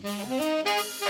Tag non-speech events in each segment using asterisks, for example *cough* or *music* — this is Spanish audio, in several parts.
Mm-hmm.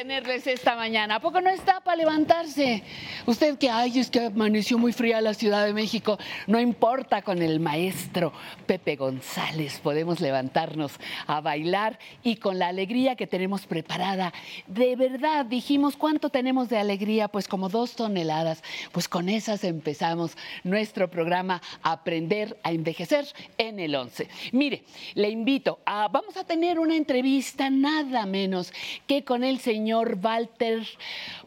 Tenerles esta mañana. ¿A poco no está para levantarse? Usted que, ay, es que amaneció muy fría la Ciudad de México. No importa, con el maestro Pepe González podemos levantarnos a bailar y con la alegría que tenemos preparada. De verdad, dijimos, ¿cuánto tenemos de alegría? Pues como dos toneladas. Pues con esas empezamos nuestro programa Aprender a Envejecer en el 11. Mire, le invito a, vamos a tener una entrevista nada menos que con el señor señor Walter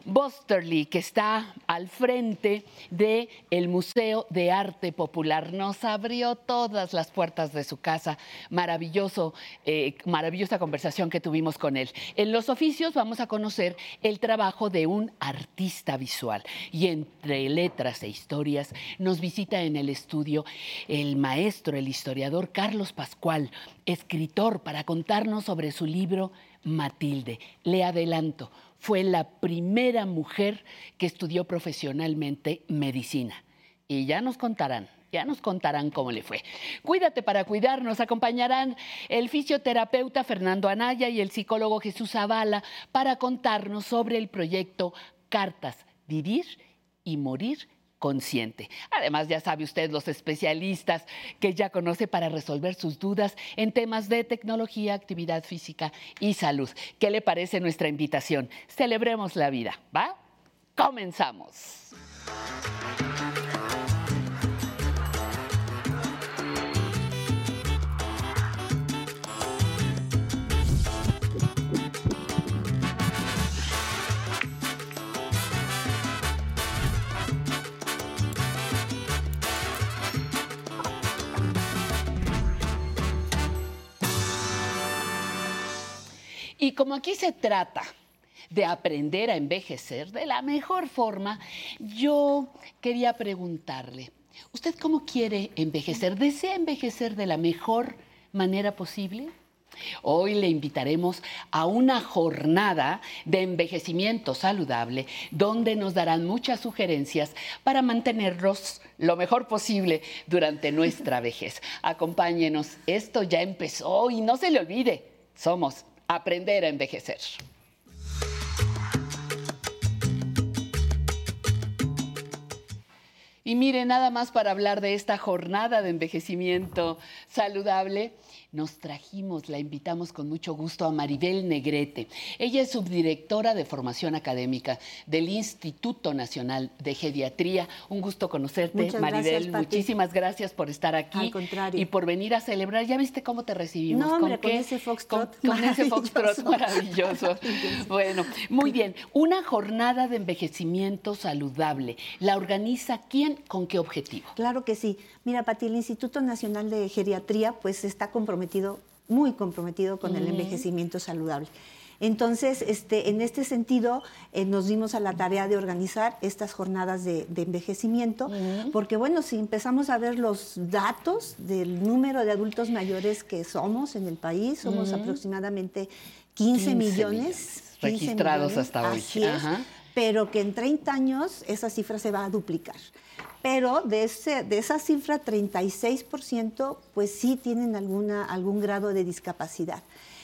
Bosterly, que está al frente del el Museo de Arte Popular. Nos abrió todas las puertas de su casa. Maravilloso, eh, maravillosa conversación que tuvimos con él. En los oficios vamos a conocer el trabajo de un artista visual. Y entre letras e historias nos visita en el estudio el maestro, el historiador Carlos Pascual, escritor, para contarnos sobre su libro Matilde. Le adelanto, fue la primera mujer que estudió profesionalmente medicina. Y ya nos contarán, ya nos contarán cómo le fue. Cuídate para cuidar, nos acompañarán el fisioterapeuta Fernando Anaya y el psicólogo Jesús Zavala para contarnos sobre el proyecto Cartas, Vivir y Morir consciente. Además, ya sabe usted los especialistas que ya conoce para resolver sus dudas en temas de tecnología, actividad física y salud. ¿Qué le parece nuestra invitación? Celebremos la vida, ¿va? Comenzamos. Y como aquí se trata de aprender a envejecer de la mejor forma, yo quería preguntarle, ¿usted cómo quiere envejecer? ¿Desea envejecer de la mejor manera posible? Hoy le invitaremos a una jornada de envejecimiento saludable donde nos darán muchas sugerencias para mantenernos lo mejor posible durante nuestra vejez. Acompáñenos, esto ya empezó y no se le olvide, somos aprender a envejecer. Y mire, nada más para hablar de esta jornada de envejecimiento saludable, nos trajimos, la invitamos con mucho gusto a Maribel Negrete. Ella es subdirectora de formación académica del Instituto Nacional de Geriatría. Un gusto conocerte, Muchas Maribel. gracias. Muchísimas gracias por estar aquí Al contrario. y por venir a celebrar. ¿Ya viste cómo te recibimos? No, hombre, con ese Con, foxtrot con ese foxtrot maravilloso. maravilloso. *laughs* Bueno, muy bien. Una jornada de envejecimiento saludable. ¿La organiza quién? ¿Con qué objetivo? Claro que sí. Mira, Pati, el Instituto Nacional de Geriatría pues está comprometido, muy comprometido con el envejecimiento saludable. Entonces, este, en este sentido, eh, nos dimos a la tarea de organizar estas jornadas de, de envejecimiento, porque bueno, si empezamos a ver los datos del número de adultos mayores que somos en el país, somos aproximadamente 15, 15 millones. millones 15 registrados millones, hasta hoy. Así es, Ajá. Pero que en 30 años esa cifra se va a duplicar. Pero de, ese, de esa cifra, 36% pues sí tienen alguna, algún grado de discapacidad.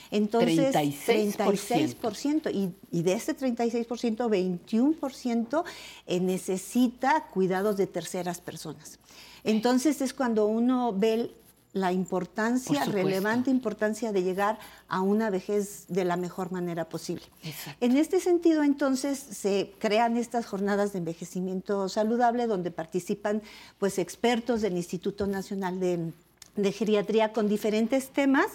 Entonces, 36%. 36%. Y, y de ese 36%, 21% eh, necesita cuidados de terceras personas. Entonces es cuando uno ve la importancia, relevante importancia de llegar a una vejez de la mejor manera posible. Exacto. En este sentido, entonces, se crean estas jornadas de envejecimiento saludable donde participan pues, expertos del Instituto Nacional de, de Geriatría con diferentes temas.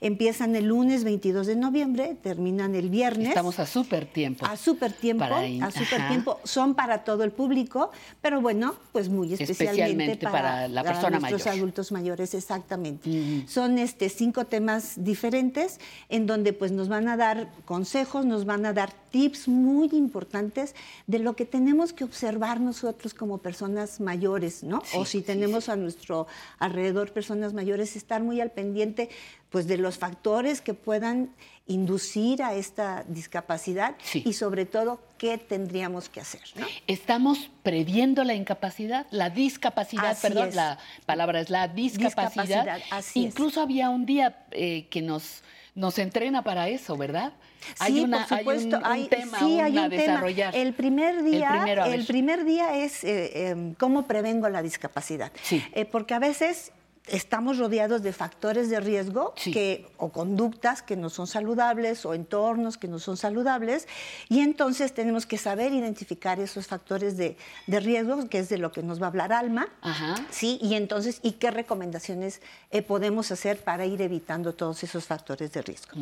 Empiezan el lunes 22 de noviembre, terminan el viernes. Estamos a súper tiempo. A súper tiempo, Para a súper tiempo, son para todo el público, pero bueno, pues muy especialmente, Especialmente para la persona nuestros mayor. adultos mayores, exactamente. Son este cinco temas diferentes en donde pues nos van a dar consejos, nos van a dar tips muy importantes de lo que tenemos que observar nosotros como personas mayores, ¿no? Sí, o si sí, tenemos a nuestro alrededor personas mayores, estar muy al pendiente pues de los factores que puedan inducir a esta discapacidad Sí. y sobre todo qué tendríamos que hacer. ¿no? Estamos previendo la incapacidad, la discapacidad, Así perdón, es. la palabra es la discapacidad. Discapacidad, así es. Incluso había un día eh, que nos, nos entrena para eso, ¿verdad? Sí, por supuesto. hay un, un hay- tema sí, hay un tema. desarrollar. El primer día, El primer día es eh, eh, cómo prevengo la discapacidad. Sí. Eh, porque a veces estamos rodeados de factores de riesgo Sí. que, o conductas que no son saludables o entornos que no son saludables y entonces tenemos que saber identificar esos factores de, de riesgo, que es de lo que nos va a hablar Alma. Ajá. Sí, y entonces, ¿y qué recomendaciones eh, podemos hacer para ir evitando todos esos factores de riesgo?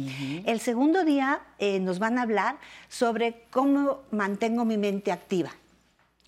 El segundo día eh, nos van a hablar sobre cómo mantengo mi mente activa.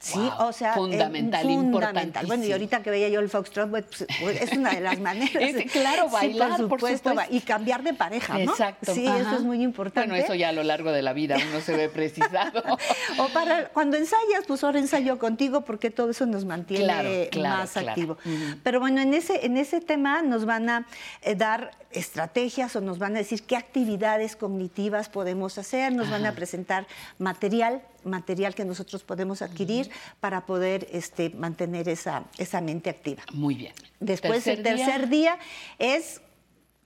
Sí, Wow, o sea, eh, fundamental, fundamental. Bueno, y ahorita que veía yo el foxtrot, pues, pues, es una de las *laughs* maneras. Es, claro, bailar, sí, por por supuesto, supuesto. y cambiar de pareja, ¿no? Exacto. Sí, ajá. eso es muy importante. Bueno, eso ya a lo largo de la vida uno se ve precisado. *laughs* O para cuando ensayas, pues ahora ensayo contigo porque todo eso nos mantiene Claro, claro, más claro. activo. Pero bueno, en ese, en ese tema nos van a eh, dar estrategias o nos van a decir qué actividades cognitivas podemos hacer, nos van a presentar material, material que nosotros podemos adquirir para poder este, mantener esa, esa mente activa. Muy bien. Después, el día. tercer día es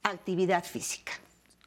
actividad física.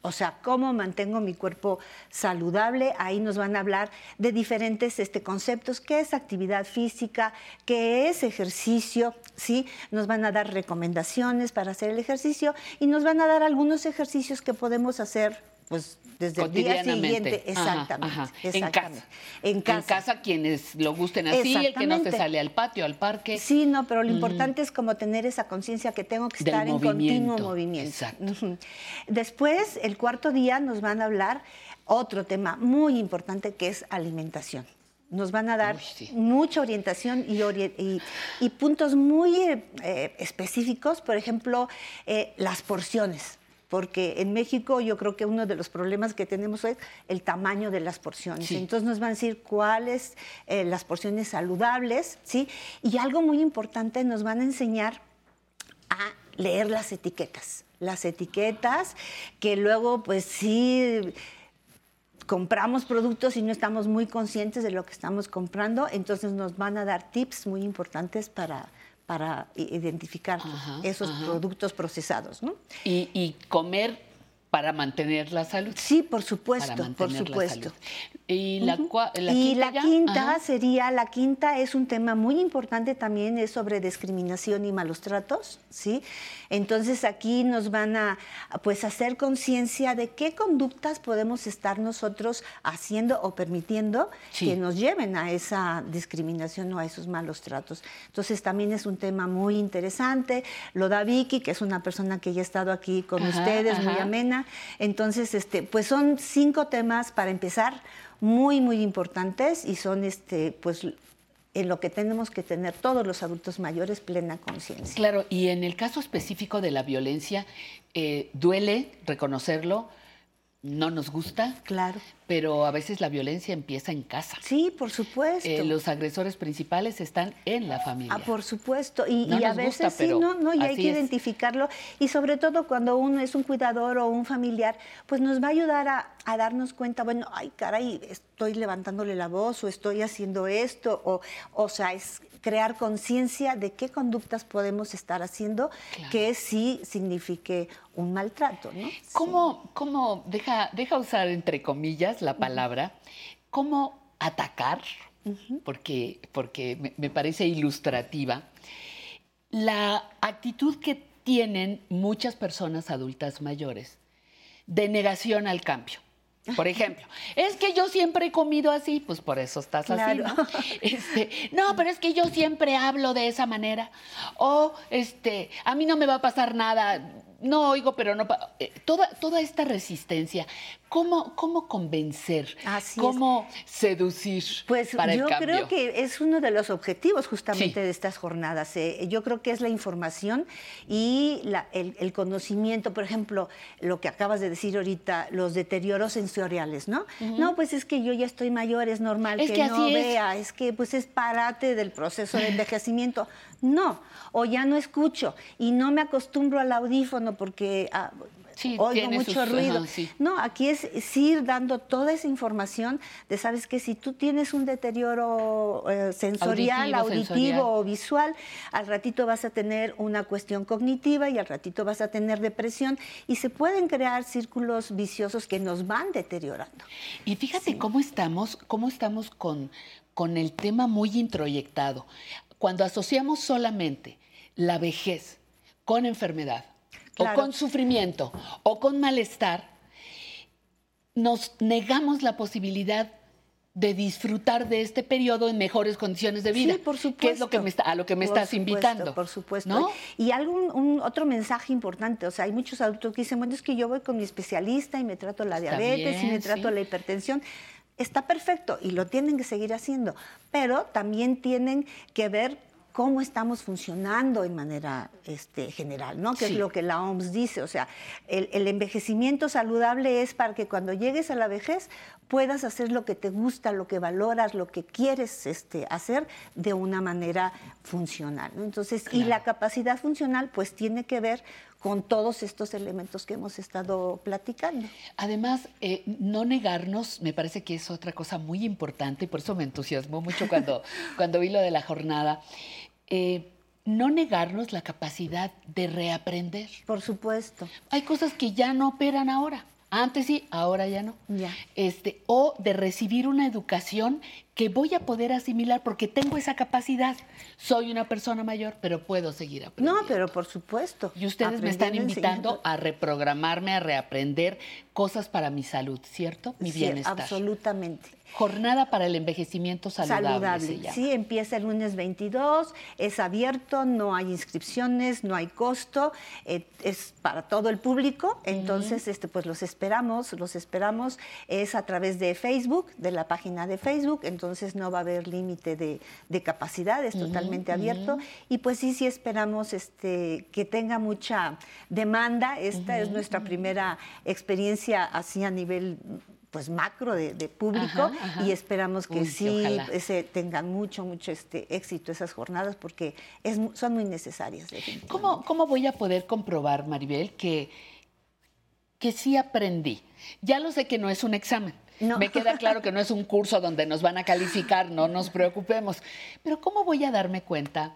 O sea, cómo mantengo mi cuerpo saludable. Ahí nos van a hablar de diferentes este, conceptos, qué es actividad física, qué es ejercicio, ¿sí? Nos van a dar recomendaciones para hacer el ejercicio y nos van a dar algunos ejercicios que podemos hacer pues desde el día siguiente, exactamente, En casa. En casa. quienes lo gusten así, el que no se sale al patio, al parque. Sí, no, pero lo importante es como tener esa conciencia que tengo que estar en continuo movimiento. Exacto. Después, el cuarto día nos van a hablar otro tema muy importante que es alimentación. Nos van a dar mucha orientación y, y, puntos muy eh, específicos, por ejemplo, eh, las porciones porque en México yo creo que uno de los problemas que tenemos es el tamaño de las porciones. Entonces nos van a decir cuáles eh, las porciones saludables, ¿sí? Y algo muy importante, nos van a enseñar a leer las etiquetas. Las etiquetas que luego, pues sí compramos productos y no estamos muy conscientes de lo que estamos comprando, entonces nos van a dar tips muy importantes para, para identificar esos productos procesados. ¿no? Y, y, comer para mantener la salud. Sí, por supuesto, por supuesto. Y la, quinta, sería, la quinta es un tema muy importante también, es sobre discriminación y malos tratos, ¿sí? Entonces aquí nos van a pues hacer conciencia de qué conductas podemos estar nosotros haciendo o permitiendo que nos lleven a esa discriminación o a esos malos tratos. Entonces también es un tema muy interesante. Lo da Vicky, que es una persona que ya ha estado aquí con ustedes, muy amena. Entonces, este, pues son cinco temas para empezar muy, muy importantes y son este, pues en lo que tenemos que tener todos los adultos mayores plena conciencia. Claro, y en el caso específico de la violencia, eh, duele reconocerlo, no nos gusta. Claro. Pero a veces la violencia empieza en casa. Sí, por supuesto. Eh, los agresores principales están en la familia. Ah, por supuesto. Y, a veces sí, no, no, y hay que identificarlo. Y sobre todo cuando uno es un cuidador o un familiar, pues nos va a ayudar a, a darnos cuenta, bueno, ay, caray, estoy levantándole la voz o estoy haciendo esto, o, o sea, es crear conciencia de qué conductas podemos estar haciendo que sí signifique un maltrato. ¿no? ¿Cómo, deja, deja usar entre comillas la palabra, cómo atacar? Porque, porque me parece ilustrativa. La actitud que tienen muchas personas adultas mayores de negación al cambio. Por ejemplo, es que yo siempre he comido así, pues por eso estás así, ¿no? *laughs* Este, no, pero es que yo siempre hablo de esa manera. O este, a mí no me va a pasar nada, no oigo, pero no. Eh, toda, toda esta resistencia, ¿cómo, cómo convencer? ¿Cómo seducir pues para yo el cambio? creo que es uno de los objetivos justamente de estas jornadas. Eh, yo creo que es la información y el, conocimiento. Por ejemplo, lo que acabas de decir ahorita, los deterioros sensoriales, ¿no? No, pues es que yo ya estoy mayor, es normal que, no vea, es. es que pues es parte del proceso de envejecimiento. No, o ya no escucho y no me acostumbro al audífono porque ah, oigo mucho ruido. No, aquí es, ir dando toda esa información de, sabes que si tú tienes un deterioro eh, sensorial, auditivo, o visual, al ratito vas a tener una cuestión cognitiva y al ratito vas a tener depresión y se pueden crear círculos viciosos que nos van deteriorando. Y fíjate cómo estamos, cómo estamos con, con el tema muy introyectado. Cuando asociamos solamente la vejez con enfermedad, o con sufrimiento, o con malestar, nos negamos la posibilidad de disfrutar de este periodo en mejores condiciones de vida. Sí, por supuesto. Que es lo que me está, a lo que me estás invitando. Por supuesto. Y algún otro mensaje importante, o sea, hay muchos adultos que dicen, bueno, es que yo voy con mi especialista y me trato la diabetes y me trato la hipertensión está perfecto y lo tienen que seguir haciendo, pero también tienen que ver cómo estamos funcionando en manera este, general, ¿no? Que es lo que la OMS dice. O sea, el, envejecimiento saludable es para que cuando llegues a la vejez puedas hacer lo que te gusta, lo que valoras, lo que quieres este, hacer de una manera funcional. Entonces, y la capacidad funcional pues tiene que ver con todos estos elementos que hemos estado platicando. Además, eh, no negarnos, me parece que es otra cosa muy importante, y por eso me entusiasmó mucho cuando, *laughs* cuando vi lo de la jornada, eh, no negarnos la capacidad de reaprender. Por supuesto. Hay cosas que ya no operan ahora. Antes sí, ahora ya no. Ya. Este, o de recibir una educación que voy a poder asimilar porque tengo esa capacidad. Soy una persona mayor, pero puedo seguir aprendiendo. No, pero por supuesto. Y ustedes me están invitando a reprogramarme, a reaprender cosas para mi salud, ¿cierto? Mi Sí, bienestar. absolutamente. Jornada para el envejecimiento saludable. Saludable. se llama. Sí, empieza el lunes 22, es abierto, no hay inscripciones, no hay costo, eh, es para todo el público. Entonces, este, pues los esperamos, los esperamos. Es a través de Facebook, de la página de Facebook, entonces no va a haber límite de, de capacidad, es totalmente abierto. Y pues sí, sí esperamos este, que tenga mucha demanda. Esta es nuestra primera experiencia así a nivel pues macro de, de público Ajá, ajá. y esperamos que Uy, sí ese, tengan mucho, mucho este éxito esas jornadas porque es, son muy necesarias. ¿Cómo, ¿Cómo voy a poder comprobar, Maribel, que, que sí aprendí? Ya lo sé que no es un examen. No. Me queda claro que no es un curso donde nos van a calificar, no nos preocupemos. Pero ¿cómo voy a darme cuenta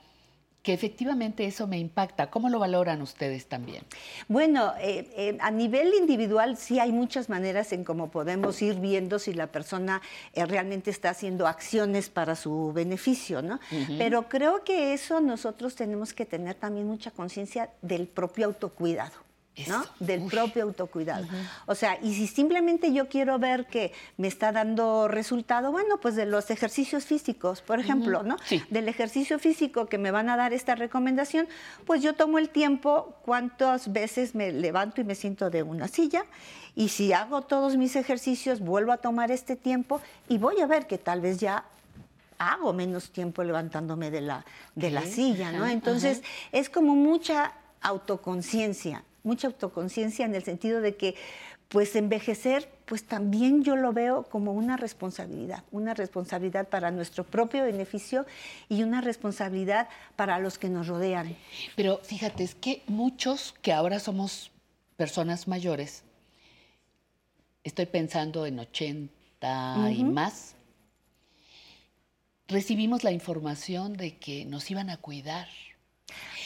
que efectivamente eso me impacta? ¿Cómo lo valoran ustedes también? Bueno, eh, eh, a nivel individual sí hay muchas maneras en cómo podemos ir viendo si la persona eh, realmente está haciendo acciones para su beneficio, ¿no? Pero creo que eso nosotros tenemos que tener también mucha conciencia del propio autocuidado. ¿No? Eso, Del uy. propio autocuidado. O sea, y si simplemente yo quiero ver que me está dando resultado, bueno, pues de los ejercicios físicos, por ejemplo, ¿no? Sí. Del ejercicio físico que me van a dar esta recomendación, pues yo tomo el tiempo, cuántas veces me levanto y me siento de una silla, y si hago todos mis ejercicios, vuelvo a tomar este tiempo y voy a ver que tal vez ya hago menos tiempo levantándome de la, de la silla, ¿no? Entonces, es como mucha autoconciencia, mucha autoconciencia en el sentido de que, pues envejecer, pues también yo lo veo como una responsabilidad, una responsabilidad para nuestro propio beneficio y una responsabilidad para los que nos rodean. Pero fíjate, es que muchos que ahora somos personas mayores, estoy pensando en 80 y más, recibimos la información de que nos iban a cuidar.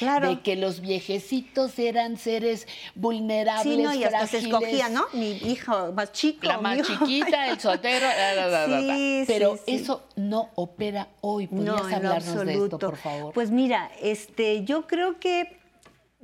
Claro. De que los viejecitos eran seres vulnerables, Sí, no, y hasta se escogía, ¿no? Mi hijo más chico. La más chiquita, el soltero. la, la, la, la, la. Sí, Pero sí, sí. eso no opera hoy. ¿Podrías No, en lo hablarnos de esto, absoluto. por favor? Pues mira, este, yo creo que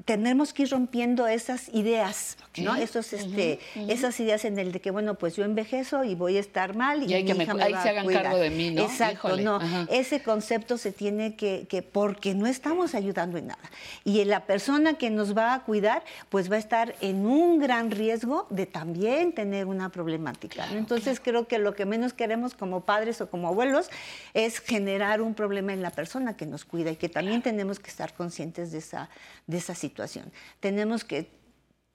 tenemos que ir rompiendo esas ideas, ¿no? Esos, este, Esas ideas en el de que, bueno, pues yo envejezo y voy a estar mal y, Y hay mi que hija me ahí va se a hagan cuidar. cargo de mí, ¿no? Exacto, Híjole, no. ajá. Ese concepto se tiene que, que, porque no estamos ayudando en nada. Y la persona que nos va a cuidar, pues va a estar en un gran riesgo de también tener una problemática. Entonces creo que lo que menos queremos como padres o como abuelos es generar un problema en la persona que nos cuida y que también tenemos que estar conscientes de esa, de esa situación. Tenemos que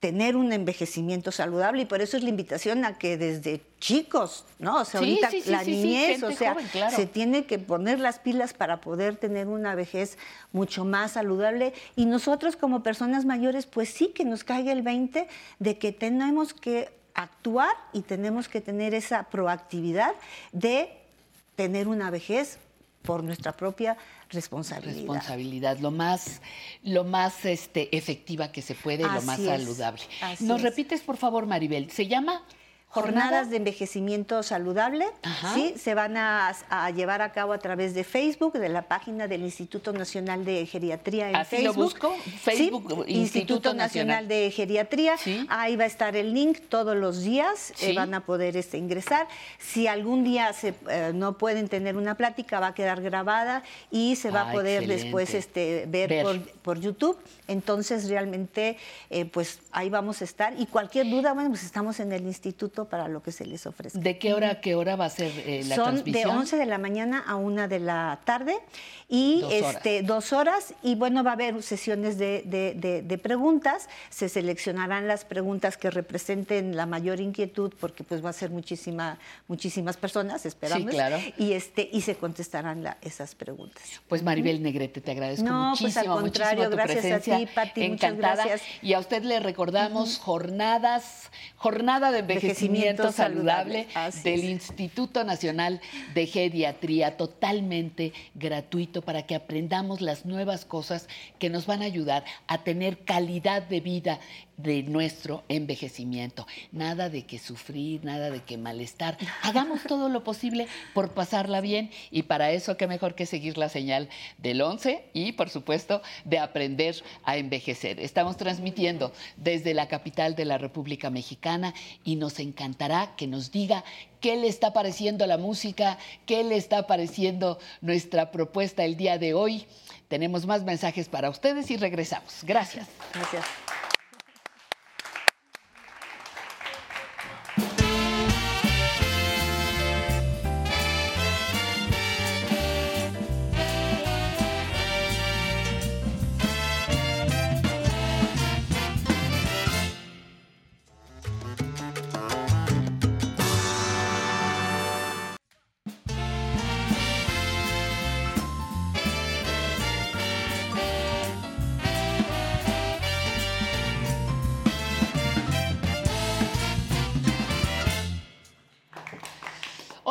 tener un envejecimiento saludable y por eso es la invitación a que desde chicos, ¿no? O sea, Sí, ahorita sí, sí, la niñez, o sea, joven, claro. se tiene que poner las pilas para poder tener una vejez mucho más saludable y nosotros como personas mayores, pues sí que nos caiga el 20 de que tenemos que actuar y tenemos que tener esa proactividad de tener una vejez por nuestra propia responsabilidad. responsabilidad, lo más, lo más este, efectiva que se puede lo más saludable. ¿Nos es. repites, por favor, Maribel? ¿Se llama Jornadas de envejecimiento saludable, Ajá. sí, se van a, a llevar a cabo a través de Facebook, de la página del Instituto Nacional de Geriatría en Así lo Facebook. busco, Sí, Facebook, Instituto Instituto Nacional. Nacional de Geriatría. Sí. Ahí va a estar el link todos los días, eh, van a poder este, ingresar. Si algún día se, eh, no pueden tener una plática, va a quedar grabada y se va Ah, a poder excelente. después este, ver, Ver. Por, por YouTube. Entonces, realmente, eh, pues ahí vamos a estar. Y cualquier duda, bueno, pues estamos en el instituto para lo que se les ofrezca. ¿De qué hora a qué hora va a ser eh, la Son de transmisión? 11 de la mañana a 1 de la tarde y Dos horas. este, dos horas. Y bueno, va a haber sesiones de, de- de- de preguntas. Se seleccionarán las preguntas que representen la mayor inquietud, porque pues va a ser muchísima, muchísimas personas, esperamos. claro. Y, este, y se contestarán la- esas preguntas. Pues Maribel Negrete, te agradezco No, pues, muchísimo, al contrario, muchísimo gracias a ti, Pati, muchas encantada. gracias. Y a usted le recordamos jornadas, jornada de envejecimiento saludable del Instituto Nacional de Geriatría, totalmente gratuito para que aprendamos las nuevas cosas que nos van a ayudar a tener calidad de vida de nuestro envejecimiento. Nada de que sufrir, nada de que malestar. *laughs* Hagamos todo lo posible por pasarla bien y para eso qué mejor que seguir la señal del 11 y por supuesto de aprender a envejecer. Estamos transmitiendo desde la capital de la República Mexicana y nos encantará que nos diga qué le está pareciendo la música, qué le está pareciendo nuestra propuesta el día de hoy. Tenemos más mensajes para ustedes y regresamos. Gracias. Gracias.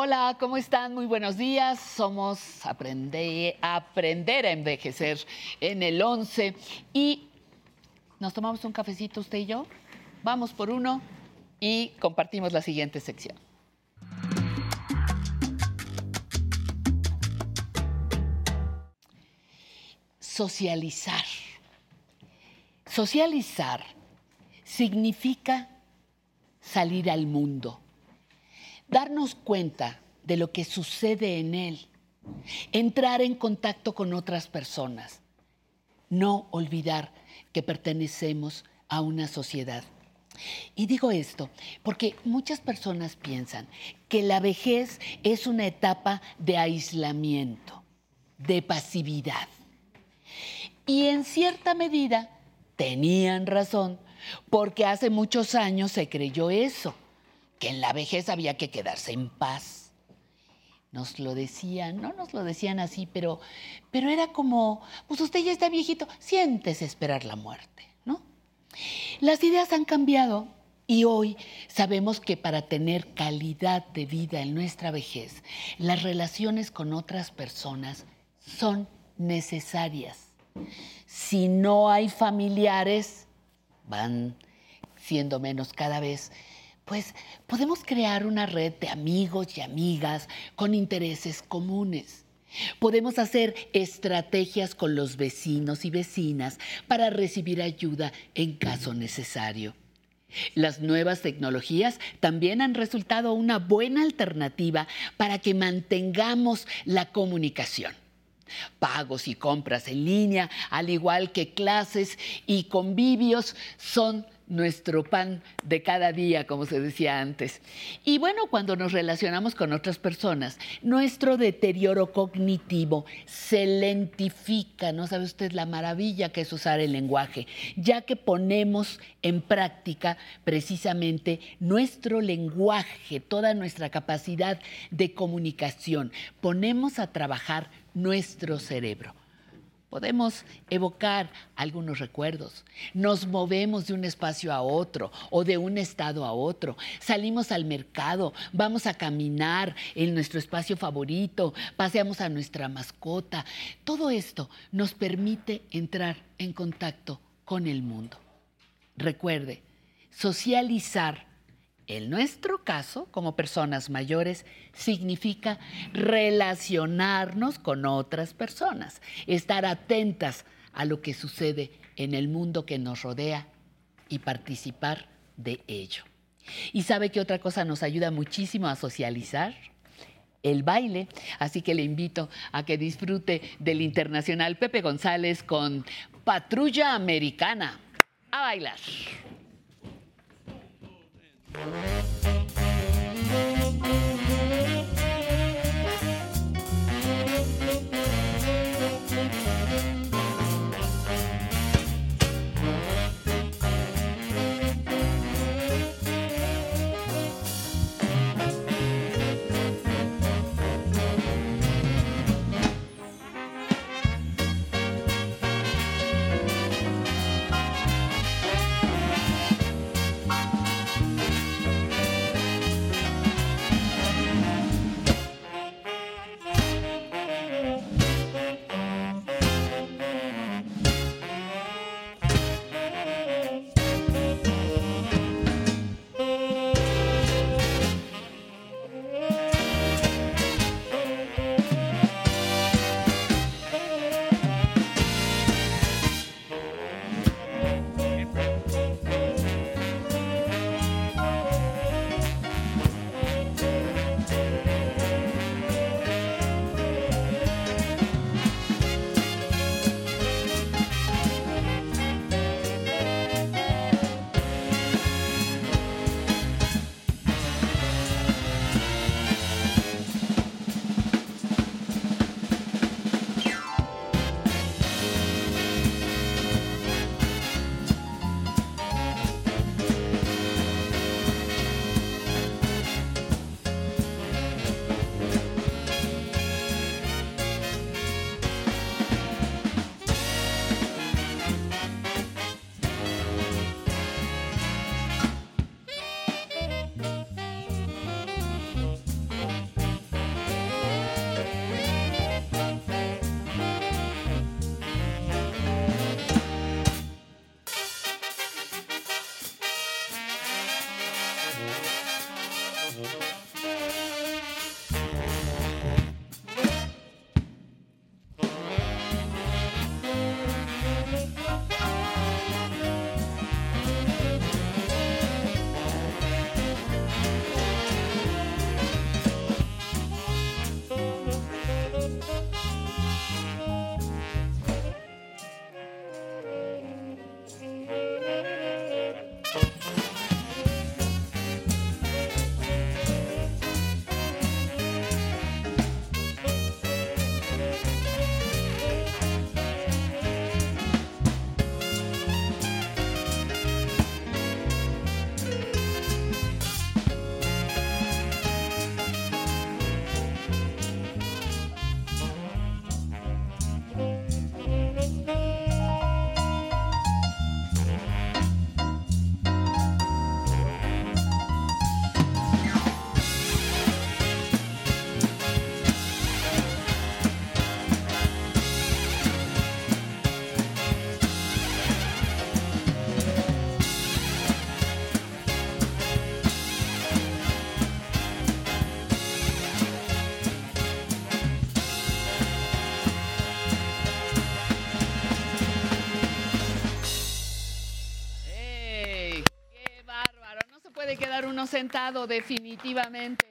Hola, ¿cómo están? Muy buenos días. Somos Aprender, aprender a envejecer en el 11 y nos tomamos un cafecito usted y yo. Vamos por uno y compartimos la siguiente sección. Socializar. Socializar significa salir al mundo darnos cuenta de lo que sucede en él, entrar en contacto con otras personas, no olvidar que pertenecemos a una sociedad. Y digo esto porque muchas personas piensan que la vejez es una etapa de aislamiento, de pasividad. Y en cierta medida tenían razón, porque hace muchos años se creyó eso que en la vejez había que quedarse en paz. Nos lo decían, no nos lo decían así, pero, pero era como, pues usted ya está viejito, siéntese esperar la muerte, ¿no? Las ideas han cambiado y hoy sabemos que para tener calidad de vida en nuestra vejez, las relaciones con otras personas son necesarias. Si no hay familiares, van siendo menos cada vez pues podemos crear una red de amigos y amigas con intereses comunes. Podemos hacer estrategias con los vecinos y vecinas para recibir ayuda en caso necesario. Las nuevas tecnologías también han resultado una buena alternativa para que mantengamos la comunicación. Pagos y compras en línea, al igual que clases y convivios, son nuestro pan de cada día, como se decía antes. Y bueno, cuando nos relacionamos con otras personas, nuestro deterioro cognitivo se lentifica, ¿no sabe usted la maravilla que es usar el lenguaje? Ya que ponemos en práctica precisamente nuestro lenguaje, toda nuestra capacidad de comunicación. Ponemos a trabajar nuestro cerebro podemos evocar algunos recuerdos. Nos movemos de un espacio a otro o de un estado a otro. Salimos al mercado, vamos a caminar en nuestro espacio favorito, paseamos a nuestra mascota. Todo esto nos permite entrar en contacto con el mundo. Recuerde, socializar en nuestro caso, como personas mayores, significa relacionarnos con otras personas, estar atentas a lo que sucede en el mundo que nos rodea y participar de ello. ¿Y sabe qué otra cosa nos ayuda muchísimo a socializar? El baile. Así que le invito a que disfrute del internacional Pepe González con Patrulla Americana. A bailar. Música sentado, definitivamente.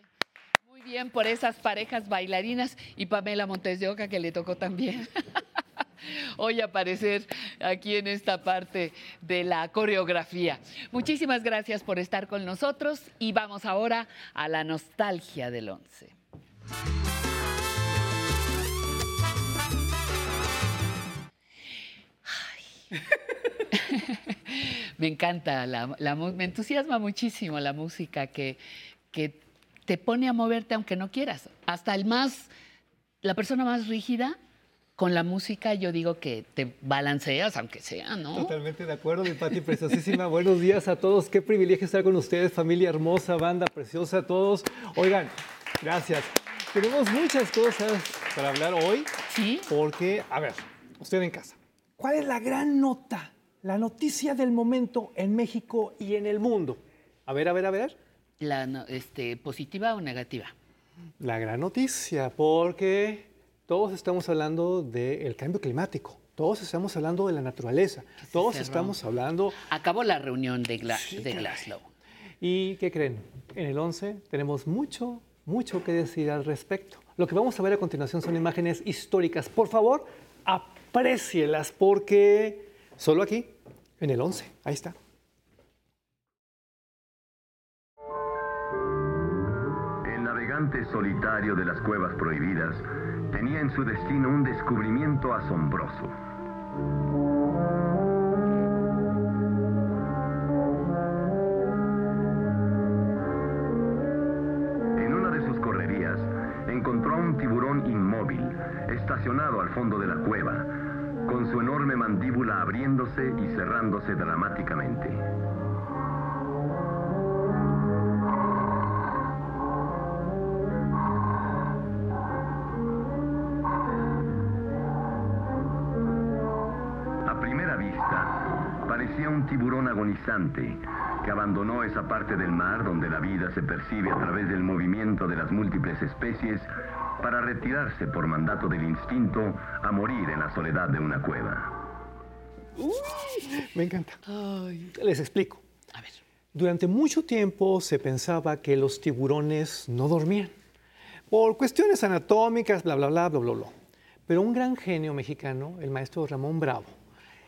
Muy bien por esas parejas bailarinas y Pamela Montes de Oca que le tocó también. *laughs* hoy aparecer aquí en esta parte de la coreografía. Muchísimas gracias por estar con nosotros y vamos ahora a la nostalgia del once. *laughs* me encanta, la, me entusiasma muchísimo la música que, que te pone a moverte aunque no quieras. Hasta el más, la persona más rígida con la música yo digo que te balanceas, aunque sea, ¿no? Totalmente de acuerdo, mi Pati preciosísima. Buenos días a todos. Qué privilegio estar con ustedes, familia hermosa, banda preciosa, a todos. Oigan, gracias. Tenemos muchas cosas para hablar hoy. Sí. Porque, a ver, usted en casa, ¿cuál es la gran nota, la noticia del momento en México y en el mundo? A ver, a ver, a ver. La, este, ¿Positiva o negativa? La gran noticia, porque todos estamos hablando del cambio climático. Todos estamos hablando de la naturaleza. Todos estamos hablando... Acabó la reunión de, de Glasgow. ¿Y qué creen? En el 11 tenemos mucho, mucho que decir al respecto. Lo que vamos a ver a continuación son imágenes históricas. Por favor, aprécielas porque solo aquí, en el 11, ahí está. El navegante solitario de las cuevas prohibidas tenía en su destino un descubrimiento asombroso. En una de sus correrías, encontró a un tiburón inmóvil, estacionado al fondo de la cueva, con su enorme mandíbula abriéndose y cerrándose dramáticamente. un tiburón agonizante que abandonó esa parte del mar donde la vida se percibe a través del movimiento de las múltiples especies para retirarse por mandato del instinto a morir en la soledad de una cueva. me encanta. Les explico. A ver. Durante mucho tiempo se pensaba que los tiburones no dormían por cuestiones anatómicas, bla, bla, bla, bla, bla, bla. Pero un gran genio mexicano, el maestro Ramón Bravo,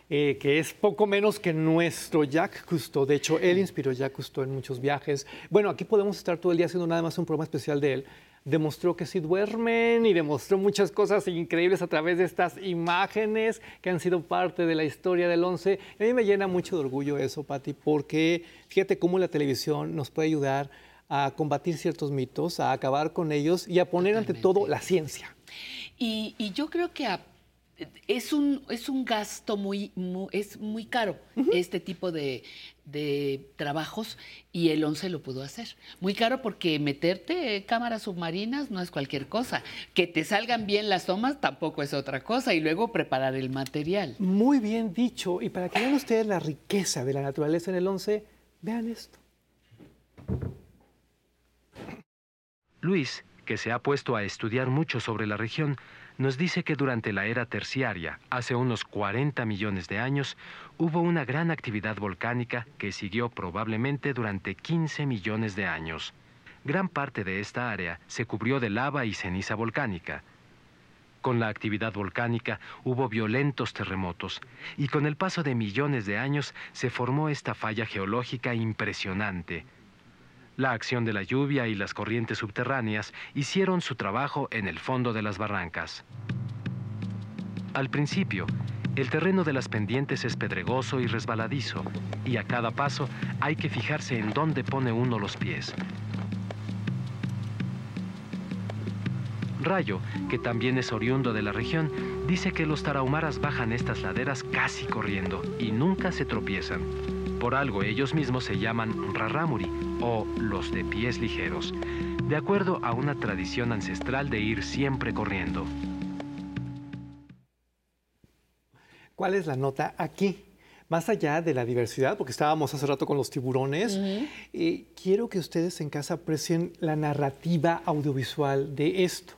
eh, que es poco menos que nuestro Jacques Cousteau. De hecho, él inspiró a Jacques Cousteau en muchos viajes. Bueno, aquí podemos estar todo el día haciendo nada más un programa especial de él. Demostró que sí duermen y demostró muchas cosas increíbles a través de estas imágenes que han sido parte de la historia del 11. a mí me llena mucho de orgullo eso, Patti, porque fíjate cómo la televisión nos puede ayudar a combatir ciertos mitos, a acabar con ellos y a poner ante todo la ciencia. Y, y yo creo que a es un, es un gasto muy, es muy caro este tipo de, trabajos y el 11 lo pudo hacer. Muy caro porque meterte cámaras submarinas no es cualquier cosa. Que te salgan bien las tomas tampoco es otra cosa y luego preparar el material. Muy bien dicho. Y para que vean ustedes la riqueza de la naturaleza en el 11, vean esto. Luis, que se ha puesto a estudiar mucho sobre la región, nos dice que durante la era terciaria, hace unos 40 millones de años, hubo una gran actividad volcánica que siguió probablemente durante 15 millones de años. Gran parte de esta área se cubrió de lava y ceniza volcánica. Con la actividad volcánica hubo violentos terremotos y con el paso de millones de años se formó esta falla geológica impresionante la acción de la lluvia y las corrientes subterráneas hicieron su trabajo en el fondo de las barrancas. Al principio, el terreno de las pendientes es pedregoso y resbaladizo, y a cada paso hay que fijarse en dónde pone uno los pies. Rayo, que también es oriundo de la región, dice que los tarahumaras bajan estas laderas casi corriendo y nunca se tropiezan. Por algo ellos mismos se llaman rarámuri o los de pies ligeros, de acuerdo a una tradición ancestral de ir siempre corriendo. ¿Cuál es la nota aquí? Más allá de la diversidad, porque estábamos hace rato con los tiburones, eh, quiero que ustedes en casa aprecien la narrativa audiovisual de esto,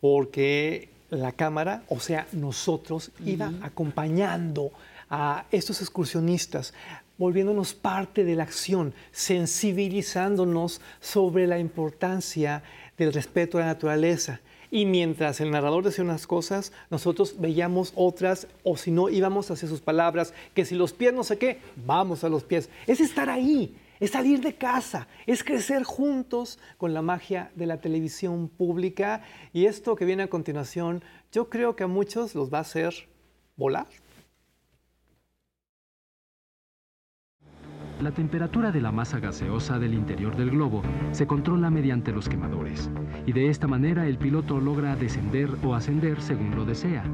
porque la cámara, o sea, nosotros, iba acompañando a estos excursionistas volviéndonos parte de la acción, sensibilizándonos sobre la importancia del respeto a la naturaleza. Y mientras el narrador decía unas cosas, nosotros veíamos otras, o si no, íbamos hacia sus palabras, que si los pies no sé qué, vamos a los pies. Es estar ahí, es salir de casa, es crecer juntos con la magia de la televisión pública. Y esto que viene a continuación, yo creo que a muchos los va a hacer volar. La temperatura de la masa gaseosa del interior del globo se controla mediante los quemadores, y de esta manera el piloto logra descender o ascender según lo desea.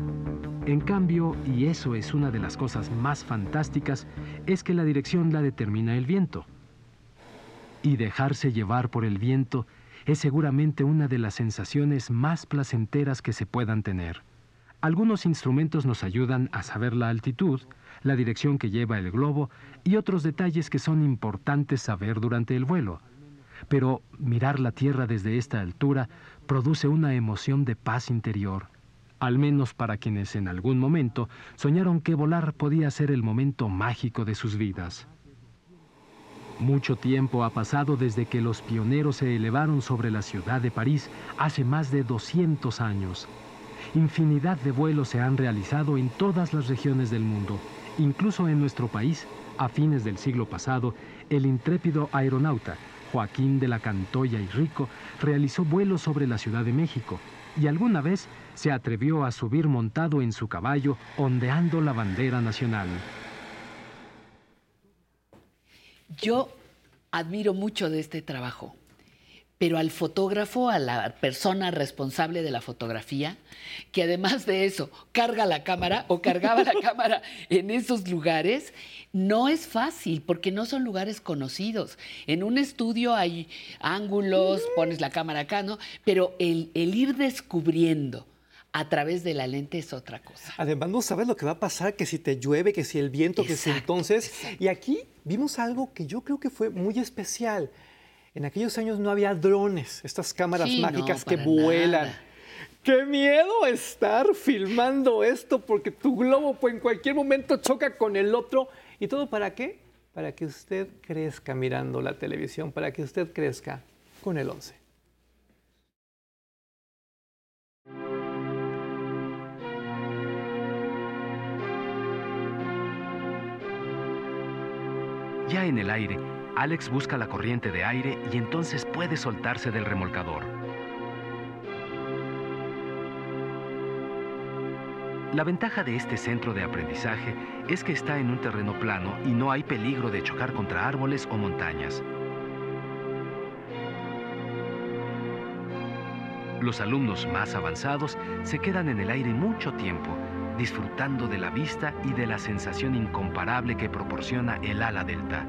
En cambio, y eso es una de las cosas más fantásticas, es que la dirección la determina el viento. Y dejarse llevar por el viento es seguramente una de las sensaciones más placenteras que se puedan tener. Algunos instrumentos nos ayudan a saber la altitud, la dirección que lleva el globo y otros detalles que son importantes saber durante el vuelo. Pero mirar la Tierra desde esta altura produce una emoción de paz interior, al menos para quienes en algún momento soñaron que volar podía ser el momento mágico de sus vidas. Mucho tiempo ha pasado desde que los pioneros se elevaron sobre la ciudad de París hace más de 200 años. Infinidad de vuelos se han realizado en todas las regiones del mundo. Incluso en nuestro país, a fines del siglo pasado, el intrépido aeronauta Joaquín de la Cantoya y Rico realizó vuelos sobre la Ciudad de México y alguna vez se atrevió a subir montado en su caballo ondeando la bandera nacional. Yo admiro mucho de este trabajo pero al fotógrafo, a la persona responsable de la fotografía, que además de eso carga la cámara o cargaba la *laughs* cámara en esos lugares, no es fácil porque no son lugares conocidos. En un estudio hay ángulos, pones la cámara acá, ¿no? Pero el, ir descubriendo a través de la lente es otra cosa. Además, no sabes lo que va a pasar, que si te llueve, que si el viento, que si entonces... Y aquí vimos algo que yo creo que fue muy especial. En aquellos años no había drones, estas cámaras mágicas que vuelan. ¡Qué miedo estar filmando esto! Porque tu globo pues, en cualquier momento choca con el otro. ¿Y todo para qué? Para que usted crezca mirando la televisión, para que usted crezca con el 11. Ya en el aire, Alex busca la corriente de aire y entonces puede soltarse del remolcador. La ventaja de este centro de aprendizaje es que está en un terreno plano y no hay peligro de chocar contra árboles o montañas. Los alumnos más avanzados se quedan en el aire mucho tiempo, disfrutando de la vista y de la sensación incomparable que proporciona el ala delta.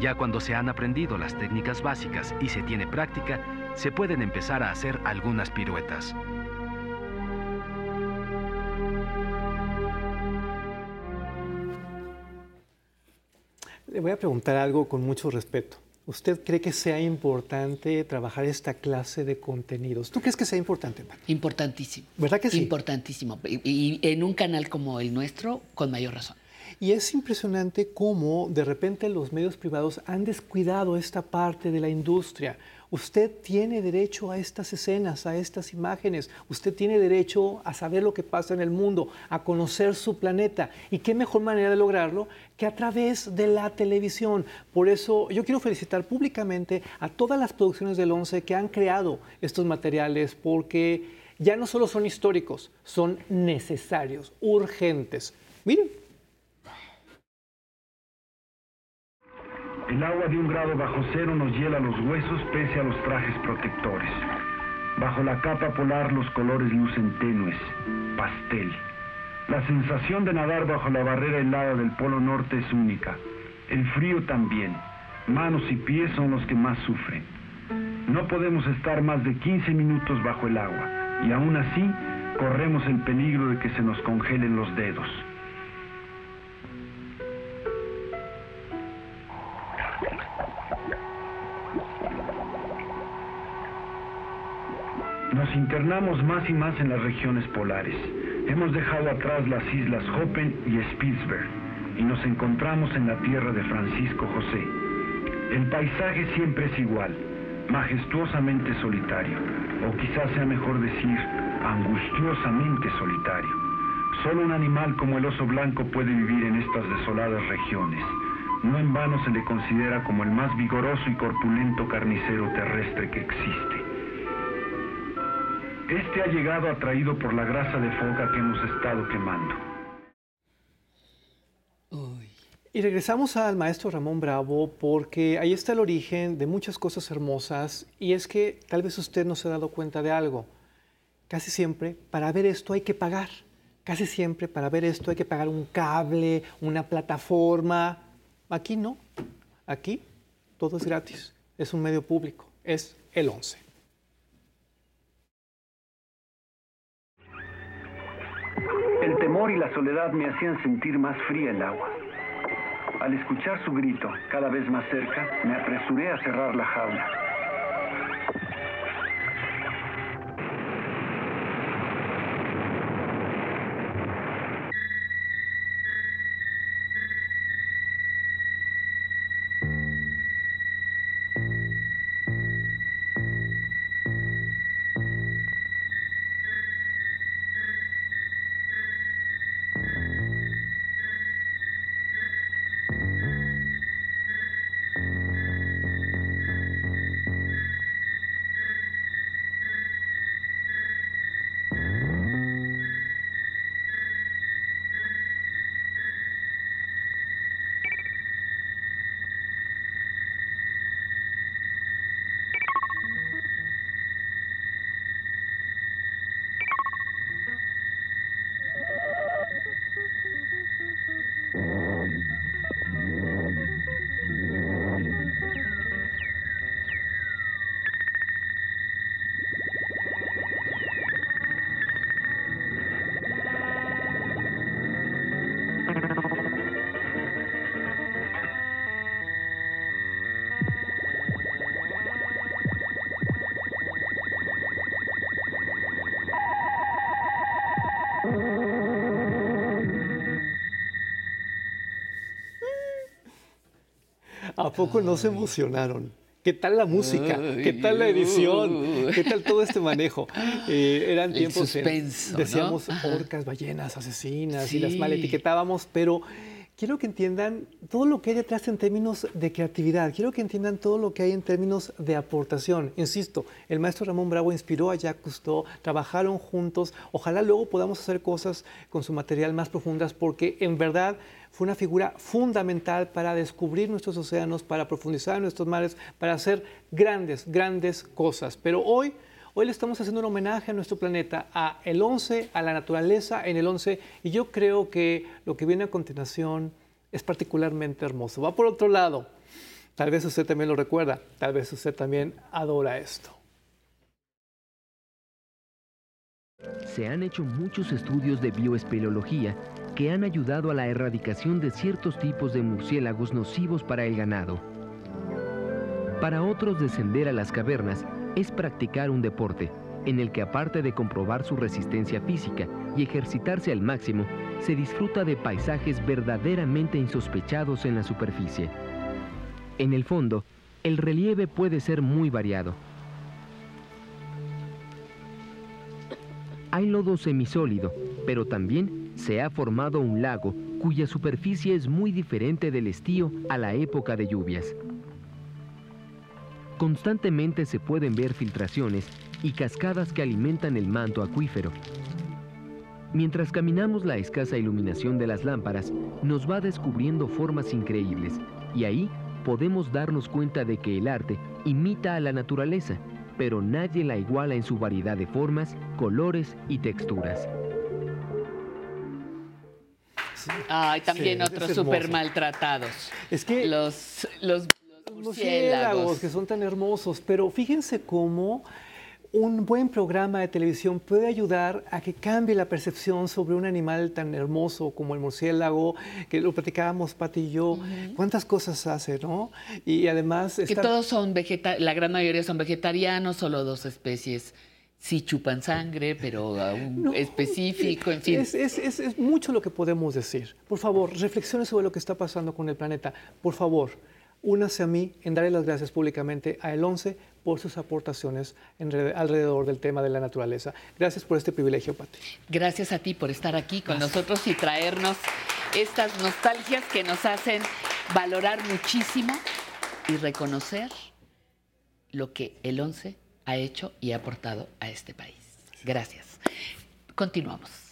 Ya cuando se han aprendido las técnicas básicas y se tiene práctica, se pueden empezar a hacer algunas piruetas. Le voy a preguntar algo con mucho respeto. ¿Usted cree que sea importante trabajar esta clase de contenidos? ¿Tú crees que sea importante? Importantísimo. ¿Verdad que sí? Importantísimo. y en un canal como el nuestro, con mayor razón. Y es impresionante cómo de repente los medios privados han descuidado esta parte de la industria. Usted tiene derecho a estas escenas, a estas imágenes. Usted tiene derecho a saber lo que pasa en el mundo, a conocer su planeta. ¿Y qué mejor manera de lograrlo que a través de la televisión? Por eso yo quiero felicitar públicamente a todas las producciones del 11 que han creado estos materiales porque ya no solo son históricos, son necesarios, urgentes. Miren, El agua de un grado bajo cero nos hiela los huesos pese a los trajes protectores. Bajo la capa polar los colores lucen tenues, pastel. La sensación de nadar bajo la barrera helada del Polo Norte es única. El frío también. Manos y pies son los que más sufren. No podemos estar más de 15 minutos bajo el agua y aún así corremos el peligro de que se nos congelen los dedos. Nos internamos más y más en las regiones polares. Hemos dejado atrás las islas Hoppen y Spitzberg y nos encontramos en la tierra de Francisco José. El paisaje siempre es igual, majestuosamente solitario, o quizás sea mejor decir, angustiosamente solitario. Solo un animal como el oso blanco puede vivir en estas desoladas regiones. No en vano se le considera como el más vigoroso y corpulento carnicero terrestre que existe. Este ha llegado atraído por la grasa de foca que hemos estado quemando. Y regresamos al maestro Ramón Bravo porque ahí está el origen de muchas cosas hermosas y es que tal vez usted no se ha dado cuenta de algo. Casi siempre para ver esto hay que pagar. Casi siempre para ver esto hay que pagar un cable, una plataforma. Aquí no. Aquí todo es gratis. Es un medio público. Es el 11. El temor y la soledad me hacían sentir más fría el agua. Al escuchar su grito, cada vez más cerca, me apresuré a cerrar la jaula. ¿A poco no se emocionaron? ¿Qué tal la música? ¿Qué tal la edición? ¿Qué tal todo este manejo? Eh, eran tiempos en- suspenso, ¿no? decíamos Ajá. orcas, ballenas, asesinas y las Sí. mal etiquetábamos, pero quiero que entiendan todo lo que hay detrás en términos de creatividad. Quiero que entiendan todo lo que hay en términos de aportación. Insisto, el maestro Ramón Bravo inspiró a Jacques Cousteau, trabajaron juntos. Ojalá luego podamos hacer cosas con su material más profundas porque en verdad fue una figura fundamental para descubrir nuestros océanos, para profundizar en nuestros mares, para hacer grandes, grandes cosas. Pero hoy, hoy le estamos haciendo un homenaje a nuestro planeta, a el 11, a la naturaleza en el 11, y yo creo que lo que viene a continuación es particularmente hermoso. Va por otro lado. Tal vez usted también lo recuerda, tal vez usted también adora esto. Se han hecho muchos estudios de bioespeleología que han ayudado a la erradicación de ciertos tipos de murciélagos nocivos para el ganado. Para otros, descender a las cavernas es practicar un deporte en el que aparte de comprobar su resistencia física y ejercitarse al máximo, se disfruta de paisajes verdaderamente insospechados en la superficie. En el fondo, el relieve puede ser muy variado. Hay lodo semisólido, pero también se ha formado un lago cuya superficie es muy diferente del estío a la época de lluvias. Constantemente se pueden ver filtraciones y cascadas que alimentan el manto acuífero. Mientras caminamos la escasa iluminación de las lámparas nos va descubriendo formas increíbles y ahí podemos darnos cuenta de que el arte imita a la naturaleza, pero nadie la iguala en su variedad de formas, colores y texturas. Ay, también Sí, es otros súper maltratados. Es que los Los murciélagos. murciélagos, que son tan hermosos, pero fíjense cómo un buen programa de televisión puede ayudar a que cambie la percepción sobre un animal tan hermoso como el murciélago, que lo platicábamos Pati y yo, cuántas cosas hace, ¿no? Y además... Que está- todos son vegetarianos, la gran mayoría son vegetarianos, solo dos especies si chupan sangre, pero aún específico, en fin. Es, es, es, mucho lo que podemos decir. Por favor, reflexione sobre lo que está pasando con el planeta. Por favor, únase a mí en darle las gracias públicamente a El 11 por sus aportaciones alrededor del tema de la naturaleza. Gracias por este privilegio, Pati. Gracias a ti por estar aquí con nosotros y traernos estas nostalgias que nos hacen valorar muchísimo y reconocer lo que el 11 ha hecho y ha aportado a este país. Gracias. Continuamos.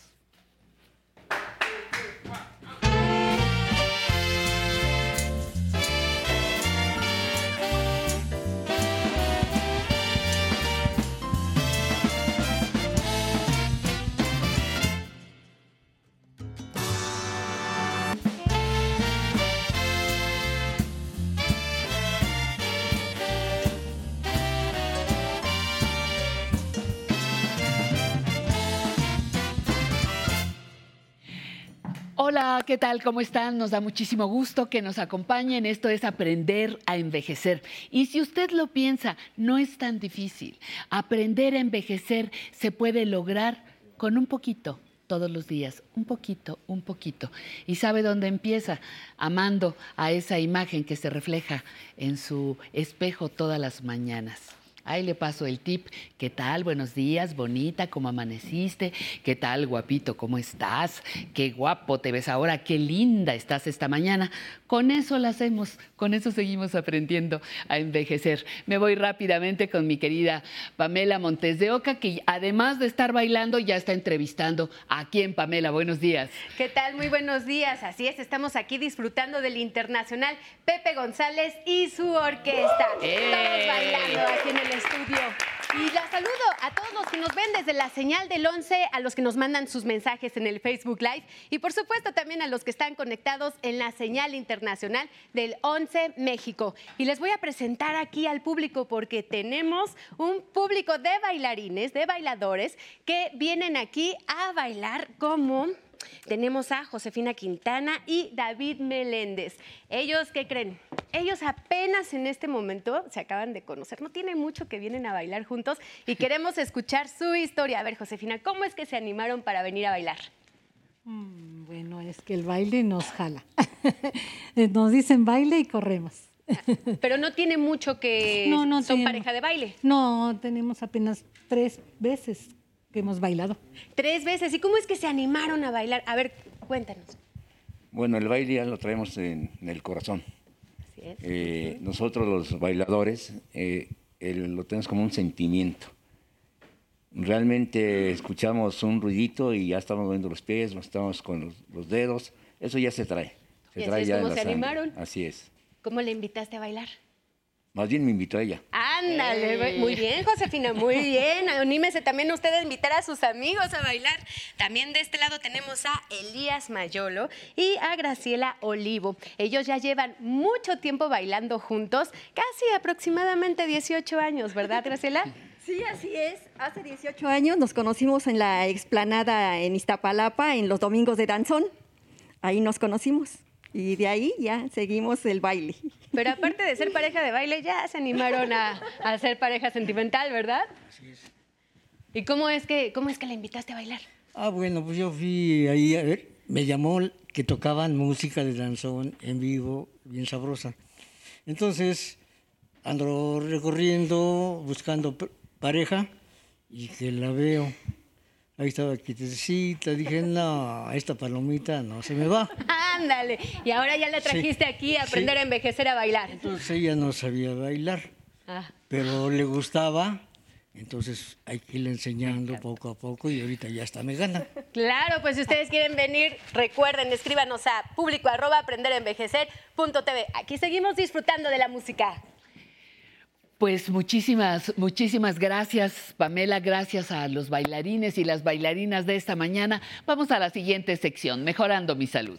Hola, ¿qué tal? ¿Cómo están? Nos da muchísimo gusto que nos acompañen. Esto es aprender a envejecer. Y si usted lo piensa, no es tan difícil. Aprender a envejecer se puede lograr con un poquito todos los días, un poquito, un poquito. ¿Y sabe dónde empieza? Amando a esa imagen que se refleja en su espejo todas las mañanas. Ahí le paso el tip. ¿Qué tal? Buenos días, bonita, ¿cómo amaneciste? ¿Qué tal, guapito? ¿Cómo estás? Qué guapo te ves ahora, qué linda estás esta mañana. Con eso lo hacemos, con eso seguimos aprendiendo a envejecer. Me voy rápidamente con mi querida Pamela Montes de Oca, que además de estar bailando, ya está entrevistando a quién, Pamela. Buenos días. ¿Qué tal? Muy buenos días. Así es, estamos aquí disfrutando del internacional Pepe González y su orquesta. ¡Eh! Todos bailando aquí en el Y la saludo a todos los que nos ven desde la señal del 11, a los que nos mandan sus mensajes en el Facebook Live y por supuesto también a los que están conectados en la señal internacional del 11 México. Y les voy a presentar aquí al público porque tenemos un público de bailarines, de bailadores que vienen aquí a bailar como tenemos a Josefina Quintana y David Meléndez. Ellos, ¿qué creen? Ellos apenas en este momento se acaban de conocer, no tiene mucho que vienen a bailar juntos y *laughs* queremos escuchar su historia. A ver, Josefina, ¿cómo es que se animaron para venir a bailar? Mm, bueno, es que el baile nos jala. *laughs* nos dicen baile y corremos. Pero no tiene mucho que *laughs* no, no son pareja de baile. No, tenemos apenas tres veces hemos bailado. Tres veces. ¿Y cómo es que se animaron a bailar? A ver, cuéntanos. Bueno, el baile ya lo traemos en, el corazón. Así es. Eh, nosotros los bailadores eh, lo tenemos como un sentimiento. Realmente escuchamos un ruidito y ya estamos moviendo los pies, estamos con los, dedos. Eso ya se trae. Se trae ya se animaron? Así es. ¿Cómo le invitaste a bailar? Más bien me invitó a ella. Ándale, muy bien, Josefina, muy bien. *laughs* Anímese también usted a invitar a sus amigos a bailar. También de este lado tenemos a Elías Mayolo y a Graciela Olivo. Ellos ya llevan mucho tiempo bailando juntos, casi aproximadamente 18 años, ¿verdad, Graciela? Sí, así es. Hace 18 años nos conocimos en la explanada en Iztapalapa, en los domingos de danzón. Ahí nos conocimos y de ahí ya seguimos el baile. Pero *laughs* aparte de ser pareja de baile, ya se animaron a, a ser pareja sentimental, ¿verdad? Así es. ¿Y cómo es, que, cómo es que la invitaste a bailar? Ah, bueno, pues yo fui ahí a ver, me llamó que tocaban música de danzón en vivo, bien sabrosa. Entonces, ando recorriendo, buscando pareja, y que la veo. Ahí estaba quietecita, dije, no, esta palomita no se me va. Ándale, y ahora ya la trajiste aquí a aprender a envejecer a bailar. Entonces ella no sabía bailar, Ah, pero le gustaba, entonces hay que irle enseñando poco a poco y ahorita ya está me gana. Claro, pues si ustedes quieren venir, recuerden, escríbanos a público arroba aprenderenvejecer.tv. Aquí seguimos disfrutando de la música. Pues muchísimas, muchísimas gracias, Pamela. Gracias a los bailarines y las bailarinas de esta mañana. Vamos a la siguiente sección, Mejorando mi Salud.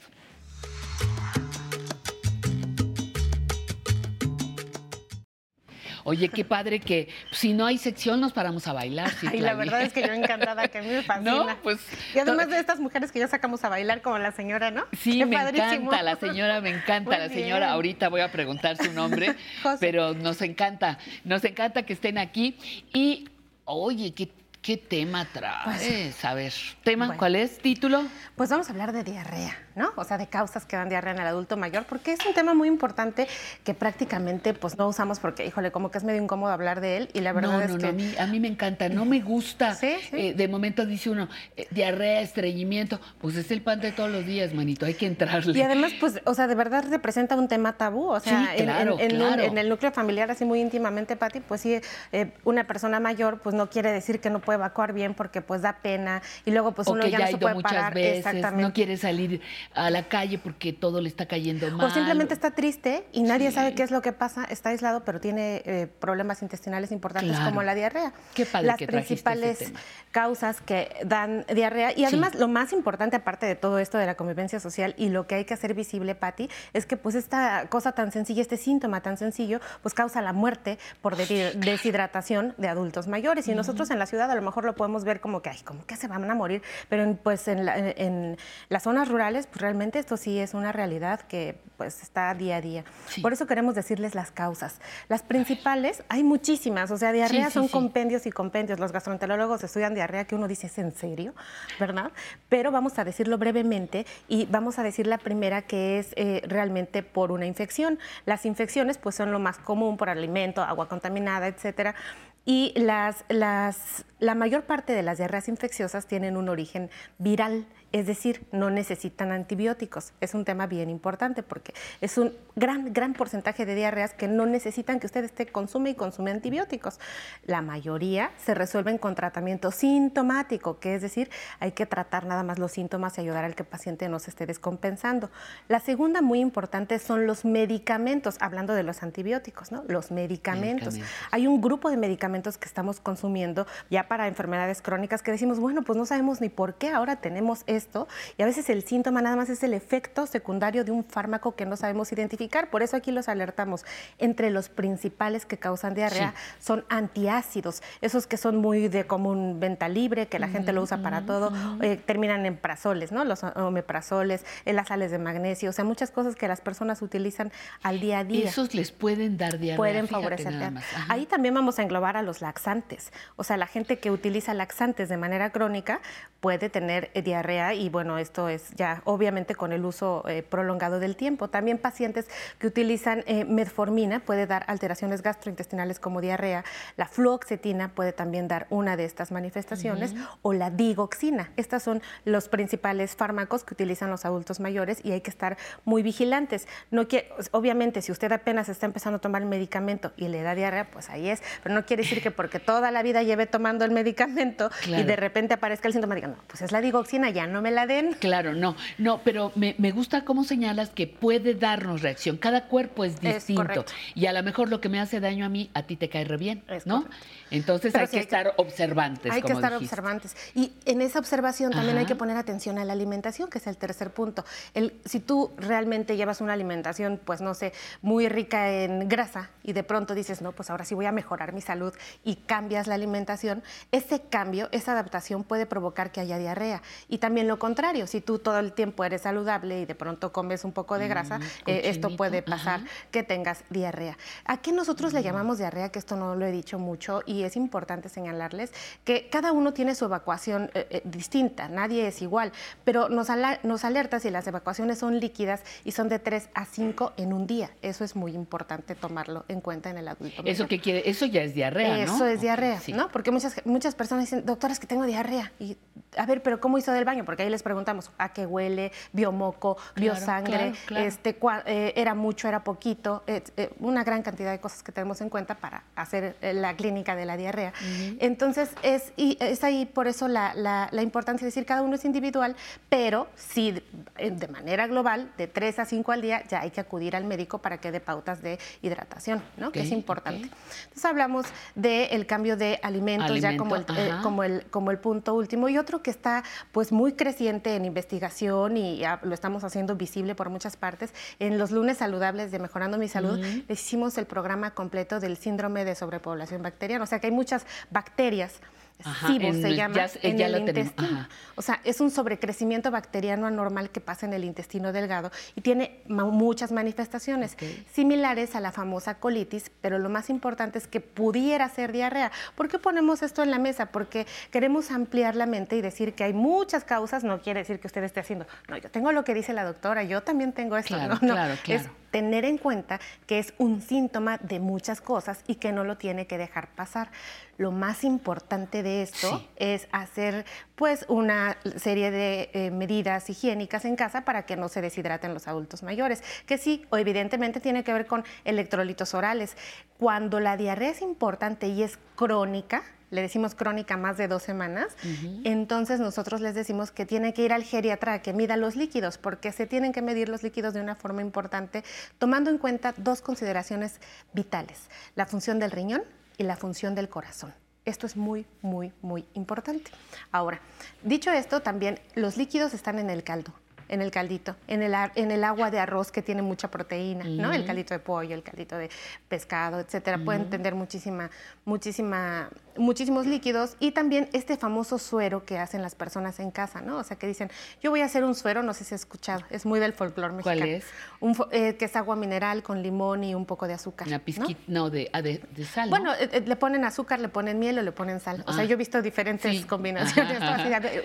Oye, qué padre que si no hay sección nos paramos a bailar. Ay, la verdad es que yo encantada, que a mí me *laughs* fascina. No, pues, y además de estas mujeres que ya sacamos a bailar como la señora, ¿no? Sí, Qué me padrísimo. encanta, la señora me encanta, *laughs* Muy la bien. señora. Ahorita voy a preguntar su nombre, *laughs* pero nos encanta, nos encanta que estén aquí. Y, oye, qué, ¿Qué tema traes? a ver, ¿tema? ¿Cuál es? ¿Título? Pues vamos a hablar de diarrea, ¿no? O sea, de causas que dan diarrea en el adulto mayor, porque es un tema muy importante que prácticamente pues no usamos porque, híjole, como que es medio incómodo hablar de él y la verdad no, es que... No, a mí, a mí me encanta, no me gusta. *laughs* Eh, de momento dice uno, eh, diarrea, estreñimiento, pues es el pan de todos los días, manito, hay que entrarle. Y además, pues, o sea, de verdad representa un tema tabú, o sea, Sí, claro, en, en- en un- claro. en el núcleo familiar así muy íntimamente, Pati, pues sí, eh, una persona mayor pues no quiere decir que no puede evacuar bien porque pues da pena y luego pues o uno que ya ya no se puede muchas parar. veces, Exactamente. no quiere salir a la calle porque todo le está cayendo mal. O simplemente está triste y nadie sabe qué es lo que pasa, está aislado, pero tiene eh, problemas intestinales importantes Claro. como la diarrea. Qué padre Las que principales causas que dan diarrea y además lo más importante aparte de todo esto de la convivencia social y lo que hay que hacer visible, Patti, es que pues esta cosa tan sencilla, este síntoma tan sencillo, pues causa la muerte por de- deshidratación de adultos mayores. Y nosotros en la ciudad a lo mejor lo podemos ver como que, ay, como que se van a morir, pero en, pues en, la- en- en las zonas rurales, pues realmente esto sí es una realidad que pues está día a día. Por eso queremos decirles las causas. Las principales, hay muchísimas, o sea, diarrea Sí, sí, son compendios y compendios. Los gastroenterólogos estudian diarrea que uno dice, ¿es en serio? ¿Verdad? Pero vamos a decirlo brevemente y vamos a decir la primera que es eh, realmente por una infección. Las infecciones pues son lo más común por alimento, agua contaminada, etcétera. Y las, las, la mayor parte de las diarreas infecciosas tienen un origen viral, es decir, no necesitan antibióticos. Es un tema bien importante porque es un gran, gran porcentaje de diarreas que no necesitan que usted esté consume y consume antibióticos. La mayoría se resuelven con tratamiento sintomático, que es decir, hay que tratar nada más los síntomas y ayudar al que el paciente no se esté descompensando. La segunda muy importante son los medicamentos, hablando de los antibióticos, ¿no? Los medicamentos. Medicamentos. Hay un grupo de medicamentos que estamos consumiendo ya para enfermedades crónicas que decimos, bueno, pues no sabemos ni por qué ahora tenemos esto y a veces el síntoma nada más es el efecto secundario de un fármaco que no sabemos identificar. Por eso aquí los alertamos. Entre los principales que causan diarrea son antiácidos, esos que son muy de común venta libre, que la gente lo usa para todo, eh, terminan en prazoles, ¿no? Los omeprazoles, eh, las sales de magnesio, o sea, muchas cosas que las personas utilizan al día a día Esos les pueden dar diarrea. pueden favorecer. diarrea. Ahí también vamos a englobar a los laxantes. O sea, la gente que utiliza laxantes de manera crónica puede tener eh, y bueno, esto es ya obviamente con el uso eh, prolongado del tiempo. También pacientes que utilizan eh, metformina puede dar alteraciones gastrointestinales como diarrea. La fluoxetina puede también dar una de estas manifestaciones o la digoxina. Estas son los principales fármacos que utilizan los adultos mayores y hay que estar muy vigilantes. No que, obviamente, si usted apenas está empezando a tomar el medicamento y le da diarrea, pues ahí es, pero no quiere decir que porque toda la vida lleve tomando el medicamento y de repente aparezca el síntoma, diga, no, pues es la digoxina, ya no me la den. Claro, no, no, pero me, me gusta cómo señalas que puede darnos reacción. Cada cuerpo es distinto. y a lo mejor lo que me hace daño a mí, a ti te cae re bien, ¿no? Entonces hay sí que hay que- estar observantes. Hay que estar dijiste. observantes. Y en esa observación también hay que poner atención a la alimentación, que es el tercer punto. El, si tú realmente llevas una alimentación, pues no sé, muy rica en grasa y de pronto dices, no, pues ahora sí voy a mejorar mi salud y cambias la alimentación, ese cambio, esa adaptación puede provocar que haya diarrea. Y también lo contrario, si tú todo el tiempo eres saludable y de pronto comes un poco de grasa, eh, esto puede pasar que tengas diarrea. ¿A qué nosotros le llamamos diarrea? Que esto no lo he dicho mucho y es importante señalarles que cada uno tiene su evacuación eh, eh, distinta, nadie es igual, pero nos, ala- nos alerta si las evacuaciones son líquidas y son de 3 a 5 en un día. Eso es muy importante tomarlo en cuenta en el adulto. Eso que quiere, eso ya es diarrea, ¿no? Eso es diarrea, sí. ¿no? Porque muchas, muchas personas dicen, doctora, es que tengo diarrea. Y, a ver, ¿pero cómo hizo del baño? Porque ahí les preguntamos, ¿a qué huele? ¿Vio moco? ¿Vio Claro, sangre? claro, claro. Este, cua- eh, ¿Era mucho? ¿Era poquito? Eh, eh, una gran cantidad de cosas que tenemos en cuenta para hacer eh, la clínica de la diarrea. Entonces, es, y es ahí por eso la, la- la importancia de decir, cada uno es individual, pero sí, de- de manera global, de 3 a 5 al día, ya hay que acudir al médico para que dé pautas de hidratación, ¿no? que es importante. Entonces hablamos del cambio de alimentos ya como el, Alimento, eh, como, el, como el punto último y otro que está pues muy creciente en investigación y lo estamos haciendo visible por muchas partes. En los lunes saludables de Mejorando mi Salud les hicimos el programa completo del síndrome de sobrepoblación bacteriana, o sea que hay muchas bacterias Ajá, en se llama ya- en ya el intestino. O sea, es un sobrecrecimiento bacteriano anormal que pasa en el intestino delgado y tiene ma- muchas manifestaciones similares a la famosa colitis, pero lo más importante es que pudiera ser diarrea. ¿Por qué ponemos esto en la mesa? Porque queremos ampliar la mente y decir que hay muchas causas, no quiere decir que usted esté haciendo, no, yo tengo lo que dice la doctora, yo también tengo esto. Claro, no, no, claro, es claro. Tener en cuenta que es un síntoma de muchas cosas y que no lo tiene que dejar pasar. Lo más importante de esto es hacer pues una serie de eh, medidas higiénicas en casa para que no se deshidraten los adultos mayores, que sí, o evidentemente tiene que ver con electrolitos orales. Cuando la diarrea es importante y es crónica, le decimos crónica más de dos semanas, entonces nosotros les decimos que tiene que ir al geriatra que mida los líquidos, porque se tienen que medir los líquidos de una forma importante, tomando en cuenta dos consideraciones vitales, la función del riñón y la función del corazón. Esto es muy, muy, muy importante. Ahora, dicho esto, también los líquidos están en el caldo, en el caldito, en el, en el agua de arroz que tiene mucha proteína, ¿no? El Ujú. caldito de pollo, el caldito de pescado, etcétera. Pueden Ujú. tener muchísima, muchísima, muchísimos líquidos y también este famoso suero que hacen las personas en casa, ¿no? O sea, que dicen, yo voy a hacer un suero, no sé si has escuchado, es muy del folclore ¿Cuál mexicano. es? Un fo- eh, que es agua mineral con limón y un poco de azúcar. Una pizquita, no, de, ah, de, de sal. ¿no? Bueno, eh, eh, le ponen azúcar, le ponen miel o le ponen sal. O sea, Ah. yo he visto diferentes combinaciones.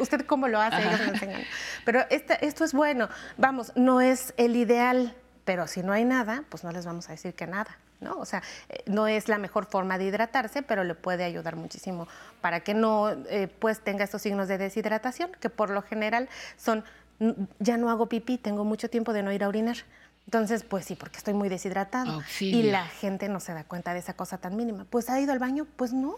¿Usted cómo lo hace? Ellos me enseñan. Pero esta- esto es bueno. Vamos, no es el ideal, pero si no hay nada, pues no les vamos a decir que nada. ¿no? O sea, eh, no es la mejor forma de hidratarse, pero le puede ayudar muchísimo para que no eh, pues tenga estos signos de deshidratación, que por lo general son, "Mm, ya no hago pipí, tengo mucho tiempo de no ir a orinar. Entonces, pues sí, porque estoy muy deshidratado. Y Auxilio. la gente no se da cuenta de esa cosa tan mínima. Pues ha ido al baño, pues no.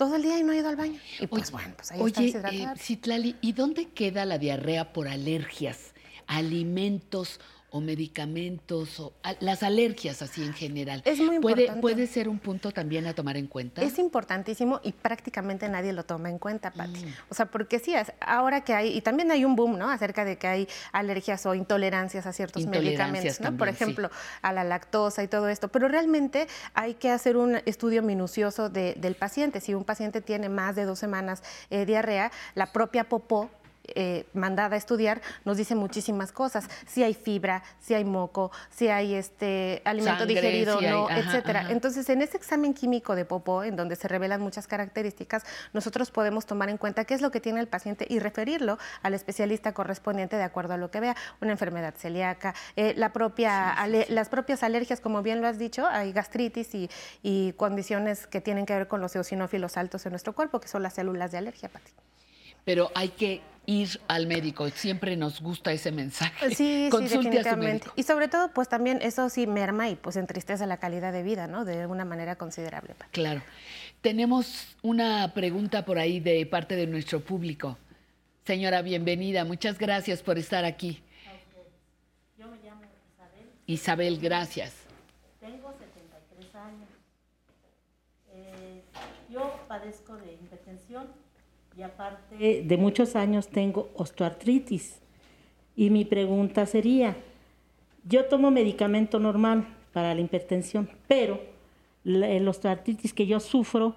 Todo el día y no ha ido al baño. Y pues bueno, pues ahí está Oye, deshidratado. eh, Citlali, ¿y dónde queda la diarrea por alergias? ¿Alimentos o medicamentos? O, a- las alergias así en general. Es muy ¿Puede, importante. ¿Puede ser un punto también a tomar en cuenta? Es importantísimo y prácticamente nadie lo toma en cuenta, Pati. Mm. O sea, porque sí, ahora que hay, y también hay un boom, ¿no? Acerca de que hay alergias o intolerancias a ciertos Intolerancias medicamentos, ¿no? Por sí. ejemplo, a la lactosa y todo esto. Pero realmente hay que hacer un estudio minucioso de- del paciente. Si un paciente tiene más de dos semanas eh, diarrea, la propia popó eh, mandada a estudiar nos dice muchísimas cosas. Si hay fibra, si hay moco, si hay este alimento Sangre, digerido, si hay- no, ajá, etcétera. ajá. Entonces, en ese examen químico de popó, en donde se revelan muchas características, nosotros podemos tomar en cuenta qué es lo que tiene el paciente y referirlo al especialista correspondiente de acuerdo a lo que vea, una enfermedad celíaca, eh, la propia, ale- las propias alergias, como bien lo has dicho, hay gastritis y, y condiciones que tienen que ver con los eosinófilos altos en nuestro cuerpo, que son las células de alergia, Pati. Pero hay que ir al médico. Siempre nos gusta ese mensaje. Sí, sí, *laughs* Consulte a su definitivamente. médico. Y sobre todo, pues también eso sí merma y pues entristece la calidad de vida, ¿no? De una manera considerable. Claro. Tenemos una pregunta por ahí de parte de nuestro público. Señora, bienvenida. Muchas gracias por estar aquí. Yo me llamo Isabel. Isabel, gracias. Tengo 73 años. Eh, yo padezco de y aparte de muchos años tengo osteoartritis. Y mi pregunta sería, yo tomo medicamento normal para la hipertensión, pero el osteoartritis que yo sufro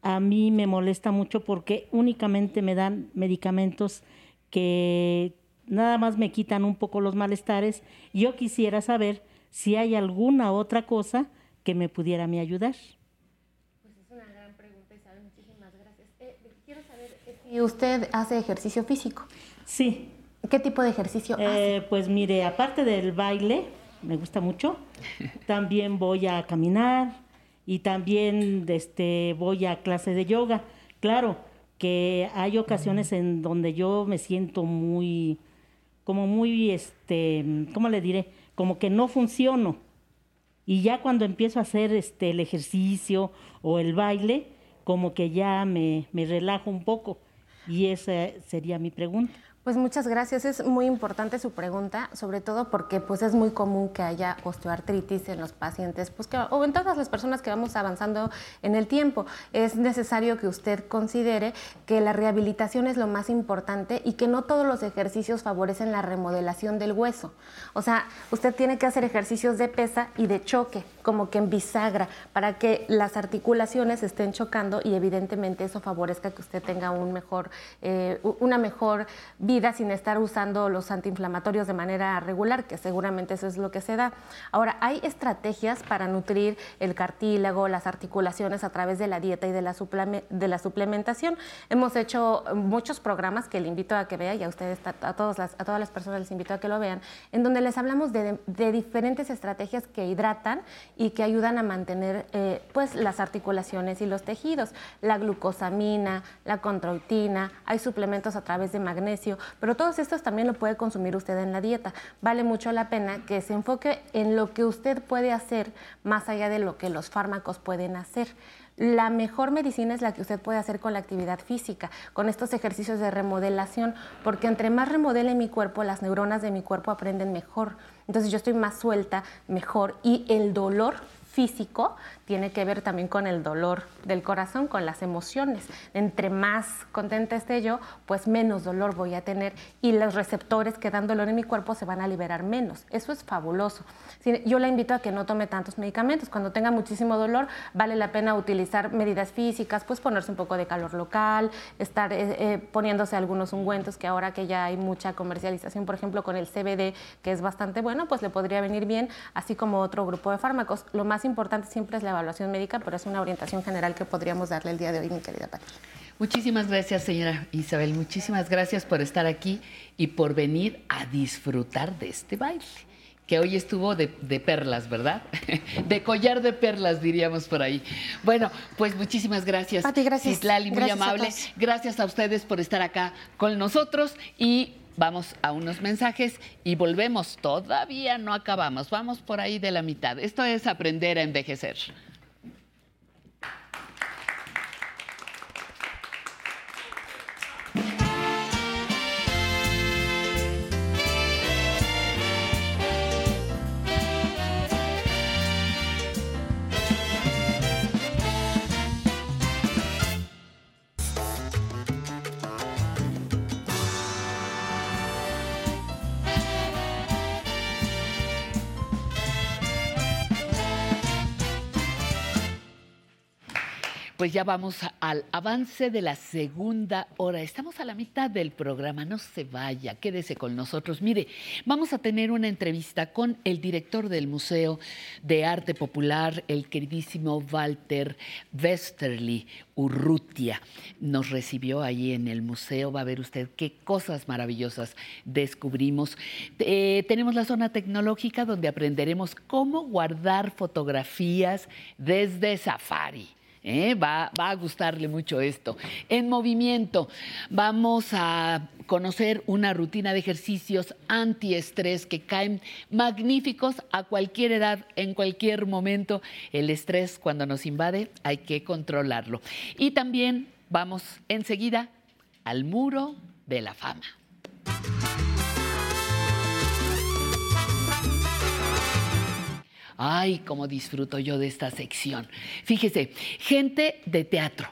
a mí me molesta mucho porque únicamente me dan medicamentos que nada más me quitan un poco los malestares. Yo quisiera saber si hay alguna otra cosa que me pudiera ayudar. Pues es una gran pregunta, Isabel. Muchísimas gracias. Eh, quiero usted hace ejercicio físico. Sí. ¿Qué tipo de ejercicio Eh, Pues mire, aparte del baile, me gusta mucho, *laughs* también voy a caminar y también este, voy a clase de yoga. Claro que hay ocasiones en donde yo me siento muy, como muy, este, ¿cómo le diré? Como que no funciono. Y ya cuando empiezo a hacer este, el ejercicio o el baile, como que ya me, me relajo un poco. Y esa sería mi pregunta. Pues muchas gracias. Es muy importante su pregunta, sobre todo porque pues es muy común que haya osteoartritis en los pacientes, pues que, o en todas las personas que vamos avanzando en el tiempo. Es necesario que usted considere que la rehabilitación es lo más importante y que no todos los ejercicios favorecen la remodelación del hueso. O sea, usted tiene que hacer ejercicios de pesa y de choque, como que en bisagra, para que las articulaciones estén chocando y evidentemente eso favorezca que usted tenga un mejor, eh, una mejor vida sin estar usando los antiinflamatorios de manera regular, que seguramente eso es lo que se da. Ahora, hay estrategias para nutrir el cartílago, las articulaciones a través de la dieta y de la, de la suplementación. Hemos hecho muchos programas que le invito a que vea y a ustedes, a, todas las, a todas las personas les invito a que lo vean, en donde les hablamos de, diferentes estrategias que hidratan y que ayudan a mantener eh, pues, las articulaciones y los tejidos. La glucosamina, la controitina, hay suplementos a través de magnesio, pero todos estos también lo puede consumir usted en la dieta. Vale mucho la pena que se enfoque en lo que usted puede hacer más allá de lo que los fármacos pueden hacer. La mejor medicina es la que usted puede hacer con la actividad física, con estos ejercicios de remodelación, porque entre más remodele mi cuerpo, las neuronas de mi cuerpo aprenden mejor. Entonces yo estoy más suelta, mejor y el dolor físico tiene que ver también con el dolor del corazón, con las emociones. Entre más contenta esté yo, pues menos dolor voy a tener y los receptores que dan dolor en mi cuerpo se van a liberar menos. Eso es fabuloso. Yo la invito a que no tome tantos medicamentos. Cuando tenga muchísimo dolor, vale la pena utilizar medidas físicas, pues ponerse un poco de calor local, estar eh, eh, poniéndose algunos ungüentos que ahora que ya hay mucha comercialización, por ejemplo, con el CBD, que es bastante bueno, pues le podría venir bien, así como otro grupo de fármacos. Lo más importante siempre es la evaluación médica, pero es una orientación general que podríamos darle el día de hoy, mi querida Pati. Muchísimas gracias, señora Isabel. Muchísimas gracias por estar aquí y por venir a disfrutar de este baile que hoy estuvo de, perlas, ¿verdad? *laughs* De collar de perlas, diríamos por ahí. Bueno, pues muchísimas gracias. Pati, gracias. Citlali, muy amable. gracias a ustedes por estar acá con nosotros y Vamos a unos mensajes y volvemos. Todavía no acabamos. Vamos por ahí de la mitad. Esto es aprender a envejecer. Pues ya vamos al avance de la segunda hora. Estamos a la mitad del programa, no se vaya, quédese con nosotros. Mire, vamos a tener una entrevista con el director del Museo de Arte Popular, el queridísimo Walter Westerly Urrutia. Nos recibió ahí en el museo, va a ver usted qué cosas maravillosas descubrimos. Eh, tenemos la zona tecnológica donde aprenderemos cómo guardar fotografías desde Safari. ¿Eh? Va, va, a gustarle mucho esto. En movimiento, vamos a conocer una rutina de ejercicios antiestrés que caen magníficos a cualquier edad, en cualquier momento. El estrés cuando nos invade hay que controlarlo. Y también vamos enseguida al muro de la fama. Ay, cómo disfruto yo de esta sección. Fíjese, gente de teatro,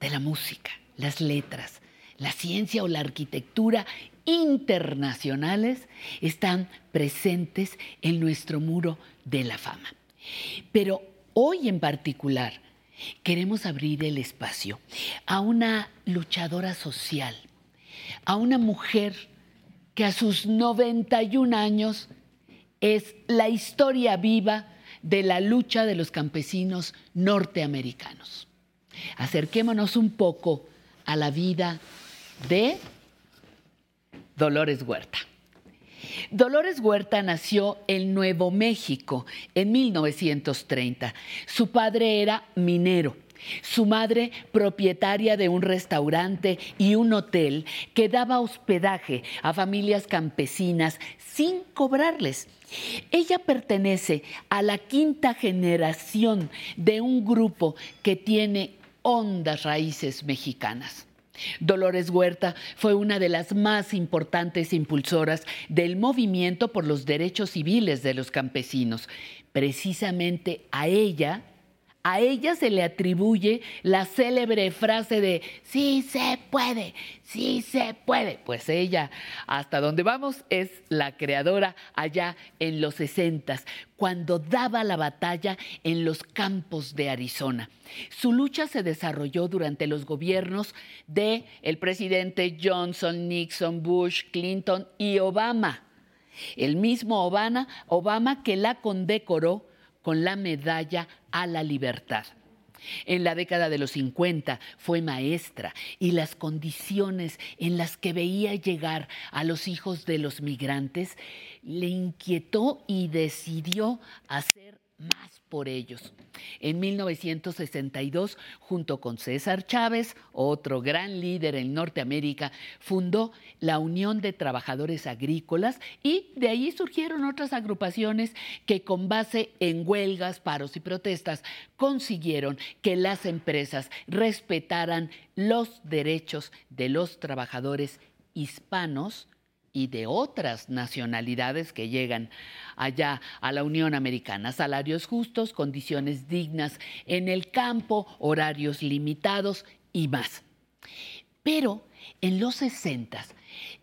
de la música, las letras, la ciencia o la arquitectura internacionales están presentes en nuestro muro de la fama. Pero hoy en particular queremos abrir el espacio a una luchadora social, a una mujer que a sus 91 años es la historia viva de la lucha de los campesinos norteamericanos. Acerquémonos un poco a la vida de Dolores Huerta. Dolores Huerta nació en Nuevo México en 1930. Su padre era minero. Su madre, propietaria de un restaurante y un hotel que daba hospedaje a familias campesinas sin cobrarles. Ella pertenece a la quinta generación de un grupo que tiene hondas raíces mexicanas. Dolores Huerta fue una de las más importantes impulsoras del movimiento por los derechos civiles de los campesinos. Precisamente a ella a ella se le atribuye la célebre frase de sí se puede, sí se puede. Pues ella, hasta donde vamos, es la creadora allá en los sesentas, cuando daba la batalla en los campos de Arizona. Su lucha se desarrolló durante los gobiernos de el presidente Johnson, Nixon, Bush, Clinton y Obama. El mismo Obama, Obama que la condecoró con la medalla a la libertad. En la década de los 50 fue maestra y las condiciones en las que veía llegar a los hijos de los migrantes le inquietó y decidió hacer más por ellos. En 1962, junto con César Chávez, otro gran líder en Norteamérica, fundó la Unión de Trabajadores Agrícolas y de ahí surgieron otras agrupaciones que con base en huelgas, paros y protestas consiguieron que las empresas respetaran los derechos de los trabajadores hispanos y de otras nacionalidades que llegan allá a la Unión Americana. Salarios justos, condiciones dignas en el campo, horarios limitados y más. Pero en los 60,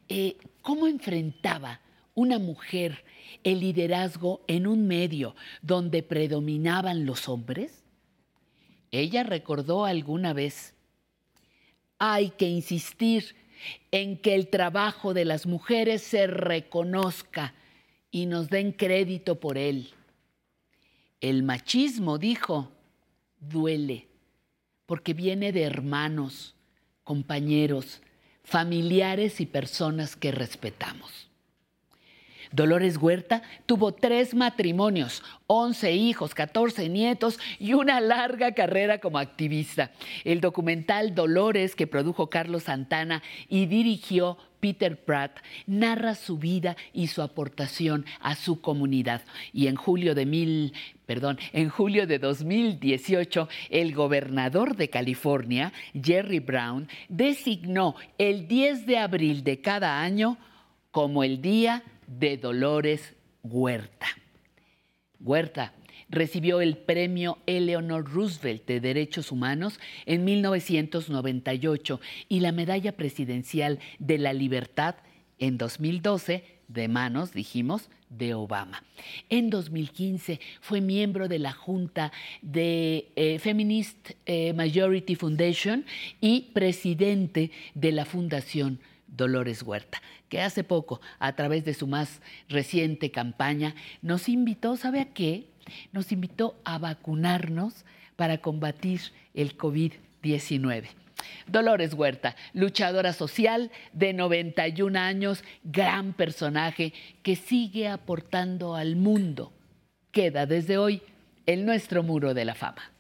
eh, ¿cómo enfrentaba una mujer el liderazgo en un medio donde predominaban los hombres? Ella recordó alguna vez, hay que insistir en que el trabajo de las mujeres se reconozca y nos den crédito por él. El machismo, dijo, duele, porque viene de hermanos, compañeros, familiares y personas que respetamos. Dolores Huerta tuvo tres matrimonios, 11 hijos, 14 nietos y una larga carrera como activista. El documental Dolores que produjo Carlos Santana y dirigió Peter Pratt narra su vida y su aportación a su comunidad. Y en julio de mil, perdón, en julio de 2018, el gobernador de California, Jerry Brown, designó el 10 de abril de cada año como el Día de Dolores Huerta. Huerta recibió el premio Eleanor Roosevelt de Derechos Humanos en 1998 y la medalla presidencial de la libertad en 2012 de manos, dijimos, de Obama. En 2015 fue miembro de la Junta de eh, Feminist eh, Majority Foundation y presidente de la Fundación Dolores Huerta, que hace poco, a través de su más reciente campaña, nos invitó, ¿sabe a qué? Nos invitó a vacunarnos para combatir el COVID-19. Dolores Huerta, luchadora social de 91 años, gran personaje que sigue aportando al mundo. Queda desde hoy en nuestro muro de la fama.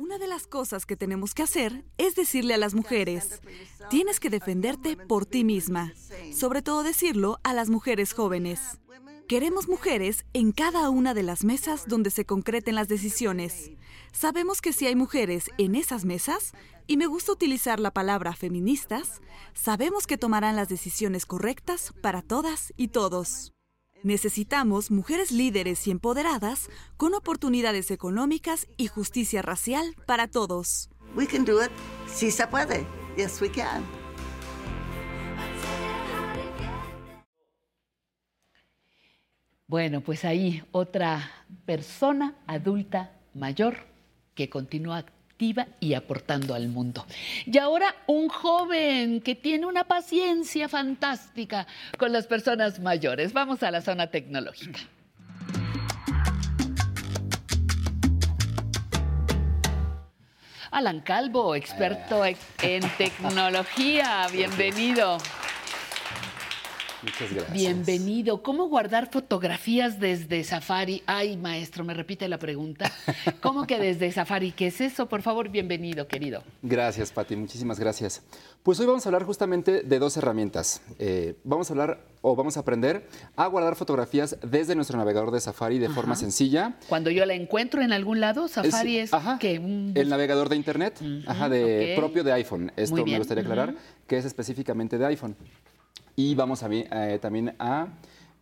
Una de las cosas que tenemos que hacer es decirle a las mujeres, tienes que defenderte por ti misma, sobre todo decirlo a las mujeres jóvenes. Queremos mujeres en cada una de las mesas donde se concreten las decisiones. Sabemos que si hay mujeres en esas mesas, y me gusta utilizar la palabra feministas, sabemos que tomarán las decisiones correctas para todas y todos. Necesitamos mujeres líderes y empoderadas con oportunidades económicas y justicia racial para todos. We can do it. Sí se puede. Yes, we can. Bueno, pues ahí otra persona adulta mayor que continúa y aportando al mundo. Y ahora un joven que tiene una paciencia fantástica con las personas mayores. Vamos a la zona tecnológica. Alan Calvo, experto en tecnología, bienvenido. Muchas gracias. Bienvenido. ¿Cómo guardar fotografías desde Safari? Ay, maestro, me repite la pregunta. *laughs* ¿Cómo que desde Safari? ¿Qué es eso? Por favor, bienvenido, querido. Gracias, Pati. Muchísimas gracias. Pues hoy vamos a hablar justamente de dos herramientas. Eh, vamos a hablar o vamos a aprender a guardar fotografías desde nuestro navegador de Safari de forma sencilla. Cuando yo la encuentro en algún lado, Safari es, que un El navegador de internet, ajá, de, propio de iPhone. Esto me gustaría aclarar, ujú. que es específicamente de iPhone. Y vamos a, eh, también a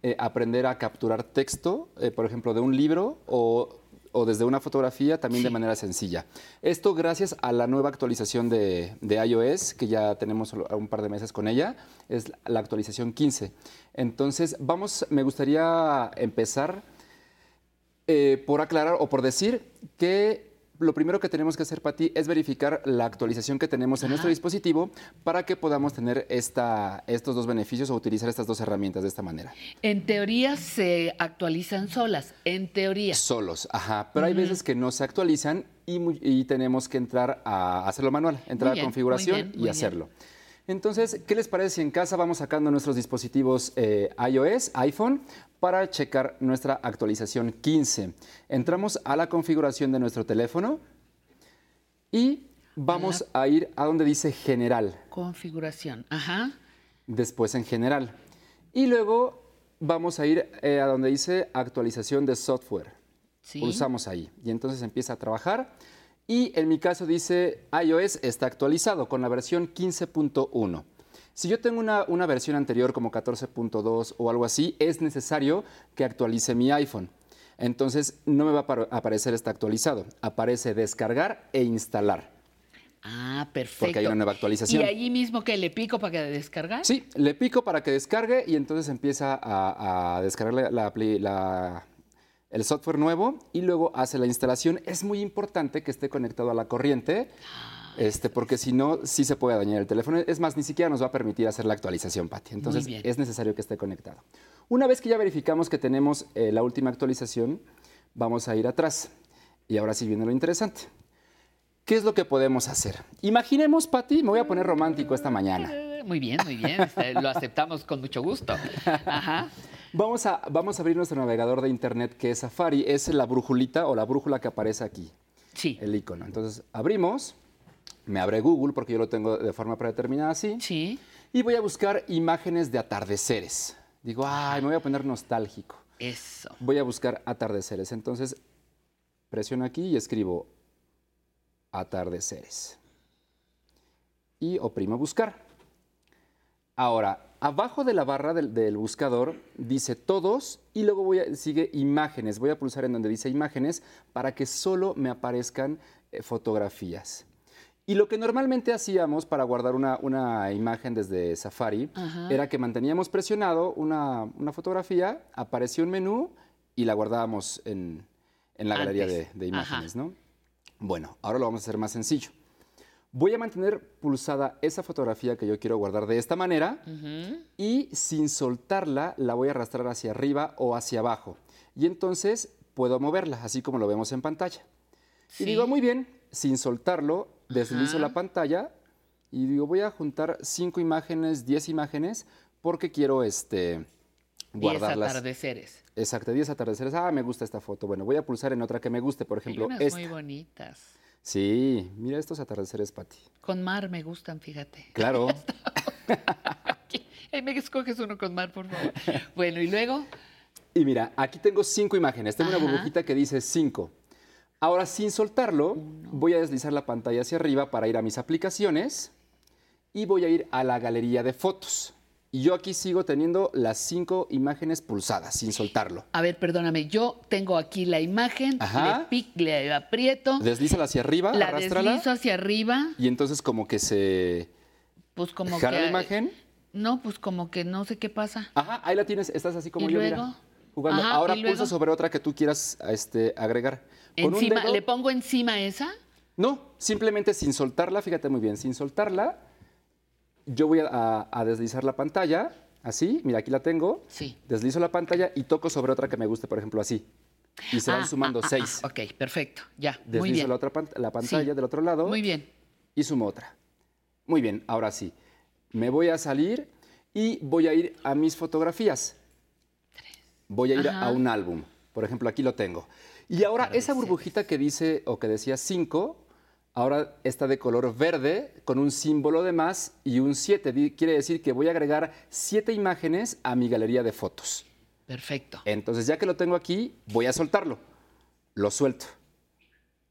eh, aprender a capturar texto, eh, por ejemplo, de un libro o, o desde una fotografía, también de manera sencilla. Esto gracias a la nueva actualización de, de iOS, que ya tenemos un par de meses con ella, es la actualización 15. Entonces, vamos, me gustaría empezar eh, por aclarar o por decir que lo primero que tenemos que hacer, Pati, es verificar la actualización que tenemos en nuestro dispositivo para que podamos tener esta, estos dos beneficios o utilizar estas dos herramientas de esta manera. En teoría se actualizan solas, en teoría. Solos, ajá. Pero hay veces que no se actualizan y, tenemos que entrar a hacerlo manual, entrar bien, a configuración muy bien, muy y bien. hacerlo. Entonces, ¿qué les parece si en casa vamos sacando nuestros dispositivos eh, iOS, iPhone, para checar nuestra actualización 15? Entramos a la configuración de nuestro teléfono y vamos a ir a donde dice General, Configuración. Ajá. después en General. Y luego vamos a ir eh, a donde dice Actualización de software. Sí. Pulsamos ahí y entonces empieza a trabajar. Y en mi caso dice iOS está actualizado con la versión 15.1. Si yo tengo una, una versión anterior como 14.2 o algo así, es necesario que actualice mi iPhone. Entonces no me va a apar- aparecer está actualizado. Aparece descargar e instalar. Ah, perfecto. Porque hay una nueva actualización. ¿Y allí mismo que le pico para que descargar? Sí, le pico para que descargue y entonces empieza a, a descargar la- la apli- la- el software nuevo y luego hace la instalación. Es muy importante que esté conectado a la corriente, este, porque si no, sí se puede dañar el teléfono. Es más, ni siquiera nos va a permitir hacer la actualización, Pati. Entonces, es necesario que esté conectado. Una vez que ya verificamos que tenemos eh, la última actualización, vamos a ir atrás. Y ahora sí viene lo interesante. ¿Qué es lo que podemos hacer? Imaginemos, Pati, me voy a poner romántico esta mañana. Muy bien, muy bien. Este, Lo aceptamos con mucho gusto. Ajá. Vamos a, vamos a abrir nuestro navegador de internet que es Safari. Es la brújulita o la brújula que aparece aquí. Sí. El icono. Entonces abrimos. Me abre Google porque yo lo tengo de forma predeterminada así. Sí. Y voy a buscar imágenes de atardeceres. Digo, ay, me voy a poner nostálgico. Eso. Voy a buscar atardeceres. Entonces presiono aquí y escribo atardeceres. Y oprimo buscar. Ahora, abajo de la barra del, del buscador dice todos y luego voy a, sigue imágenes. Voy a pulsar en donde dice imágenes para que solo me aparezcan eh, fotografías. Y lo que normalmente hacíamos para guardar una, una imagen desde Safari Ajá. era que manteníamos presionado una, una fotografía, aparecía un menú y la guardábamos en, en la galería de, Antes. de imágenes, Ajá. ¿no? Bueno, ahora lo vamos a hacer más sencillo. Voy a mantener pulsada esa fotografía que yo quiero guardar de esta manera Ujú. y sin soltarla la voy a arrastrar hacia arriba o hacia abajo. Y entonces puedo moverla, así como lo vemos en pantalla. Y digo, muy bien, sin soltarlo, deslizo Ajá. la pantalla y digo, voy a juntar cinco imágenes, 10 imágenes, porque quiero este, Diez guardarlas. atardeceres. Exacto, 10 atardeceres. Ah, me gusta esta foto. Bueno, voy a pulsar en otra que me guste, por Hay ejemplo, unas esta. muy bonitas. Sí, mira estos atardeceres, Pati. Con mar me gustan, fíjate. *laughs* Claro. Me escoges uno con mar, por favor. Bueno, y luego. Y mira, aquí tengo cinco imágenes. Tengo una burbujita que dice cinco. Ahora, sin soltarlo, voy a deslizar la pantalla hacia arriba para ir a mis aplicaciones y voy a ir a la galería de fotos. Y yo aquí sigo teniendo las cinco imágenes pulsadas, sin soltarlo. A ver, perdóname, yo tengo aquí la imagen, Ajá. le pic, le aprieto, Deslízala hacia arriba, la arrástrala. deslizo hacia arriba, Y entonces como que se... pues como ¿Jala que... la imagen? No, pues como que no sé qué pasa. Ajá, ahí la tienes, estás así como ¿Y yo, luego? mira, jugando. Ajá, Ahora ¿y luego? pulsa sobre otra que tú quieras este, agregar. Con Encima, dedo- ¿Le pongo encima esa? No, simplemente sin soltarla, fíjate muy bien, sin soltarla, yo voy a, a- a deslizar la pantalla, así, mira, aquí la tengo. Sí. Deslizo la pantalla y toco sobre otra que me guste, por ejemplo, así. Y se van Ah, sumando ah, ah, seis. ah, ok, perfecto, ya, muy Deslizo bien. la otra la pantalla Sí. del otro lado. Muy bien. Y sumo otra. Muy bien, ahora sí. Me voy a salir y voy a ir a mis fotografías. Voy a ir Ajá. a un álbum. Por ejemplo, aquí lo tengo. Y ahora esa burbujita que dice o que decía 5, ahora está de color verde con un símbolo de más y un 7. Quiere decir que voy a agregar 7 imágenes a mi galería de fotos. Perfecto. Entonces, ya que lo tengo aquí, voy a soltarlo. Lo suelto.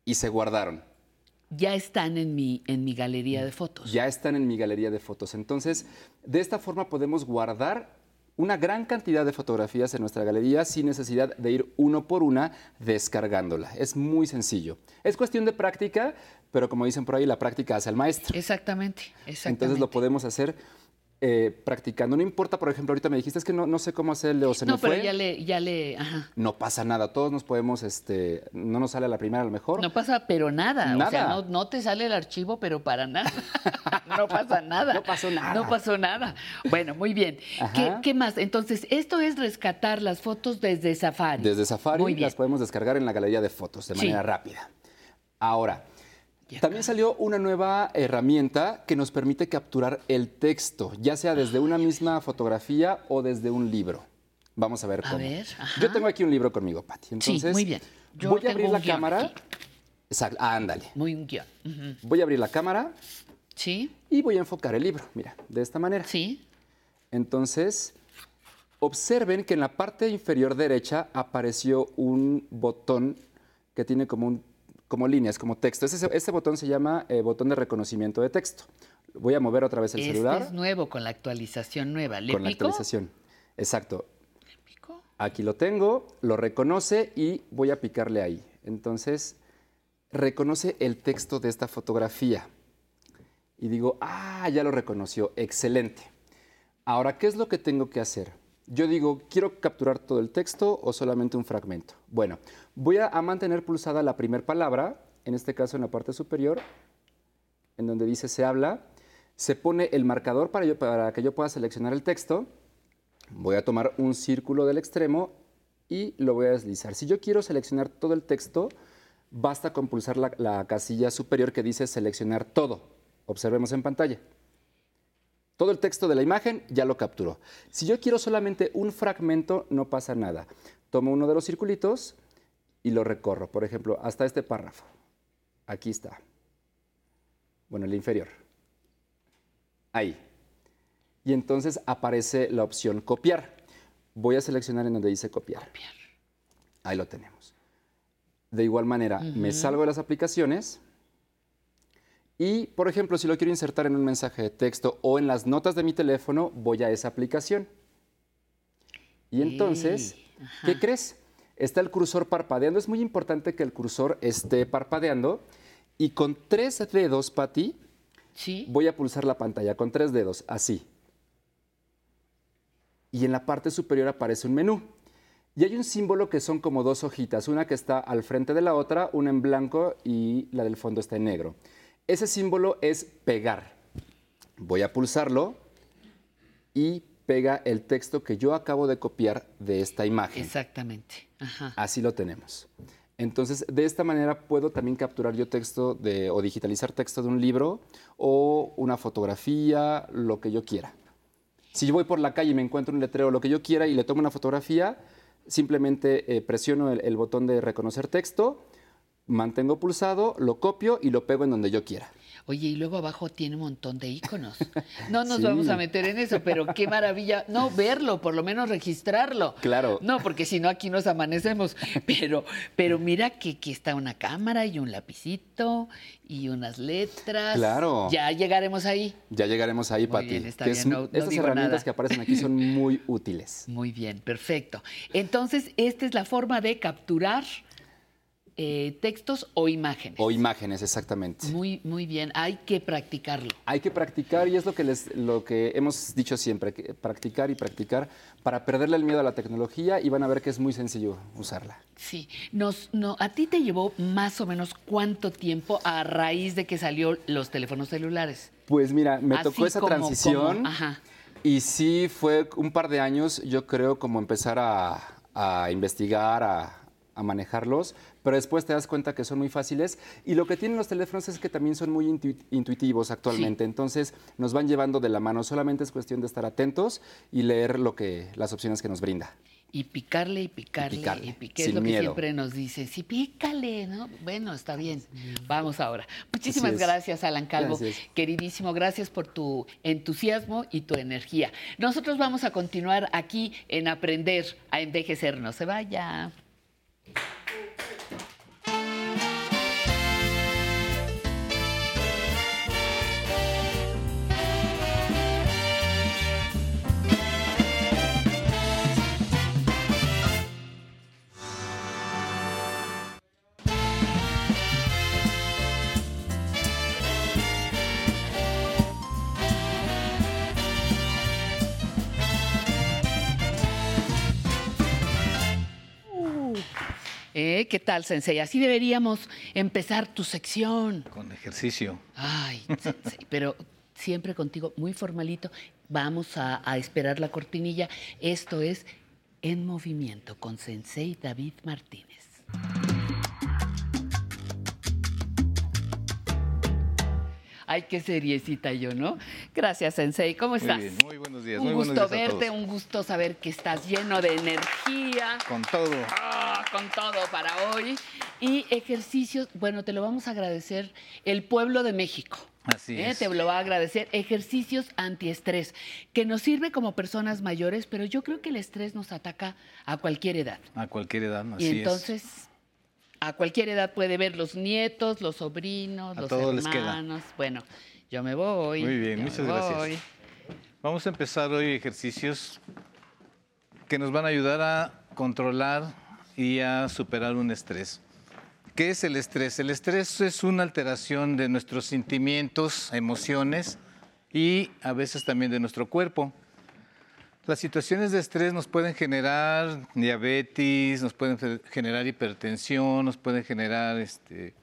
Y se guardaron. Ya están en mi, en mi galería de fotos. Ya están en mi galería de fotos. Entonces, de esta forma podemos guardar una gran cantidad de fotografías en nuestra galería sin necesidad de ir uno por una descargándola. Es muy sencillo. Es cuestión de práctica, pero como dicen por ahí, la práctica hace al maestro. Exactamente, exactamente. Entonces lo podemos hacer eh, practicando. No importa, por ejemplo, ahorita me dijiste es que no, no sé cómo hacerle o se no, me pero fue. ya le, ya le, ajá. No pasa nada, todos nos podemos, este, no nos sale a la primera a lo mejor. No pasa, pero nada. O sea, Nada. no, no te sale el archivo, pero para nada. *laughs* no pasa nada. No pasó nada. No pasó nada. Bueno, muy bien. ¿Qué, qué más? Entonces, esto es rescatar las fotos desde Safari. Desde Safari Muy bien. las podemos descargar en la galería de fotos de Sí. manera rápida. Ahora, también salió una nueva herramienta que nos permite capturar el texto, ya sea desde una misma fotografía o desde un libro. Vamos a ver A cómo. ver, ajá. Yo tengo aquí un libro conmigo, Pati. Entonces, muy bien. Yo voy a abrir la cámara. aquí. Exacto, ah, ándale. Muy un guion. Voy a abrir la cámara. Sí. Y voy a enfocar el libro, mira, de esta manera. Sí. Entonces, observen que en la parte inferior derecha apareció un botón que tiene como, un, como líneas, como texto. Ese, ese botón se llama eh, botón de reconocimiento de texto. Voy a mover otra vez el este celular es nuevo con la actualización nueva. ¿Le con la actualización. Exacto. Aquí lo tengo, lo reconoce y voy a picarle ahí. Entonces, reconoce el texto de esta fotografía. Y digo, ah, ya lo reconoció, excelente. Ahora, ¿qué es lo que tengo que hacer? Yo digo, ¿quiero capturar todo el texto o solamente un fragmento? Bueno, voy a, mantener pulsada la primera palabra, en este caso en la parte superior, en donde dice se habla. Se pone el marcador para, que yo pueda seleccionar el texto. Voy a tomar un círculo del extremo y lo voy a deslizar. Si yo quiero seleccionar todo el texto, basta con pulsar la casilla superior que dice seleccionar todo. Observemos en pantalla. Todo el texto de la imagen ya lo capturó. Si yo quiero solamente un fragmento, no pasa nada. Tomo uno de los circulitos y lo recorro. Por ejemplo, hasta este párrafo. Aquí está. Bueno, el inferior. Ahí. Y entonces aparece la opción copiar. Voy a seleccionar en donde dice copiar. Ahí lo tenemos. De igual manera, me salgo de las aplicaciones y, por ejemplo, si lo quiero insertar en un mensaje de texto o en las notas de mi teléfono, voy a esa aplicación. Y entonces, ¿qué crees? Está el cursor parpadeando. Es muy importante que el cursor esté parpadeando. Y con tres dedos, Pati, voy a pulsar la pantalla con tres dedos, así. Y en la parte superior aparece un menú. Y hay un símbolo que son como dos hojitas, una que está al frente de la otra, una en blanco y la del fondo está en negro. Ese símbolo es pegar. Voy a pulsarlo y pega el texto que yo acabo de copiar de esta imagen. Exactamente. Ajá. Así lo tenemos. Entonces, de esta manera puedo también capturar yo texto de, o digitalizar texto de un libro o una fotografía, lo que yo quiera. Si yo voy por la calle y me encuentro un letrero, lo que yo quiera, y le tomo una fotografía, simplemente eh, presiono el, el botón de reconocer texto, mantengo pulsado, lo copio y lo pego en donde yo quiera. Oye, y luego abajo tiene un montón de iconos. *laughs* No nos Sí. vamos a meter en eso, pero qué maravilla. No verlo, por lo menos registrarlo. Claro. No, porque si no aquí nos amanecemos. Pero, pero mira que aquí está una cámara y un lapicito y unas letras. Claro. Ya llegaremos ahí. Ya llegaremos ahí, Pati. bien, está que bien, es- no- no estas digo herramientas nada. que aparecen aquí son muy *laughs* útiles. Muy bien, perfecto. Entonces, esta es la forma de capturar eh, textos o imágenes. O imágenes, exactamente. Muy, muy bien. Hay que practicarlo. Hay que practicar y es lo que, les, lo que hemos dicho siempre, que practicar y practicar para perderle el miedo a la tecnología y van a ver que es muy sencillo usarla. Sí, nos, no, ¿a ti te llevó más o menos cuánto tiempo a raíz de que salió los teléfonos celulares? Pues mira, me Así tocó esa como- transición como- ajá. y sí fue un par de años, yo creo, como empezar a, a investigar, a, a manejarlos, pero después te das cuenta que son muy fáciles. Y lo que tienen los teléfonos es que también son muy intu- intuitivos actualmente. Entonces nos van llevando de la mano. Solamente es cuestión de estar atentos y leer lo que, las opciones que nos brinda. Y picarle y picarle y picarle, pique, es sin lo que miedo. siempre nos dice. Sí, pícale, ¿no? Bueno, está bien. Vamos ahora. Muchísimas gracias, Alan Calvo. Gracias. Queridísimo, gracias por tu entusiasmo y tu energía. Nosotros vamos a continuar aquí en Aprender a Envejecer. No se vaya. Cool. ¿Eh? ¿Qué tal, Sensei? Así deberíamos empezar tu sección. Con ejercicio. Ay, Sensei, pero siempre contigo, muy formalito. Vamos a, a esperar la cortinilla. Esto es En Movimiento con Sensei David Martínez. Ay, qué seriecita yo, ¿no? Gracias, Sensei. ¿Cómo Muy estás? bien, muy buenos días, Un muy buenos gusto días a verte, todos. un gusto saber que estás lleno de energía. Con todo. Ah, con todo para hoy. Y ejercicios, bueno, te lo vamos a agradecer el pueblo de México. Así ¿eh? es. Te lo va a agradecer. Ejercicios antiestrés, que nos sirve como personas mayores, pero yo creo que el estrés nos ataca a cualquier edad. A cualquier edad, así y es. A cualquier edad puede ver los nietos, los sobrinos, A los todos les queda. hermanos. Bueno, yo me voy. Muy bien, muchas gracias. voy. Vamos a empezar hoy ejercicios que nos van a ayudar a controlar y a superar un estrés. ¿Qué es el estrés? El estrés es una alteración de nuestros sentimientos, emociones y a veces también de nuestro cuerpo. Las situaciones de estrés nos pueden generar diabetes, nos pueden generar hipertensión, nos pueden generar este,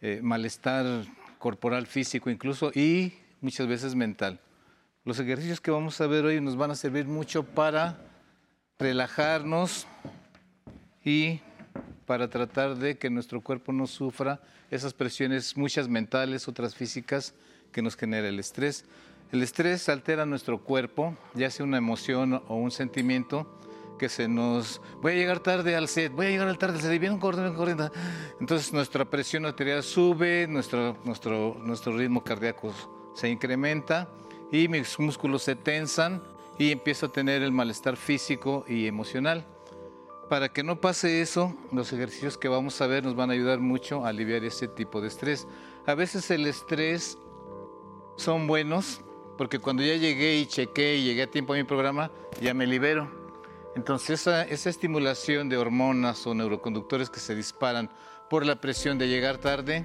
eh, malestar corporal, físico incluso y muchas veces mental. Los ejercicios que vamos a ver hoy nos van a servir mucho para relajarnos y para tratar de que nuestro cuerpo no sufra esas presiones, muchas mentales, otras físicas, que nos genera el estrés. El estrés altera nuestro cuerpo, ya sea una emoción o un sentimiento que se nos... Voy a llegar tarde al set, voy a llegar tarde al set, y vienen corriendo, corriendo. Entonces nuestra presión arterial sube, nuestro, nuestro, nuestro ritmo cardíaco se incrementa y mis músculos se tensan y empiezo a tener el malestar físico y emocional. Para que no pase eso, los ejercicios que vamos a ver nos van a ayudar mucho a aliviar ese tipo de estrés. A veces el estrés son buenos porque cuando ya llegué y chequé y llegué a tiempo a mi programa, ya me libero. Entonces esa, esa estimulación de hormonas o neuroconductores que se disparan por la presión de llegar tarde,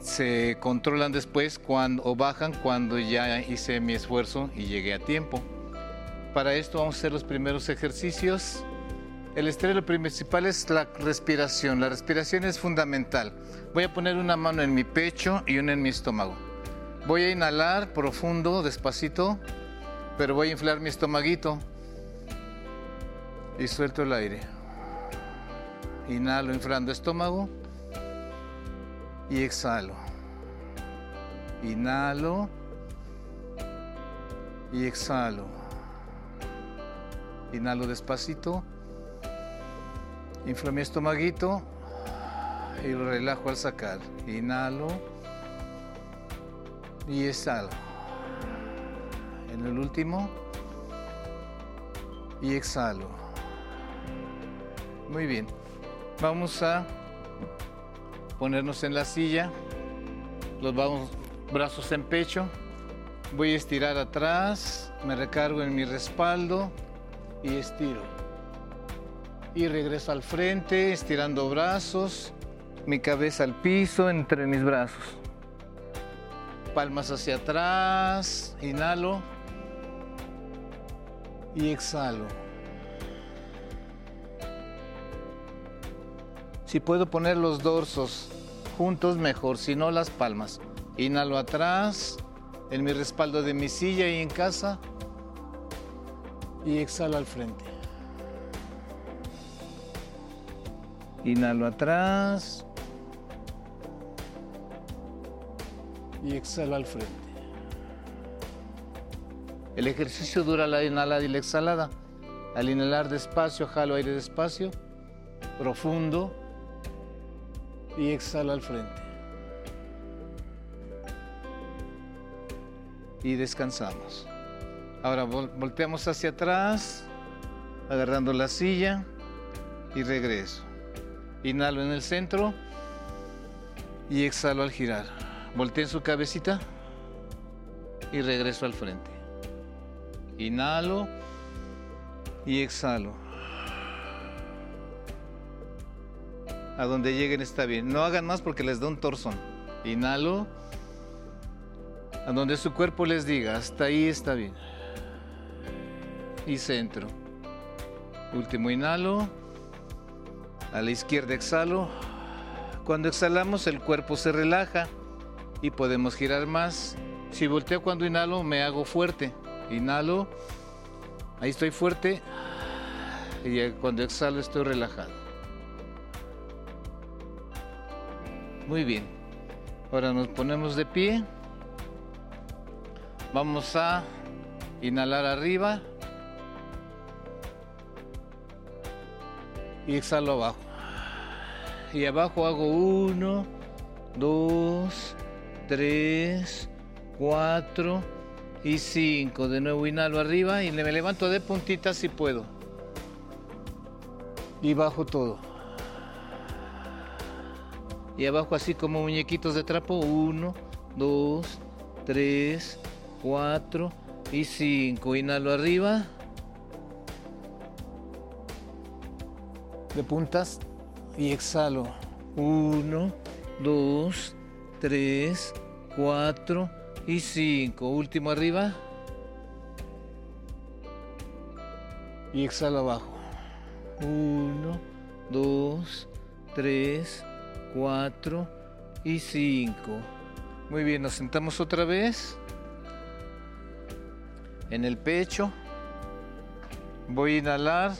se controlan después cuando, o bajan cuando ya hice mi esfuerzo y llegué a tiempo. Para esto vamos a hacer los primeros ejercicios. El estrés principal es la respiración. La respiración es fundamental. Voy a poner una mano en mi pecho y una en mi estómago. Voy a inhalar profundo, despacito, pero voy a inflar mi estomaguito. Y suelto el aire. Inhalo inflando estómago y exhalo. Inhalo y exhalo. Inhalo despacito. Inflo mi estomaguito y lo relajo al sacar. Inhalo y exhalo. En el último y exhalo. Muy bien. Vamos a ponernos en la silla. Los vamos, brazos en pecho. Voy a estirar atrás. Me recargo en mi respaldo y estiro. Y regreso al frente, estirando brazos. Mi cabeza al piso entre mis brazos. Palmas hacia atrás. Inhalo. Y exhalo. Si puedo poner los dorsos juntos, mejor, si no las palmas. Inhalo atrás, en mi respaldo de mi silla y en casa. Y exhalo al frente. Inhalo atrás. Y exhalo al frente. El ejercicio dura la inhalada y la exhalada. Al inhalar despacio, jalo aire despacio, profundo y exhalo al frente. Y descansamos. Ahora volteamos hacia atrás, agarrando la silla y regreso. Inhalo en el centro y exhalo al girar. Volteo su cabecita y regreso al frente. Inhalo y exhalo. A donde lleguen está bien. No hagan más porque les da un torzón. Inhalo. A donde su cuerpo les diga, hasta ahí está bien. Y centro. Último inhalo. A la izquierda exhalo. Cuando exhalamos el cuerpo se relaja y podemos girar más. Si volteo cuando inhalo me hago fuerte. Inhalo, ahí estoy fuerte y cuando exhalo estoy relajado. Muy bien, ahora nos ponemos de pie. Vamos a inhalar arriba y exhalo abajo. Y abajo hago uno, dos, tres, cuatro y 5. De nuevo inhalo arriba y me levanto de puntitas si puedo. Y bajo todo. Y abajo así como muñequitos de trapo. 1, 2, 3, 4 y 5. Inhalo arriba. De puntas y exhalo. 1, 2, 3, 4 y 5. Último arriba. Y exhalo abajo. 1, 2, 3, 4 y 5. Muy bien, nos sentamos otra vez. En el pecho. Voy a inhalar.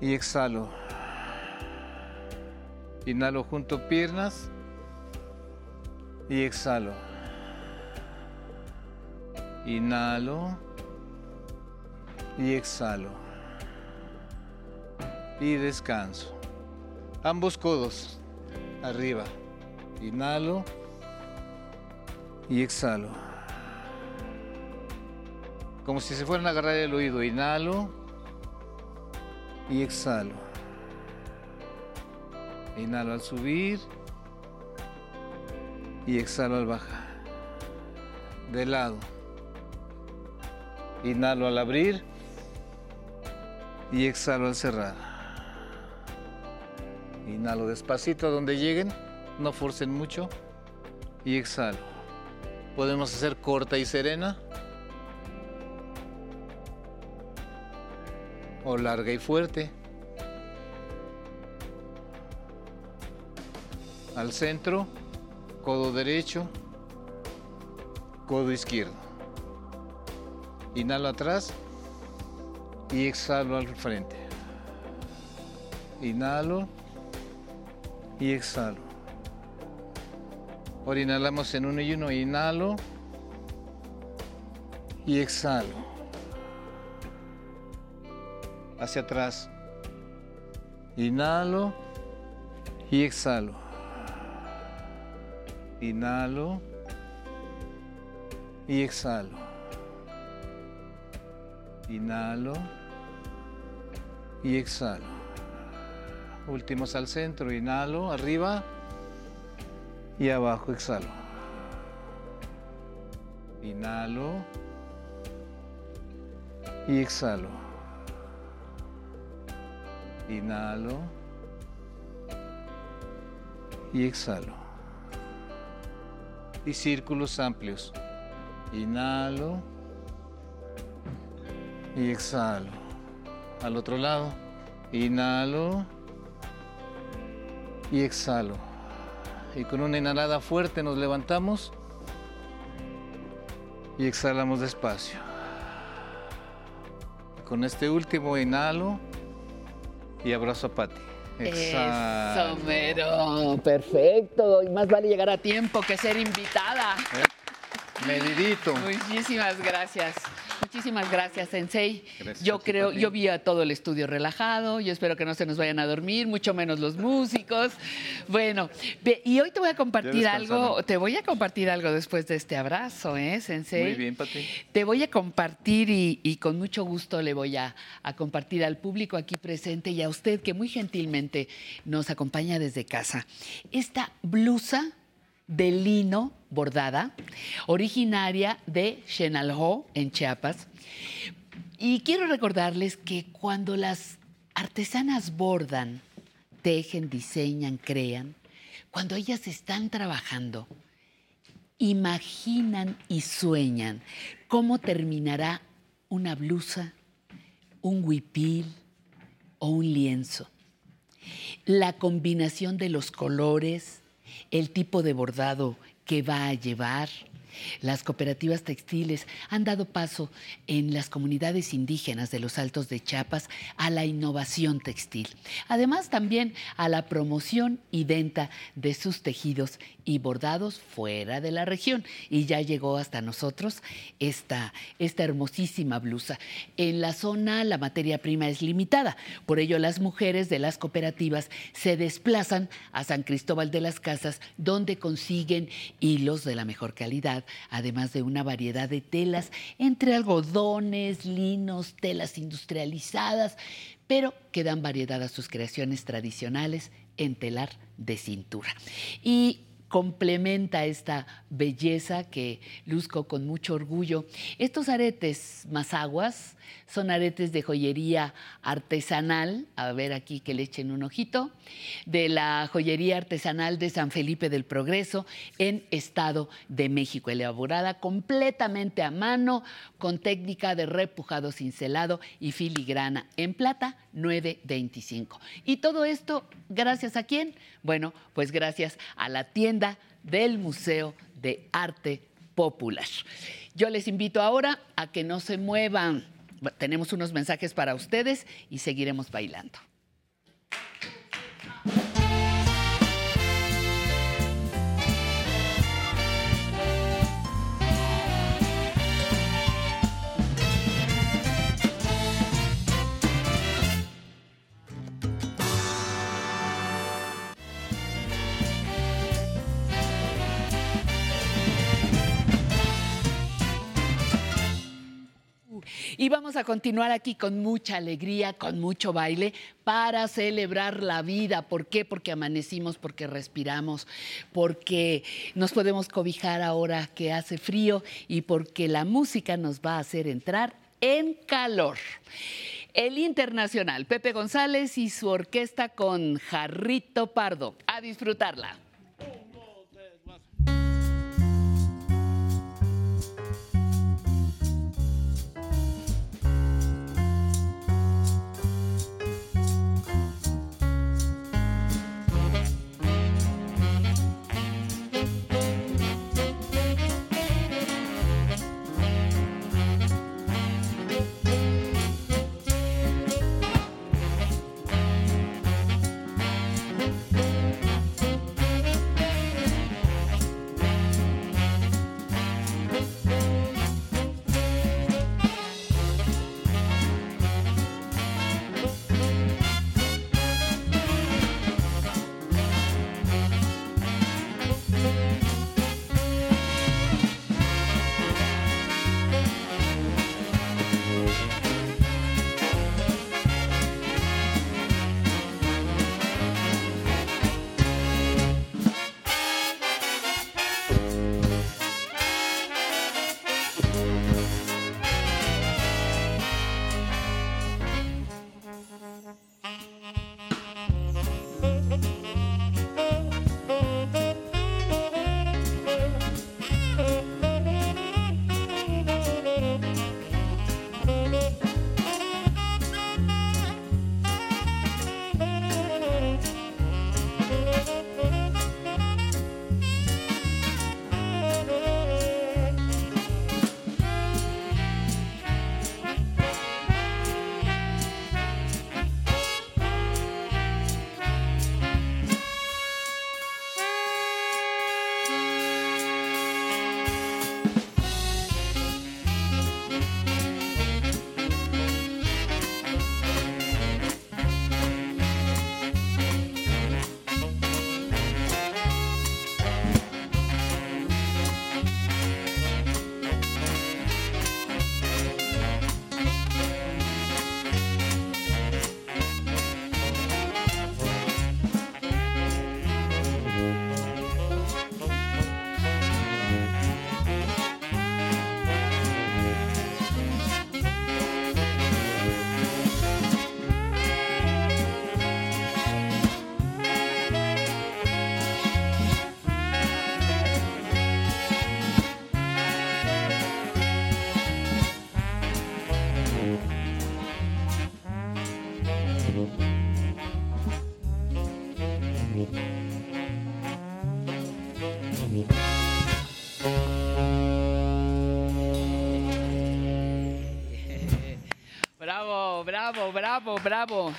Y exhalo. Inhalo junto piernas y exhalo. Inhalo y exhalo. Y descanso. Ambos codos arriba. Inhalo y exhalo. Como si se fueran a agarrar el oído. Inhalo y exhalo. Inhalo al subir y exhalo al bajar. De lado. Inhalo al abrir y exhalo al cerrar. Inhalo despacito a donde lleguen, no forcen mucho y exhalo. Podemos hacer corta y serena o larga y fuerte. Al centro codo derecho, codo izquierdo. Inhalo atrás y exhalo al frente. Inhalo y exhalo. Ahora inhalamos en uno y uno. Inhalo y exhalo. Hacia atrás. Inhalo y exhalo. Inhalo y exhalo. Inhalo y exhalo. Últimos al centro, inhalo, arriba y abajo, exhalo. Inhalo y exhalo. Inhalo y exhalo y círculos amplios. Inhalo y exhalo. Al otro lado, inhalo y exhalo. Y con una inhalada fuerte nos levantamos y exhalamos despacio. Con este último inhalo y abrazo a Pati. Eso, mero. Perfecto. Y más vale llegar a tiempo que ser invitada. Medidito. Muchísimas gracias. Muchísimas gracias, Sensei. Gracias yo creo, yo vi a todo el estudio relajado. Yo espero que no se nos vayan a dormir, mucho menos los músicos. Bueno, y hoy te voy a compartir algo. Te voy a compartir algo después de este abrazo, ¿eh, Sensei? Muy bien, Pati. Te voy a compartir y, y con mucho gusto le voy a, a compartir al público aquí presente y a usted que muy gentilmente nos acompaña desde casa. Esta blusa de lino bordada, originaria de Chenalho, en Chiapas. Y quiero recordarles que cuando las artesanas bordan, tejen, diseñan, crean, cuando ellas están trabajando, imaginan y sueñan cómo terminará una blusa, un huipil o un lienzo. La combinación de los colores, el tipo de bordado que va a llevar. Las cooperativas textiles han dado paso en las comunidades indígenas de los Altos de Chiapas a la innovación textil. Además también a la promoción y venta de sus tejidos y bordados fuera de la región. Y ya llegó hasta nosotros esta, esta hermosísima blusa. En la zona la materia prima es limitada, por ello las mujeres de las cooperativas se desplazan a San Cristóbal de las Casas, donde consiguen hilos de la mejor calidad, además de una variedad de telas entre algodones, linos, telas industrializadas, pero que dan variedad a sus creaciones tradicionales en telar de cintura. Y complementa esta belleza que luzco con mucho orgullo. Estos aretes mazaguas son aretes de joyería artesanal, a ver aquí que le echen un ojito, de la joyería artesanal de San Felipe del Progreso en Estado de México, elaborada completamente a mano con técnica de repujado cincelado y filigrana en plata 925. Y todo esto gracias a quién? Bueno, pues gracias a la tienda del Museo de Arte Popular. Yo les invito ahora a que no se muevan. Tenemos unos mensajes para ustedes y seguiremos bailando. Y vamos a continuar aquí con mucha alegría, con mucho baile, para celebrar la vida. ¿Por qué? Porque amanecimos, porque respiramos, porque nos podemos cobijar ahora que hace frío y porque la música nos va a hacer entrar en calor. El Internacional, Pepe González y su orquesta con Jarrito Pardo. A disfrutarla. Bravo, bravo, bravo.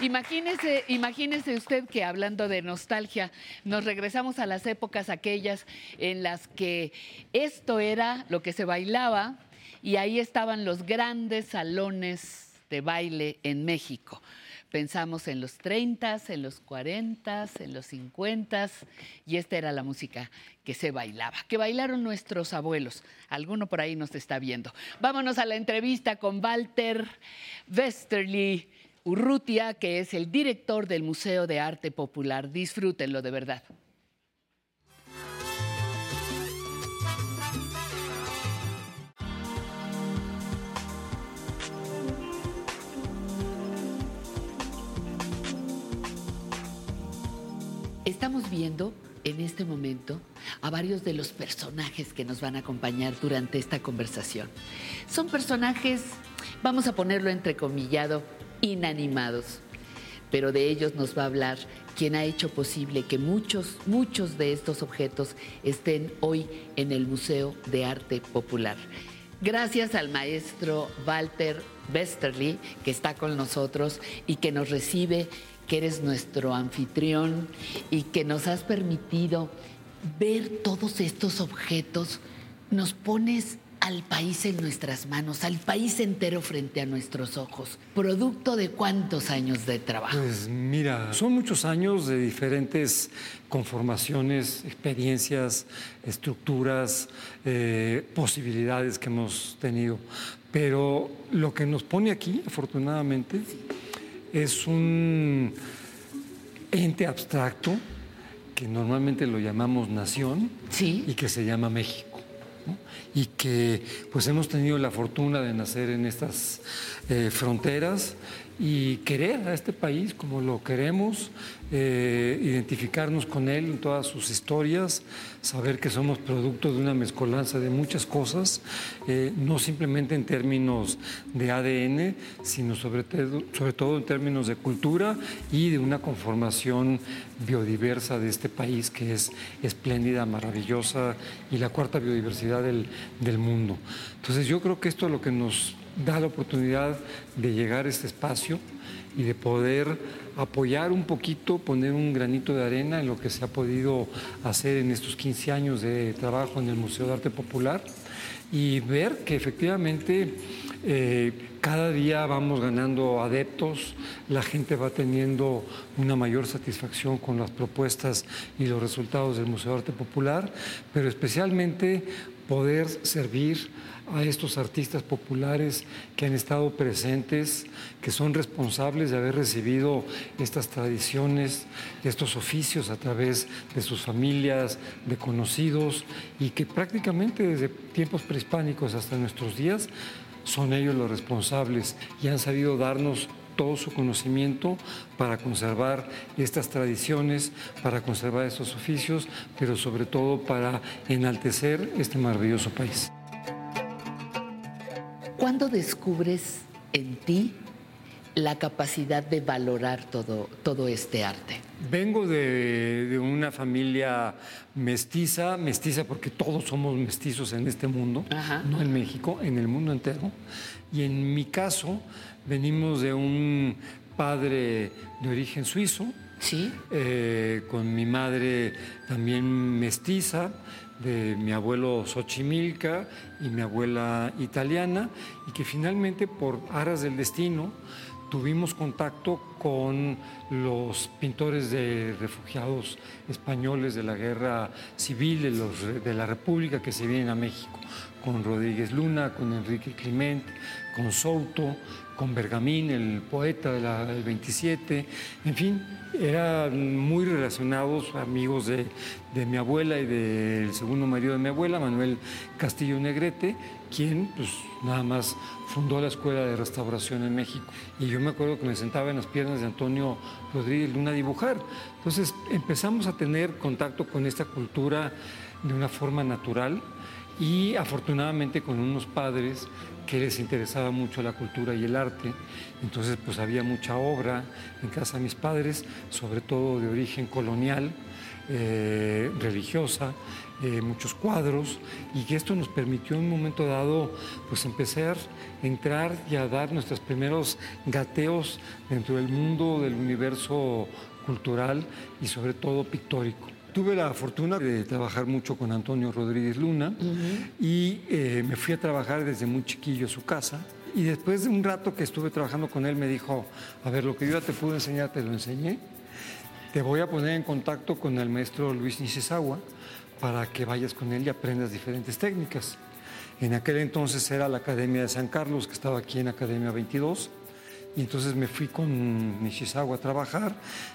Imagínese, imagínese usted que hablando de nostalgia, nos regresamos a las épocas aquellas en las que esto era lo que se bailaba y ahí estaban los grandes salones de baile en México. Pensamos en los 30, en los 40, en los 50 y esta era la música que se bailaba, que bailaron nuestros abuelos. Alguno por ahí nos está viendo. Vámonos a la entrevista con Walter Westerly Urrutia, que es el director del Museo de Arte Popular. Disfrútenlo de verdad. Estamos viendo en este momento a varios de los personajes que nos van a acompañar durante esta conversación. Son personajes, vamos a ponerlo entrecomillado, inanimados, pero de ellos nos va a hablar quien ha hecho posible que muchos, muchos de estos objetos estén hoy en el Museo de Arte Popular. Gracias al maestro Walter Westerly, que está con nosotros y que nos recibe que eres nuestro anfitrión y que nos has permitido ver todos estos objetos, nos pones al país en nuestras manos, al país entero frente a nuestros ojos. ¿Producto de cuántos años de trabajo? Pues mira, son muchos años de diferentes conformaciones, experiencias, estructuras, eh, posibilidades que hemos tenido. Pero lo que nos pone aquí, afortunadamente, es un ente abstracto que normalmente lo llamamos nación y que se llama México. ¿no? Y que pues hemos tenido la fortuna de nacer en estas eh, fronteras y querer a este país como lo queremos, eh, identificarnos con él en todas sus historias, saber que somos producto de una mezcolanza de muchas cosas, eh, no simplemente en términos de ADN, sino sobre, sobre todo en términos de cultura y de una conformación biodiversa de este país que es espléndida, maravillosa y la cuarta biodiversidad del, del mundo. Entonces yo creo que esto es lo que nos da la oportunidad de llegar a este espacio y de poder apoyar un poquito, poner un granito de arena en lo que se ha podido hacer en estos 15 años de trabajo en el Museo de Arte Popular y ver que efectivamente eh, cada día vamos ganando adeptos, la gente va teniendo una mayor satisfacción con las propuestas y los resultados del Museo de Arte Popular, pero especialmente poder servir a estos artistas populares que han estado presentes, que son responsables de haber recibido estas tradiciones, estos oficios a través de sus familias, de conocidos, y que prácticamente desde tiempos prehispánicos hasta nuestros días son ellos los responsables y han sabido darnos todo su conocimiento para conservar estas tradiciones, para conservar estos oficios, pero sobre todo para enaltecer este maravilloso país. ¿Cuándo descubres en ti la capacidad de valorar todo, todo este arte? Vengo de, de una familia mestiza, mestiza porque todos somos mestizos en este mundo, no en México, en el mundo entero. Y en mi caso, venimos de un padre de origen suizo, Sí. Eh, con mi madre también mestiza, de mi abuelo Xochimilca y mi abuela italiana, y que finalmente por aras del destino tuvimos contacto con los pintores de refugiados españoles de la guerra civil de, los- de la República que se vienen a México, con Rodríguez Luna, con Enrique Clement, con Souto, con Bergamín, el poeta de del 27, en fin, eran muy relacionados, amigos de, de mi abuela y del segundo marido de mi abuela, Manuel Castillo Negrete, quien pues nada más fundó la Escuela de Restauración en México. Y yo me acuerdo que me sentaba en las piernas de Antonio Rodríguez Luna a dibujar. Entonces empezamos a tener contacto con esta cultura de una forma natural y afortunadamente con unos padres que les interesaba mucho la cultura y el arte. Entonces pues había mucha obra en casa de mis padres, sobre todo de origen colonial, eh, religiosa, eh, muchos cuadros, y que esto nos permitió en un momento dado pues empezar a entrar y a dar nuestros primeros gateos dentro del mundo del universo cultural y sobre todo pictórico. Tuve la fortuna de trabajar mucho con Antonio Rodríguez Luna y eh, me fui a trabajar desde muy chiquillo a su casa. Y después de un rato que estuve trabajando con él, me dijo, a ver, lo que yo ya te pude enseñar, te lo enseñé. Te voy a poner en contacto con el maestro Luis Nishizawa para que vayas con él y aprendas diferentes técnicas. En aquel entonces era la Academia de San Carlos, que estaba aquí en Academia 22. Y entonces me fui con Nishizawa a trabajar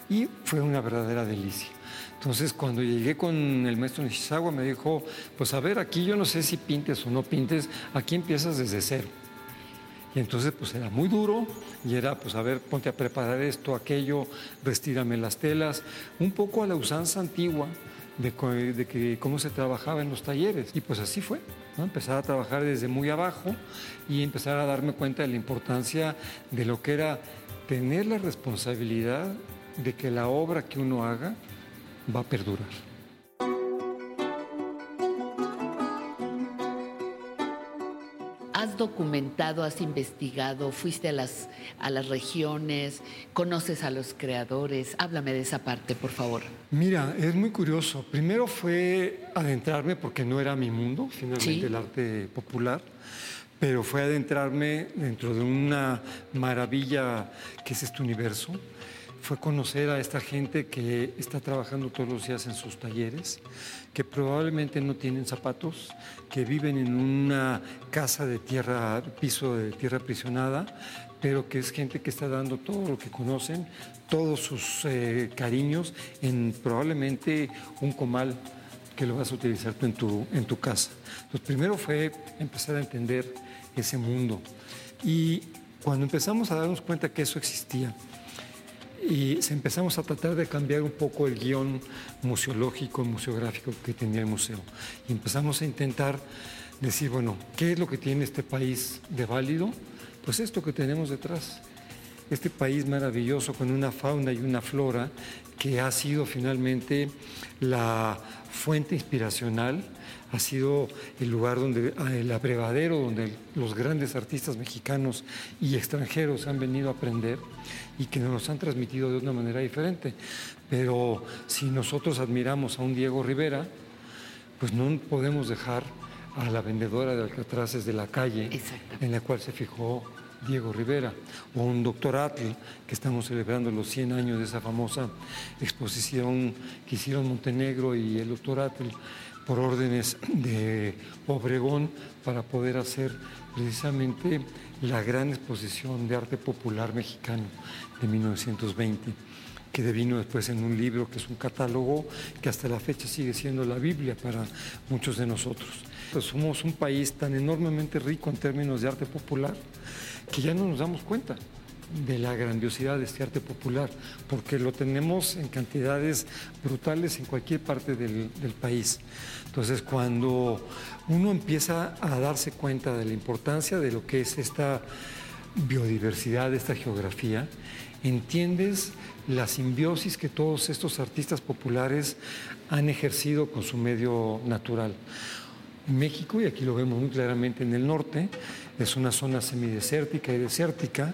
y fue una verdadera delicia. Entonces cuando llegué con el maestro Nishizawa me dijo, pues a ver, aquí yo no sé si pintes o no pintes, aquí empiezas desde cero. Y entonces pues era muy duro y era pues a ver, ponte a preparar esto, aquello, restírame las telas, un poco a la usanza antigua de, que, cómo se trabajaba en los talleres. Y pues así fue, empezar a trabajar desde muy abajo y empezar a darme cuenta de la importancia de lo que era tener la responsabilidad de que la obra que uno haga va a perdurar. ¿Has documentado, has investigado, fuiste a las, a las regiones, conoces a los creadores? Háblame de esa parte, por favor. Mira, es muy curioso. Primero fue adentrarme, porque no era mi mundo, finalmente Sí. el arte popular, pero fue adentrarme dentro de una maravilla que es este universo. Fue conocer a esta gente que está trabajando todos los días en sus talleres, que probablemente no tienen zapatos, que viven en una casa de tierra, piso de tierra aprisionada, pero que es gente que está dando todo lo que conocen, todos sus eh, cariños en probablemente un comal que lo vas a utilizar tú en tu, en tu casa. Entonces, primero fue empezar a entender ese mundo. Y cuando empezamos a darnos cuenta que eso existía, y empezamos a tratar de cambiar un poco el guion museológico, museográfico que tenía el museo. Y empezamos a intentar decir, bueno, ¿qué es lo que tiene este país de válido? Pues esto que tenemos detrás. Este país maravilloso con una fauna y una flora que ha sido finalmente la fuente inspiracional, ha sido el lugar donde, ah, el abrevadero donde los grandes artistas mexicanos y extranjeros han venido a aprender y que nos han transmitido de una manera diferente. Pero si nosotros admiramos a un Diego Rivera, pues no podemos dejar a la vendedora de alcatraces de la calle en la cual se fijó Diego Rivera, o un doctor Atl, que estamos celebrando los 100 años de esa famosa exposición que hicieron Montenegro y el doctor Atl por órdenes de Obregón para poder hacer precisamente la gran exposición de arte popular mexicano de 1920 que devino después en un libro que es un catálogo que hasta la fecha sigue siendo la Biblia para muchos de nosotros. Pues somos un país tan enormemente rico en términos de arte popular que ya no nos damos cuenta de la grandiosidad de este arte popular, porque lo tenemos en cantidades brutales en cualquier parte del, del país. Entonces, cuando uno empieza a darse cuenta de la importancia de lo que es esta biodiversidad, esta geografía, entiendes la simbiosis que todos estos artistas populares han ejercido con su medio natural. México, y aquí lo vemos muy claramente en el norte, es una zona semidesértica y desértica,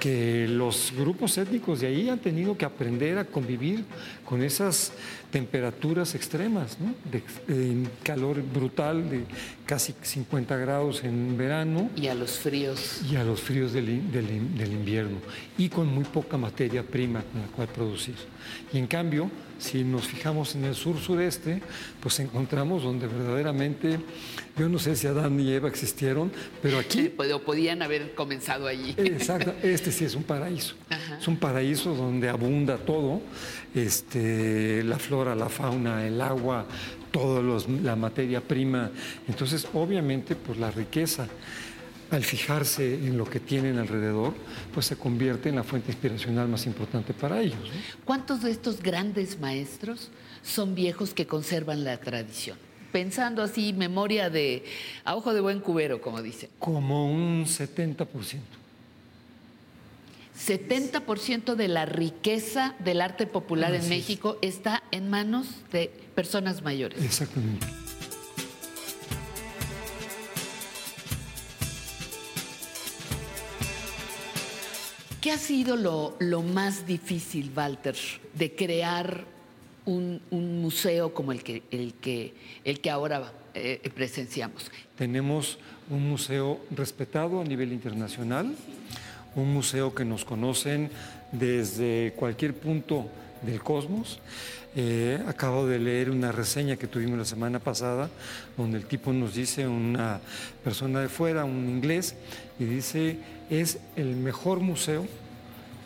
que los grupos étnicos de ahí han tenido que aprender a convivir con esas temperaturas extremas, ¿no? de, de calor brutal de casi 50 grados en verano. Y a los fríos. Y a los fríos del, del del invierno. Y con muy poca materia prima con la cual producir. Y en cambio, si nos fijamos en el sur-sureste, pues encontramos donde verdaderamente, yo no sé si Adán y Eva existieron, pero aquí *laughs* Eh, pod- podían haber comenzado allí. Exacto, este sí es un paraíso. Es un paraíso donde abunda todo, este, la flora, la fauna, el agua, toda la materia prima. Entonces, obviamente, pues la riqueza, al fijarse en lo que tienen alrededor, pues se convierte en la fuente inspiracional más importante para ellos. ¿Cuántos de estos grandes maestros son viejos que conservan la tradición? Pensando así, memoria de a ojo de buen cubero, como dicen. Como un 70%. 70% de la riqueza del arte popular en. México está en manos de personas mayores. Exactamente. ¿Qué ha sido lo, lo más difícil, Walter, de crear un, un museo como el que, el que, el que ahora eh, presenciamos? Tenemos un museo respetado a nivel internacional, un museo que nos conocen desde cualquier punto del cosmos. Eh, acabo de leer una reseña que tuvimos la semana pasada, donde el tipo nos dice, una persona de fuera, un inglés, y dice, es el mejor museo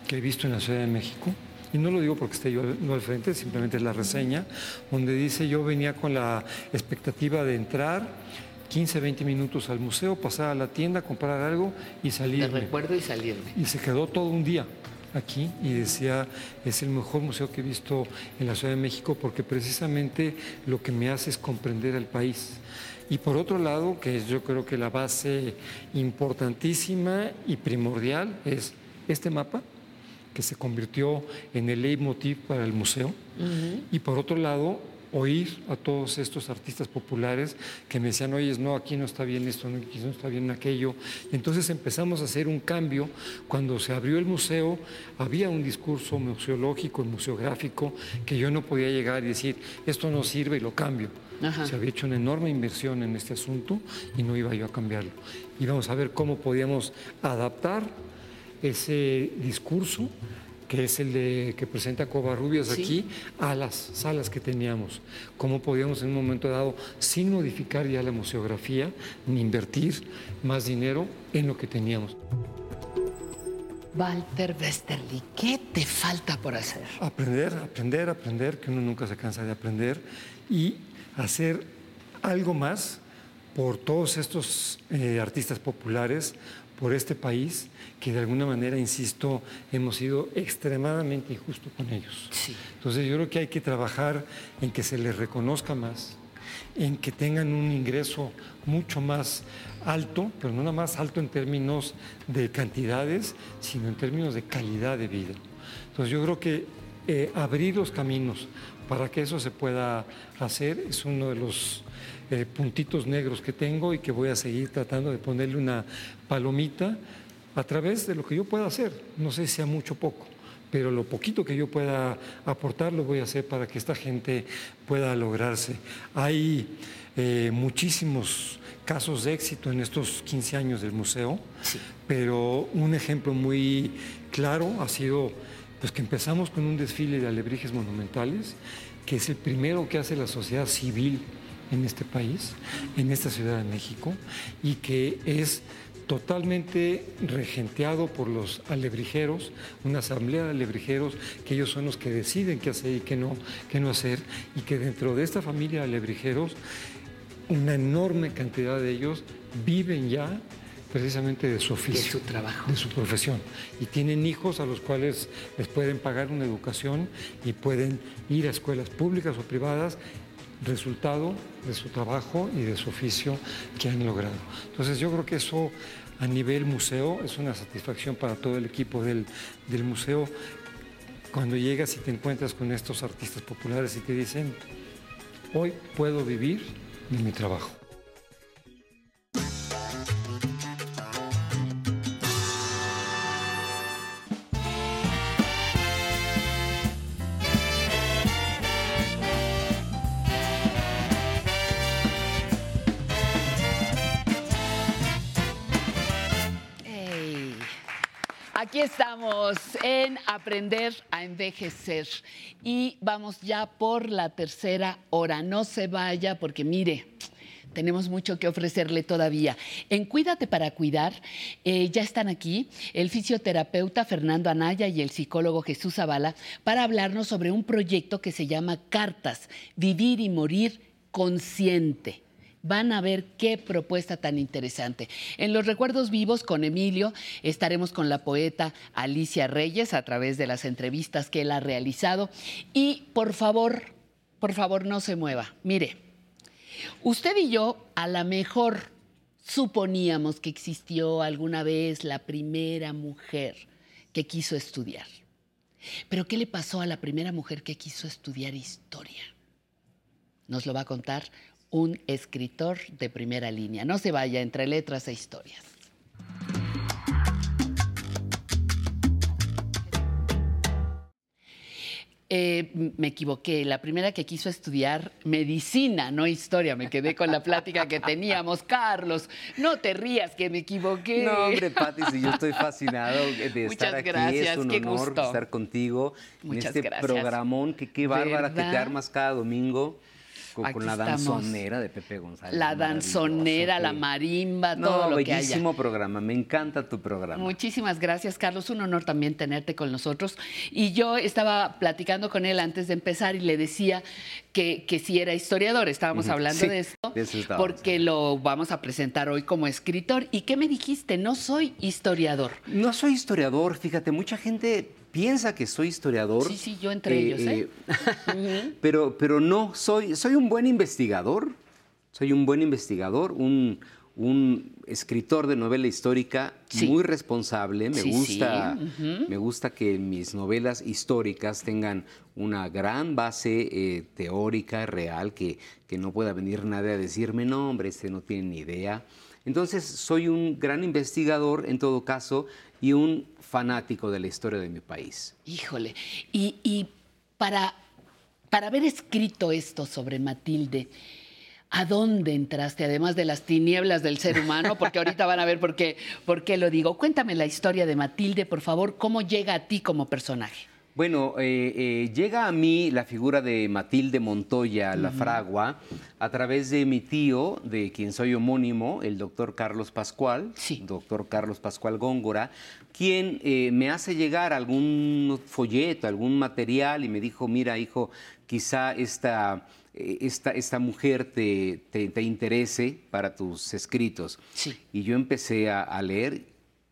que he visto en la Ciudad de México. Y no lo digo porque esté yo no al frente, simplemente es la reseña, donde dice yo venía con la expectativa de entrar 15, 20 minutos al museo, pasar a la tienda, comprar algo y Te salir. recuerdo y salirme. Y se quedó todo un día aquí y decía, es el mejor museo que he visto en la Ciudad de México porque precisamente lo que me hace es comprender al país. Y por otro lado, que es yo creo que la base importantísima y primordial es este mapa, que se convirtió en el leitmotiv para el museo. Y por otro lado, oír a todos estos artistas populares que me decían, oye, no, aquí no está bien esto, aquí no está bien aquello. Y entonces empezamos a hacer un cambio. Cuando se abrió el museo, había un discurso museológico, museográfico, que yo no podía llegar y decir, esto no sirve y lo cambio. Ajá. Se había hecho una enorme inversión en este asunto y no iba yo a cambiarlo. Íbamos a ver cómo podíamos adaptar ese discurso que es el de, que presenta Covarrubias Sí. aquí, a las salas que teníamos. Cómo podíamos en un momento dado, sin modificar ya la museografía, ni invertir más dinero en lo que teníamos. Walter Westerly, ¿qué te falta por hacer? Aprender, aprender, aprender, que uno nunca se cansa de aprender y hacer algo más por todos estos eh, artistas populares, por este país, que de alguna manera, insisto, hemos sido extremadamente injustos con ellos. Entonces yo creo que hay que trabajar en que se les reconozca más, en que tengan un ingreso mucho más alto, pero no nada más alto en términos de cantidades, sino en términos de calidad de vida. Entonces yo creo que eh, abrir los caminos para que eso se pueda hacer es uno de los eh, puntitos negros que tengo y que voy a seguir tratando de ponerle una palomita a través de lo que yo pueda hacer. No sé si sea mucho o poco, pero lo poquito que yo pueda aportar lo voy a hacer para que esta gente pueda lograrse. Hay eh, muchísimos casos de éxito en estos 15 años del museo, pero un ejemplo muy claro ha sido pues, que empezamos con un desfile de alebrijes monumentales, que es el primero que hace la sociedad civil en este país, en esta Ciudad de México, y que es totalmente regenteado por los alebrijeros, una asamblea de alebrijeros, que ellos son los que deciden qué hacer y qué no, qué no hacer, y que dentro de esta familia de alebrijeros, una enorme cantidad de ellos viven ya precisamente de su oficio, su trabajo. de su profesión. Y tienen hijos a los cuales les pueden pagar una educación y pueden ir a escuelas públicas o privadas resultado de su trabajo y de su oficio que han logrado. Entonces yo creo que eso a nivel museo es una satisfacción para todo el equipo del, del museo cuando llegas y te encuentras con estos artistas populares y te dicen, hoy puedo vivir de mi trabajo. Aquí estamos en Aprender a Envejecer y vamos ya por la tercera hora. No se vaya porque mire, tenemos mucho que ofrecerle todavía. En Cuídate para Cuidar, eh, ya están aquí el fisioterapeuta Fernando Anaya y el psicólogo Jesús Zavala para hablarnos sobre un proyecto que se llama Cartas, Vivir y Morir Consciente. Van a ver qué propuesta tan interesante. En los recuerdos vivos con Emilio estaremos con la poeta Alicia Reyes a través de las entrevistas que él ha realizado. Y por favor, por favor no se mueva. Mire, usted y yo a lo mejor suponíamos que existió alguna vez la primera mujer que quiso estudiar. Pero ¿qué le pasó a la primera mujer que quiso estudiar historia? Nos lo va a contar un escritor de primera línea. No se vaya entre letras e historias. Eh, me equivoqué. La primera que quiso estudiar medicina, no historia. Me quedé con la plática que teníamos. Carlos, no te rías que me equivoqué. No, hombre, Pati, si yo estoy fascinado de estar aquí. es un qué honor gusto. estar contigo Muchas en este gracias. programón que qué bárbara que te armas cada domingo con, Aquí la estamos. danzonera de Pepe González. La danzonera, la marimba, No, todo lo que haya. bellísimo programa, me encanta tu programa. Muchísimas gracias, Carlos. Un honor también tenerte con nosotros. Y yo estaba platicando con él antes de empezar y le decía que, que si era historiador. Estábamos hablando Sí, de esto de eso porque lo vamos a presentar hoy como escritor. ¿Y qué me dijiste? No soy historiador. No soy historiador, fíjate, mucha gente piensa que soy historiador. Sí, sí, yo entre ellos, ¿eh? *laughs* pero, pero no, soy, soy un buen investigador. Soy un buen investigador, un, un escritor de novela histórica muy responsable. Me Sí, gusta, sí, me gusta que mis novelas históricas tengan una gran base eh, teórica, real, que, que no pueda venir nadie a decirme, no, hombre, este no tiene ni idea. Entonces, soy un gran investigador en todo caso y un fanático de la historia de mi país. Híjole. Y, y para, para haber escrito esto sobre Matilde, ¿a dónde entraste? Además de las tinieblas del ser humano, porque ahorita van a ver por qué, por qué lo digo. Cuéntame la historia de Matilde, por favor, cómo llega a ti como personaje. Bueno, eh, eh, llega a mí la figura de Matilde Montoya, la fragua, a través de mi tío, de quien soy homónimo, el doctor Carlos Pascual, doctor Carlos Pascual Góngora, quien eh, me hace llegar algún folleto, algún material y me dijo, mira, hijo, quizá esta, esta, esta mujer te, te- te interese para tus escritos. Y yo empecé a, a leer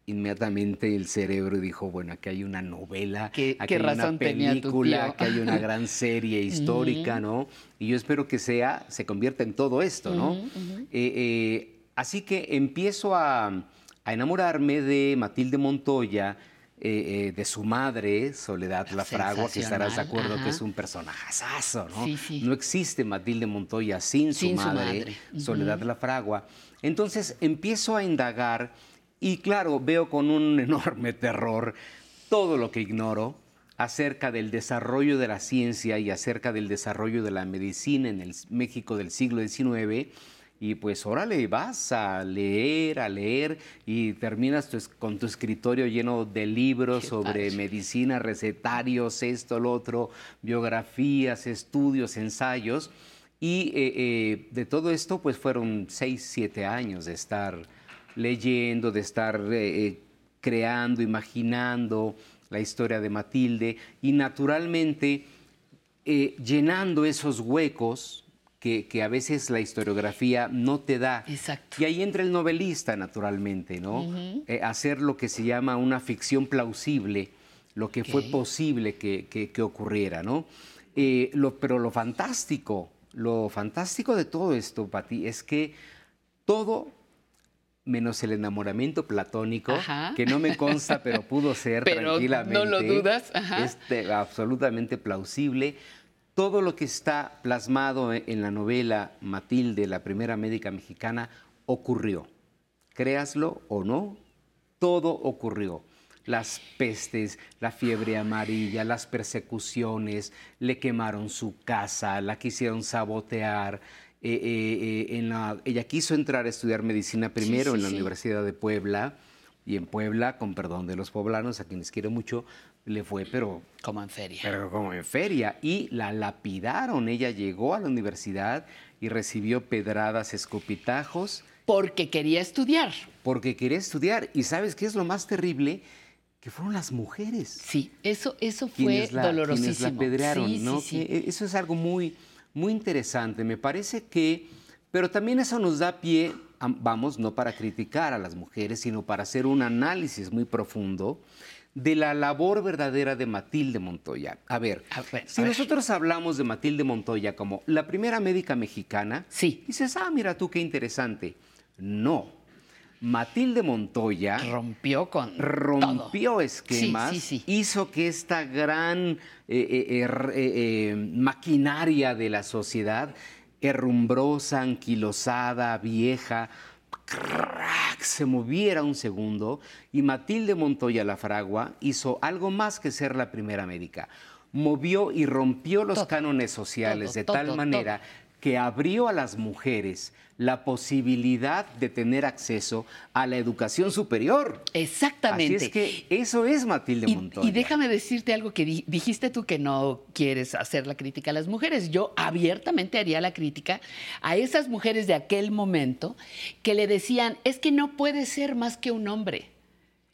inmediatamente el cerebro dijo, bueno, aquí hay una novela, ¿Qué- aquí qué hay razón una película, aquí hay una *laughs* gran serie histórica. ¿no? Y yo espero que sea, se convierta en todo esto, ¿no? Eh, eh, así que empiezo a, a enamorarme de Matilde Montoya, eh, de su madre, Soledad La Fragua, que estarás de acuerdo que es un personajazo, ¿no? Sí, sí. No existe Matilde Montoya sin su Sin su madre, madre. Soledad La Fragua. Entonces empiezo a indagar y claro, veo con un *laughs* enorme terror todo lo que ignoro acerca del desarrollo de la ciencia y acerca del desarrollo de la medicina en el México del siglo XIX. Y pues órale, vas a leer, a leer y terminas tu con tu escritorio lleno de libros sobre medicina, recetarios, esto, lo otro, biografías, estudios, ensayos. Y eh, eh, de todo esto, pues fueron seis, siete años de estar leyendo, de estar eh, eh, creando, imaginando la historia de Matilde y naturalmente eh, llenando esos huecos que, que a veces la historiografía no te da. Exacto. Y ahí entra el novelista, naturalmente, ¿no? Eh, hacer lo que se llama una ficción plausible, lo que fue posible que, que- que ocurriera, ¿no? Eh, lo- pero lo fantástico, lo fantástico de todo esto, Pati, es que todo menos el enamoramiento platónico, Ajá. que no me consta, pero pudo ser *laughs* Pero tranquilamente. no lo dudas, ajá. Es de- absolutamente plausible. Todo lo que está plasmado en en la novela Matilde, la primera médica mexicana, ocurrió. Créaslo o no, todo ocurrió. Las pestes, la fiebre amarilla, las persecuciones, le quemaron su casa, la quisieron sabotear. Eh, eh, eh, en la- ella quiso entrar a estudiar medicina primero en la sí. Universidad de Puebla, Y en Puebla, con perdón de los poblanos, a quienes quiero mucho, le fue, pero... Como en feria. Pero como en feria. Y la lapidaron. Ella llegó a la universidad y recibió pedradas, escopitajos. Porque quería estudiar. Porque quería estudiar. ¿Y sabes qué es lo más terrible? Que fueron las mujeres. Sí, eso, eso fue la, dolorosísimo. Quienes la apedrearon, Sí, ¿no? sí, sí. Que eso es algo muy, muy interesante. Me parece que, pero también eso nos da pie, a- vamos, no para criticar a las mujeres, sino para hacer un análisis muy profundo de la labor verdadera de Matilde Montoya. A ver, si a ver. nosotros hablamos de Matilde Montoya como la primera médica mexicana, dices, ah, mira tú qué interesante. No. Matilde Montoya rompió con rompió todo. esquemas, Sí, sí, hizo que esta gran eh, eh, eh, r- eh, maquinaria de la sociedad, herrumbrosa, anquilosada, vieja, crack, se moviera un segundo y Matilde Montoya la Fragua hizo algo más que ser la primera médica. Movió y rompió los cánones sociales todo, de tal manera que abrió a las mujeres la posibilidad de tener acceso a la educación superior. Exactamente. Así es que eso es Matilde Montoya. Y déjame decirte algo que di- dijiste tú que no quieres hacer la crítica a las mujeres. Yo abiertamente haría la crítica a esas mujeres de aquel momento que le decían, es que no puede ser más que un hombre.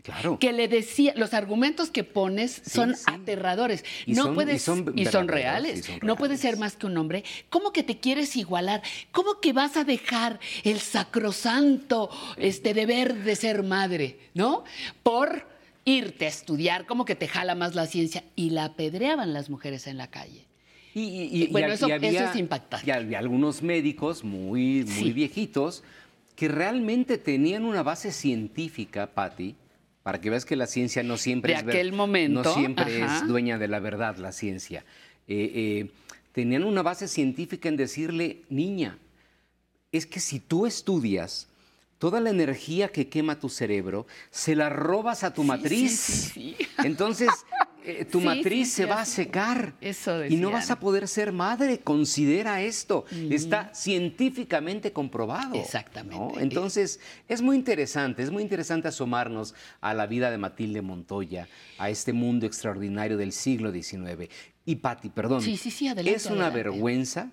Claro. Que le decía, los argumentos que pones son aterradores. Y no son- puedes, y son y son verdaderos, reales. y son No puedes ser más que un hombre. ¿Cómo que te quieres igualar? ¿Cómo que vas a dejar el sacrosanto este deber de ser madre, ¿no? Por irte a estudiar, ¿cómo que te jala más la ciencia? Y la apedreaban las mujeres en la calle. Y, bueno, eso, eso es impactante. Y había algunos médicos muy, muy Sí. viejitos que realmente tenían una base científica, Patti, para que veas que la ciencia no siempre De es aquel momento, no siempre ajá. es dueña de la verdad, la ciencia. Eh, eh, tenían una base científica en decirle, niña, es que si tú estudias, toda la energía que quema tu cerebro, se la robas a tu matriz. sí, Entonces, eh, tu Sí, matriz sí, se va a secar. Eso Y no vas a poder ser madre. Considera esto. Está científicamente comprobado. Exactamente. ¿no? Entonces, es muy interesante. Es muy interesante asomarnos a la vida de Matilde Montoya, a este mundo extraordinario del siglo XIX. Y Patti, perdón. Sí, sí, sí, adelante, Es una adelante. vergüenza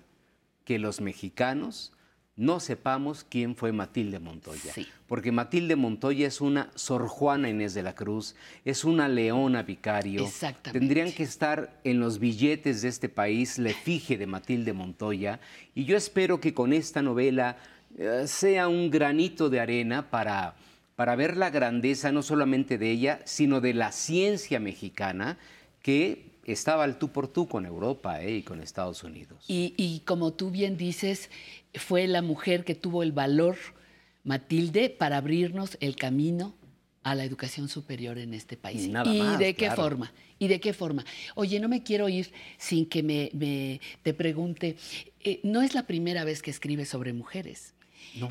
que los mexicanos no sepamos quién fue Matilde Montoya. Porque Matilde Montoya es una Sor Juana Inés de la Cruz, es una Leona Vicario. Exactamente. Tendrían que estar en los billetes de este país la efigie de Matilde Montoya. Y yo espero que con esta novela eh, sea un granito de arena para, para ver la grandeza no solamente de ella, sino de la ciencia mexicana que estaba al tú por tú con Europa eh, y con Estados Unidos. Y, y como tú bien dices, fue la mujer que tuvo el valor, Matilde, para abrirnos el camino a la educación superior en este país. Y nada ¿Y más, de qué claro. forma? ¿Y de qué forma? Oye, no me quiero ir sin que me, me- te pregunte, eh, no es la primera vez que escribes sobre mujeres.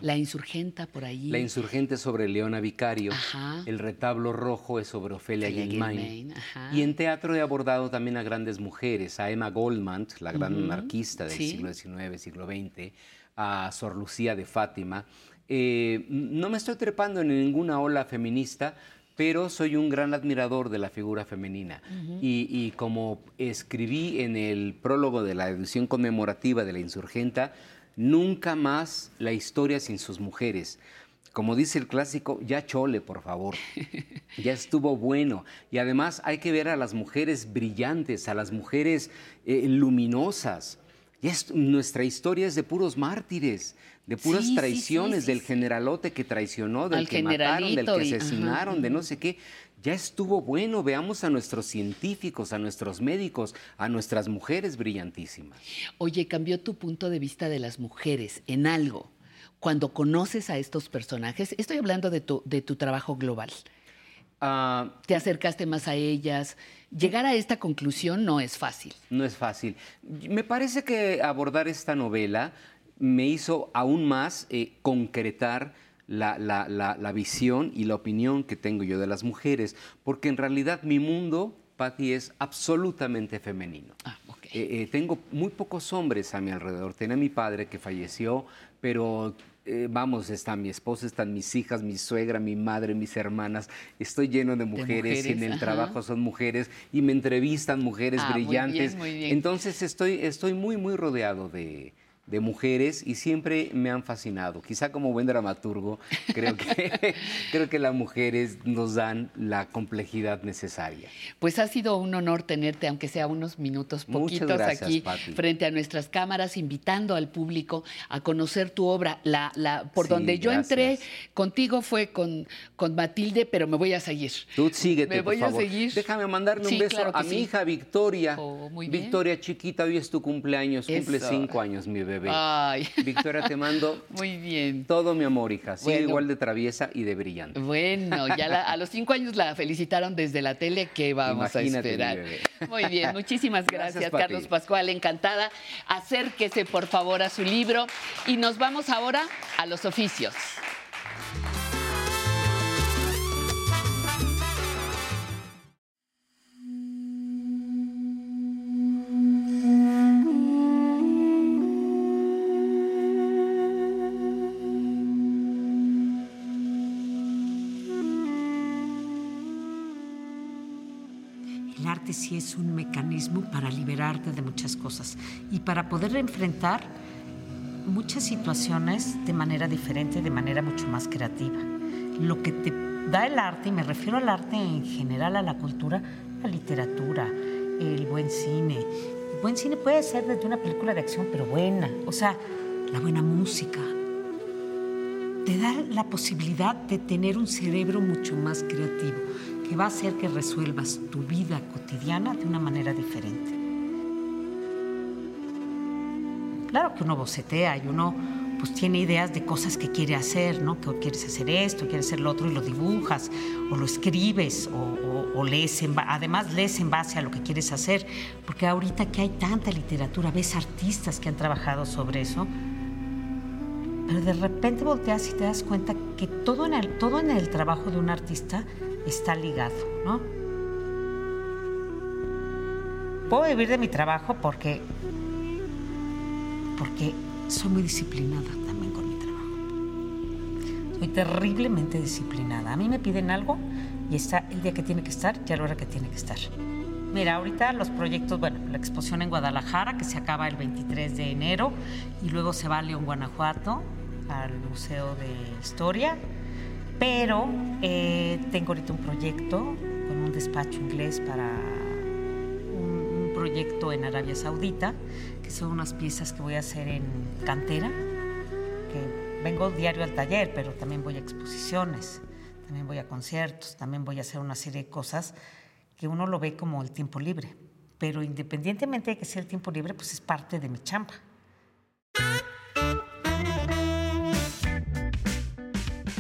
La insurgenta por ahí. La insurgente sobre Leona Vicario, Ajá. el retablo rojo es sobre Ofelia ajá. Y en teatro he abordado también a grandes mujeres, a Emma Goldman, la gran Ujú, anarquista del sí. siglo XIX, siglo XX, a Sor Lucía de Fátima. Eh, no me estoy trepando en ninguna ola feminista, pero soy un gran admirador de la figura femenina. Y como escribí en el prólogo de la edición conmemorativa de la Insurgenta, nunca más la historia sin sus mujeres. Como dice el clásico, ya chole, por favor. *laughs* Ya estuvo bueno. Y además hay que ver a las mujeres brillantes, a las mujeres eh, luminosas. Ya es- nuestra historia es de puros mártires, de puras Sí, traiciones, sí, sí, del generalote que traicionó, del Al que mataron, del que y- asesinaron, de no sé qué. Ya estuvo bueno, veamos a nuestros científicos, a nuestros médicos, a nuestras mujeres brillantísimas. Oye, cambió tu punto de vista de las mujeres en algo cuando conoces a estos personajes. Estoy hablando de tu, de tu trabajo global. Ah, Te acercaste más a ellas. Llegar a esta conclusión no es fácil. No es fácil. Me parece que abordar esta novela me hizo aún más eh, concretar la, la- la- la visión y la opinión que tengo yo de las mujeres, porque en realidad mi mundo Patti, es absolutamente femenino. Eh, eh, tengo muy pocos hombres a mi alrededor. Tenía mi padre que falleció, pero eh, vamos, está mi esposa, están mis hijas, mi suegra, mi madre, mis hermanas. Estoy lleno de mujeres, y en el ajá. trabajo son mujeres y me entrevistan mujeres Ah, muy brillantes. bien, muy bien. Entonces estoy, estoy muy, muy rodeado de, de mujeres y siempre me han fascinado. Quizá como buen dramaturgo, creo que, *laughs* creo que las mujeres nos dan la complejidad necesaria. Pues ha sido un honor tenerte, aunque sea unos minutos poquitos gracias, aquí Pati. frente a nuestras cámaras, invitando al público a conocer tu obra. La, la, por Sí, donde yo gracias. entré contigo fue con, con Matilde, pero me voy a seguir. Tú síguete, Me voy por a favor. seguir. Déjame mandarle Sí, un beso claro a mi hija Victoria. muy bien. Victoria chiquita, hoy es tu cumpleaños, cumple Eso. cinco años mi bebé. Ay. *laughs* Victoria, te mando Muy bien. todo mi amor, hija. Sigue Bueno. igual de traviesa y de brillante. Bueno, ya la- a los cinco años la felicitaron desde la tele, que vamos Imagínate, a esperar. mi bebé. Muy bien, *laughs* muchísimas Gracias, gracias. Carlos Pascual, encantada. Acérquese por favor a su libro y nos vamos ahora a los oficios. Sí es un mecanismo para liberarte de muchas cosas y para poder enfrentar muchas situaciones de manera diferente, de manera mucho más creativa. Lo que te da el arte, y me refiero al arte en general, a la cultura, la literatura, el buen cine. El buen cine puede ser desde una película de acción, pero buena. O sea, la buena música. Te da la posibilidad de tener un cerebro mucho más creativo, que va a hacer que resuelvas tu vida cotidiana de una manera diferente. Claro que uno bocetea y uno pues tiene ideas de cosas que quiere hacer, ¿no? Que quieres hacer esto, quieres hacer lo otro y lo dibujas o lo escribes o, o- o lees, en además lees en base a lo que quieres hacer, porque ahorita que hay tanta literatura, ves artistas que han trabajado sobre eso, pero de repente volteas y te das cuenta que todo en el, todo en el trabajo de un artista está ligado, ¿no? Puedo vivir de mi trabajo porque porque soy muy disciplinada también con mi trabajo. Soy terriblemente disciplinada. A mí me piden algo y está el día que tiene que estar y a la hora que tiene que estar. Mira, ahorita los proyectos, bueno, la exposición en Guadalajara, que se acaba el 23 de enero, y luego se va a León, Guanajuato, al Museo de Historia. Pero eh, tengo ahorita un proyecto con un despacho inglés para un, proyecto en Arabia Saudita, que son unas piezas que voy a hacer en cantera, vengo diario al taller, pero también voy a exposiciones, también voy a conciertos, también voy a hacer una serie de cosas que uno lo ve como el tiempo libre. Pero independientemente de que sea el tiempo libre, pues es parte de mi chamba.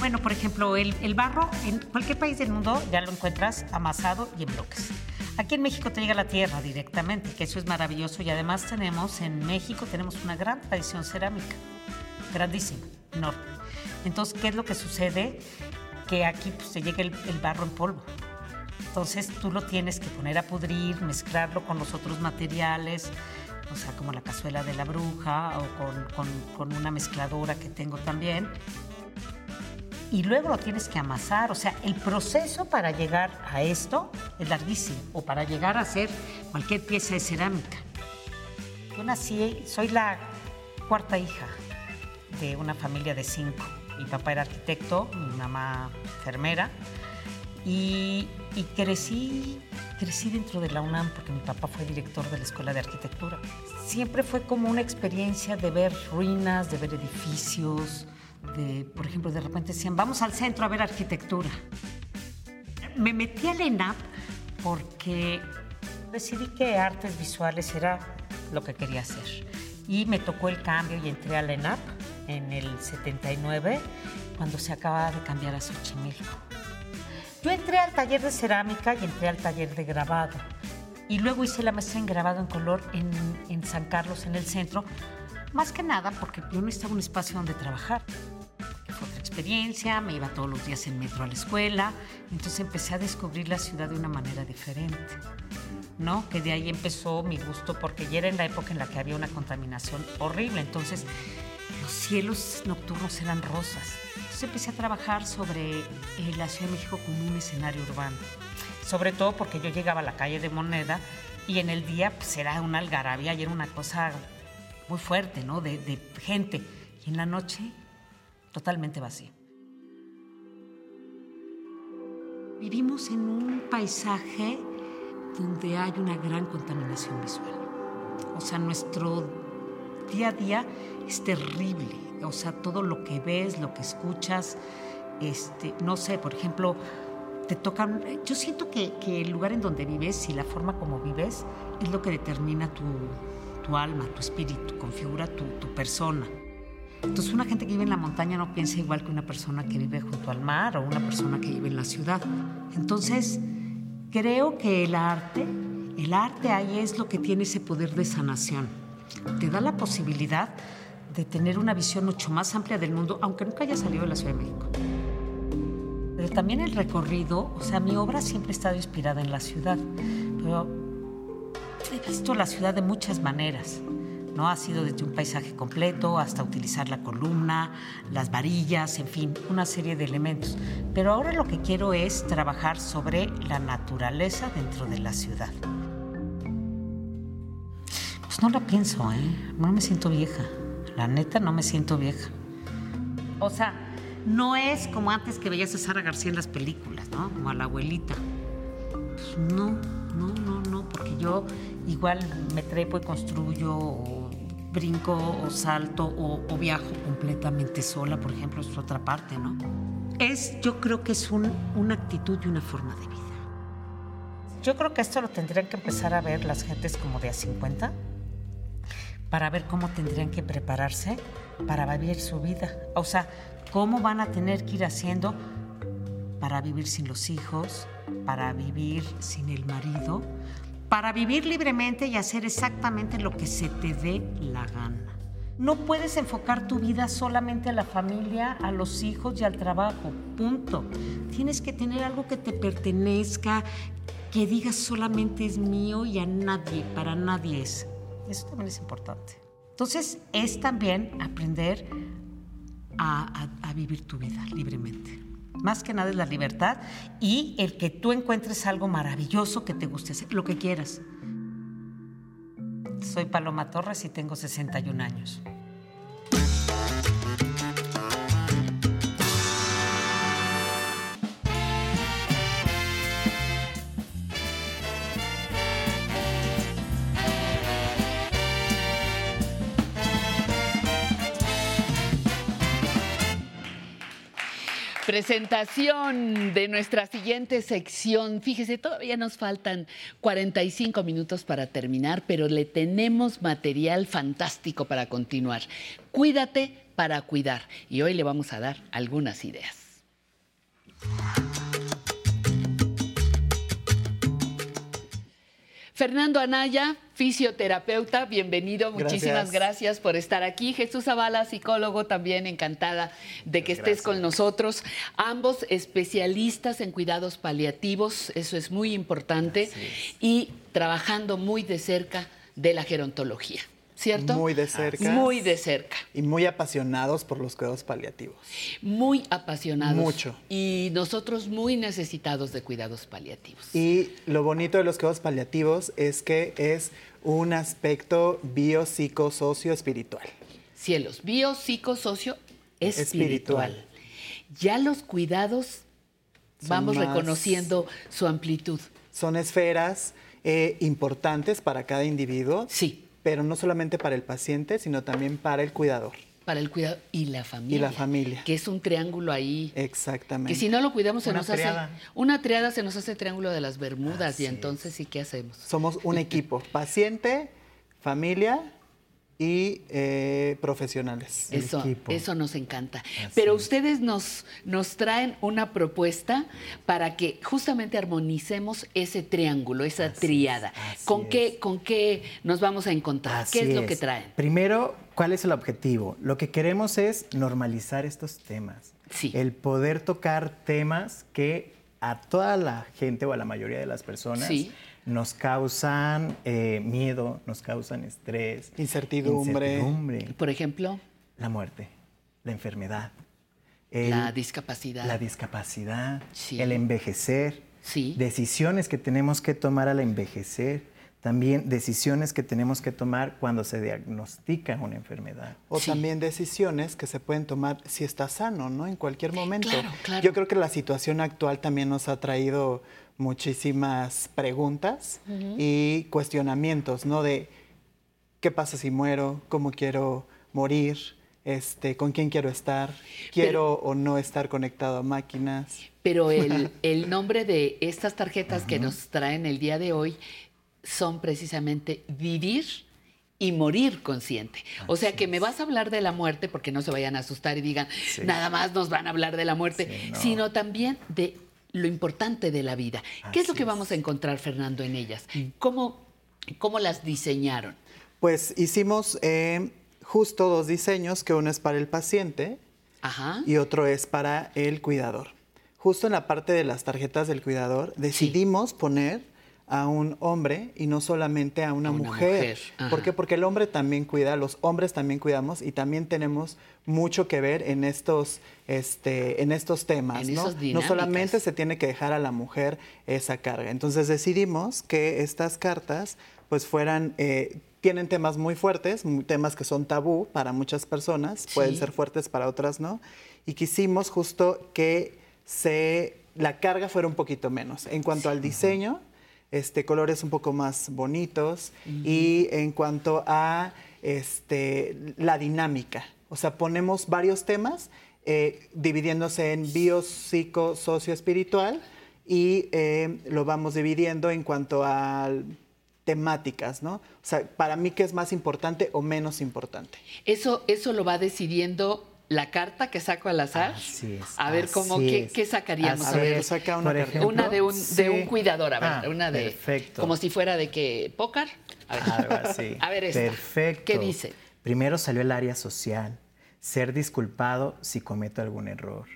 Bueno, por ejemplo, el, el barro en cualquier país del mundo ya lo encuentras amasado y en bloques. Aquí en México te llega la tierra directamente, que eso es maravilloso y además tenemos en México tenemos una gran tradición cerámica, grandísima, enorme. Entonces, ¿qué es lo que sucede? Que aquí pues, te llega el, el barro en polvo. Entonces tú lo tienes que poner a pudrir, mezclarlo con los otros materiales, o sea, como la cazuela de la bruja o con, con- con una mezcladora que tengo también. Y luego lo tienes que amasar, o sea, el proceso para llegar a esto es larguísimo, o para llegar a hacer cualquier pieza de cerámica. Yo nací, soy la cuarta hija de una familia de cinco. Mi papá era arquitecto, mi mamá enfermera, y, y crecí, crecí dentro de la UNAM porque mi papá fue director de la Escuela de Arquitectura. Siempre fue como una experiencia de ver ruinas, de ver edificios, de, por ejemplo, de repente decían, vamos al centro a ver arquitectura. Me metí al ENAP porque decidí que artes visuales era lo que quería hacer. Y me tocó el cambio y entré al ENAP en el 79, cuando se acababa de cambiar a Xochimilco. Yo entré al taller de cerámica y entré al taller de grabado. Y luego hice la maestra en grabado en color en, en San Carlos, en el centro. Más que nada porque yo necesitaba un espacio donde trabajar. Fue otra experiencia, me iba todos los días en metro a la escuela. Entonces empecé a descubrir la ciudad de una manera diferente. ¿no? Que de ahí empezó mi gusto, porque ya era en la época en la que había una contaminación horrible. Entonces, los cielos nocturnos eran rosas. Entonces empecé a trabajar sobre eh, la Ciudad de México como un escenario urbano. Sobre todo porque yo llegaba a la calle de Moneda y en el día pues era una algarabía y era una cosa muy fuerte, ¿no? De, de gente. Y en la noche, totalmente vacío. Vivimos en un paisaje donde hay una gran contaminación visual. O sea, nuestro día a día es terrible. O sea, todo lo que ves, lo que escuchas, este, no sé, por ejemplo, te tocan. Yo siento que, que el lugar en donde vives y la forma como vives es lo que determina tu, tu alma, tu espíritu, configura tu, tu persona. Entonces, una gente que vive en la montaña no piensa igual que una persona que vive junto al mar o una persona que vive en la ciudad. Entonces, creo que el arte, el arte ahí es lo que tiene ese poder de sanación. Te da la posibilidad de tener una visión mucho más amplia del mundo, aunque nunca haya salido de la Ciudad de México. También el recorrido, o sea, mi obra siempre ha estado inspirada en la ciudad, he visto la ciudad de muchas maneras. ¿no? Ha sido desde un paisaje completo hasta utilizar la columna, las varillas, en fin, una serie de elementos. Pero ahora lo que quiero es trabajar sobre la naturaleza dentro de la ciudad. Pues no la pienso, ¿eh? No me siento vieja. La neta, no me siento vieja. O sea, no es como antes que veías a Sara García en las películas, ¿no? Como a la abuelita. Pues no, no, no, no, porque yo igual me trepo y construyo, o brinco, o salto, o, o viajo completamente sola, por ejemplo, es otra parte, ¿no? Es, yo creo que es un- una actitud y una forma de vida. Yo creo que esto lo tendrían que empezar a ver las gentes como de a 50 para ver cómo tendrían que prepararse para vivir su vida. O sea, cómo van a tener que ir haciendo para vivir sin los hijos, para vivir sin el marido, para vivir libremente y hacer exactamente lo que se te dé la gana. No puedes enfocar tu vida solamente a la familia, a los hijos y al trabajo, punto. Tienes que tener algo que te pertenezca, que digas solamente es mío y a nadie, para nadie es. Eso también es importante. Entonces es también aprender a, a- vivir tu vida libremente. Más que nada es la libertad y el que tú encuentres algo maravilloso que te guste hacer, lo que quieras. Soy Paloma Torres y tengo 61 años. Presentación de nuestra siguiente sección. Fíjese, todavía nos faltan 45 minutos para terminar, pero le tenemos material fantástico para continuar. Cuídate para cuidar. Y hoy le vamos a dar algunas ideas. Fernando Anaya, fisioterapeuta, bienvenido. Muchísimas Gracias. gracias por estar aquí. Jesús Zavala, psicólogo, también encantada de que estés con nosotros. Ambos especialistas en cuidados paliativos, eso es muy importante, y trabajando muy de cerca de la gerontología, ¿cierto? Muy de cerca. Muy de cerca. Y muy apasionados por los cuidados paliativos. Muy apasionados. Mucho. Y nosotros muy necesitados de cuidados paliativos. Y lo bonito de los cuidados paliativos es que es un aspecto bio, psico, socio, espiritual. Cielos, bio, psico, socio, Espiritual. espiritual. Ya los cuidados Son vamos más- reconociendo su amplitud. Son esferas eh, importantes para cada individuo. Sí. Pero no solamente para el paciente, sino también para el cuidador. Para el cuidado y la familia. Y la familia. Que es un triángulo ahí. Exactamente. Que si no lo cuidamos se Una nos triada. hace. Una triada se nos hace triángulo de las Bermudas. y entonces sí, ¿qué hacemos? Somos un *laughs* equipo, paciente, familia y eh, profesionales. Eso, eso nos encanta. Pero ustedes nos, nos traen una propuesta para que justamente armonicemos ese triángulo, esa triada. ¿Con, qué, ¿Con qué nos vamos a encontrar? ¿Qué es lo que traen? Primero, ¿cuál es el objetivo? Lo que queremos es normalizar estos temas. El poder tocar temas que a toda la gente o a la mayoría de las personas Sí. Nos causan eh, miedo, nos causan estrés, incertidumbre. incertidumbre. Por ejemplo, la muerte, la enfermedad, la discapacidad, la discapacidad, Sí. el envejecer, Sí. decisiones que tenemos que tomar al envejecer, también decisiones que tenemos que tomar cuando se diagnostica una enfermedad. O también decisiones que se pueden tomar si está sano, ¿no? En cualquier momento. Claro, claro. Yo creo que la situación actual también nos ha traído muchísimas preguntas y cuestionamientos, ¿no? De qué pasa si muero, cómo quiero morir, este, con quién quiero estar, quiero o no estar conectado a máquinas. Pero el, *laughs* el nombre de estas tarjetas que nos traen el día de hoy son precisamente vivir y morir consciente. O sea que me vas a hablar de la muerte, porque no se vayan a asustar y digan, Sí. nada más nos van a hablar de la muerte, Sí, no. sino también de lo importante de la vida. ¿Qué es lo que vamos a encontrar, Fernando, en ellas? ¿Cómo, cómo las diseñaron? Pues hicimos eh, justo dos diseños, que uno es para el paciente Ajá. y otro es para el cuidador. Justo en la parte de las tarjetas del cuidador decidimos poner a un hombre y no solamente a una, A una mujer. mujer. ¿Por qué? Porque el hombre también cuida, los hombres también cuidamos y también tenemos mucho que ver en estos, este, en estos temas. En ¿no? no solamente se tiene que dejar a la mujer esa carga. Entonces decidimos que estas cartas pues fueran, eh, tienen temas muy fuertes, temas que son tabú para muchas personas, pueden ser fuertes para otras no, y quisimos justo que se, la carga fuera un poquito menos. En cuanto al diseño, este, colores un poco más bonitos y en cuanto a este, la dinámica, o sea, ponemos varios temas eh, dividiéndose en bio, psico, socio, espiritual y eh, lo vamos dividiendo en cuanto a temáticas, ¿no? O sea, para mí, ¿qué es más importante o menos importante? Eso, eso lo va decidiendo la carta que saco al azar. Así es, A ver, ¿cómo, así qué, es. qué sacaríamos? Así a ver, es. Saca una ejemplo, una de un, de un cuidador, a ver, Ah, una de. perfecto. Como si fuera de que. A ver, Algo así. *laughs* A ver esta. Perfecto. ¿Qué dice? Primero salió el área social. Ser disculpado si cometo algún error.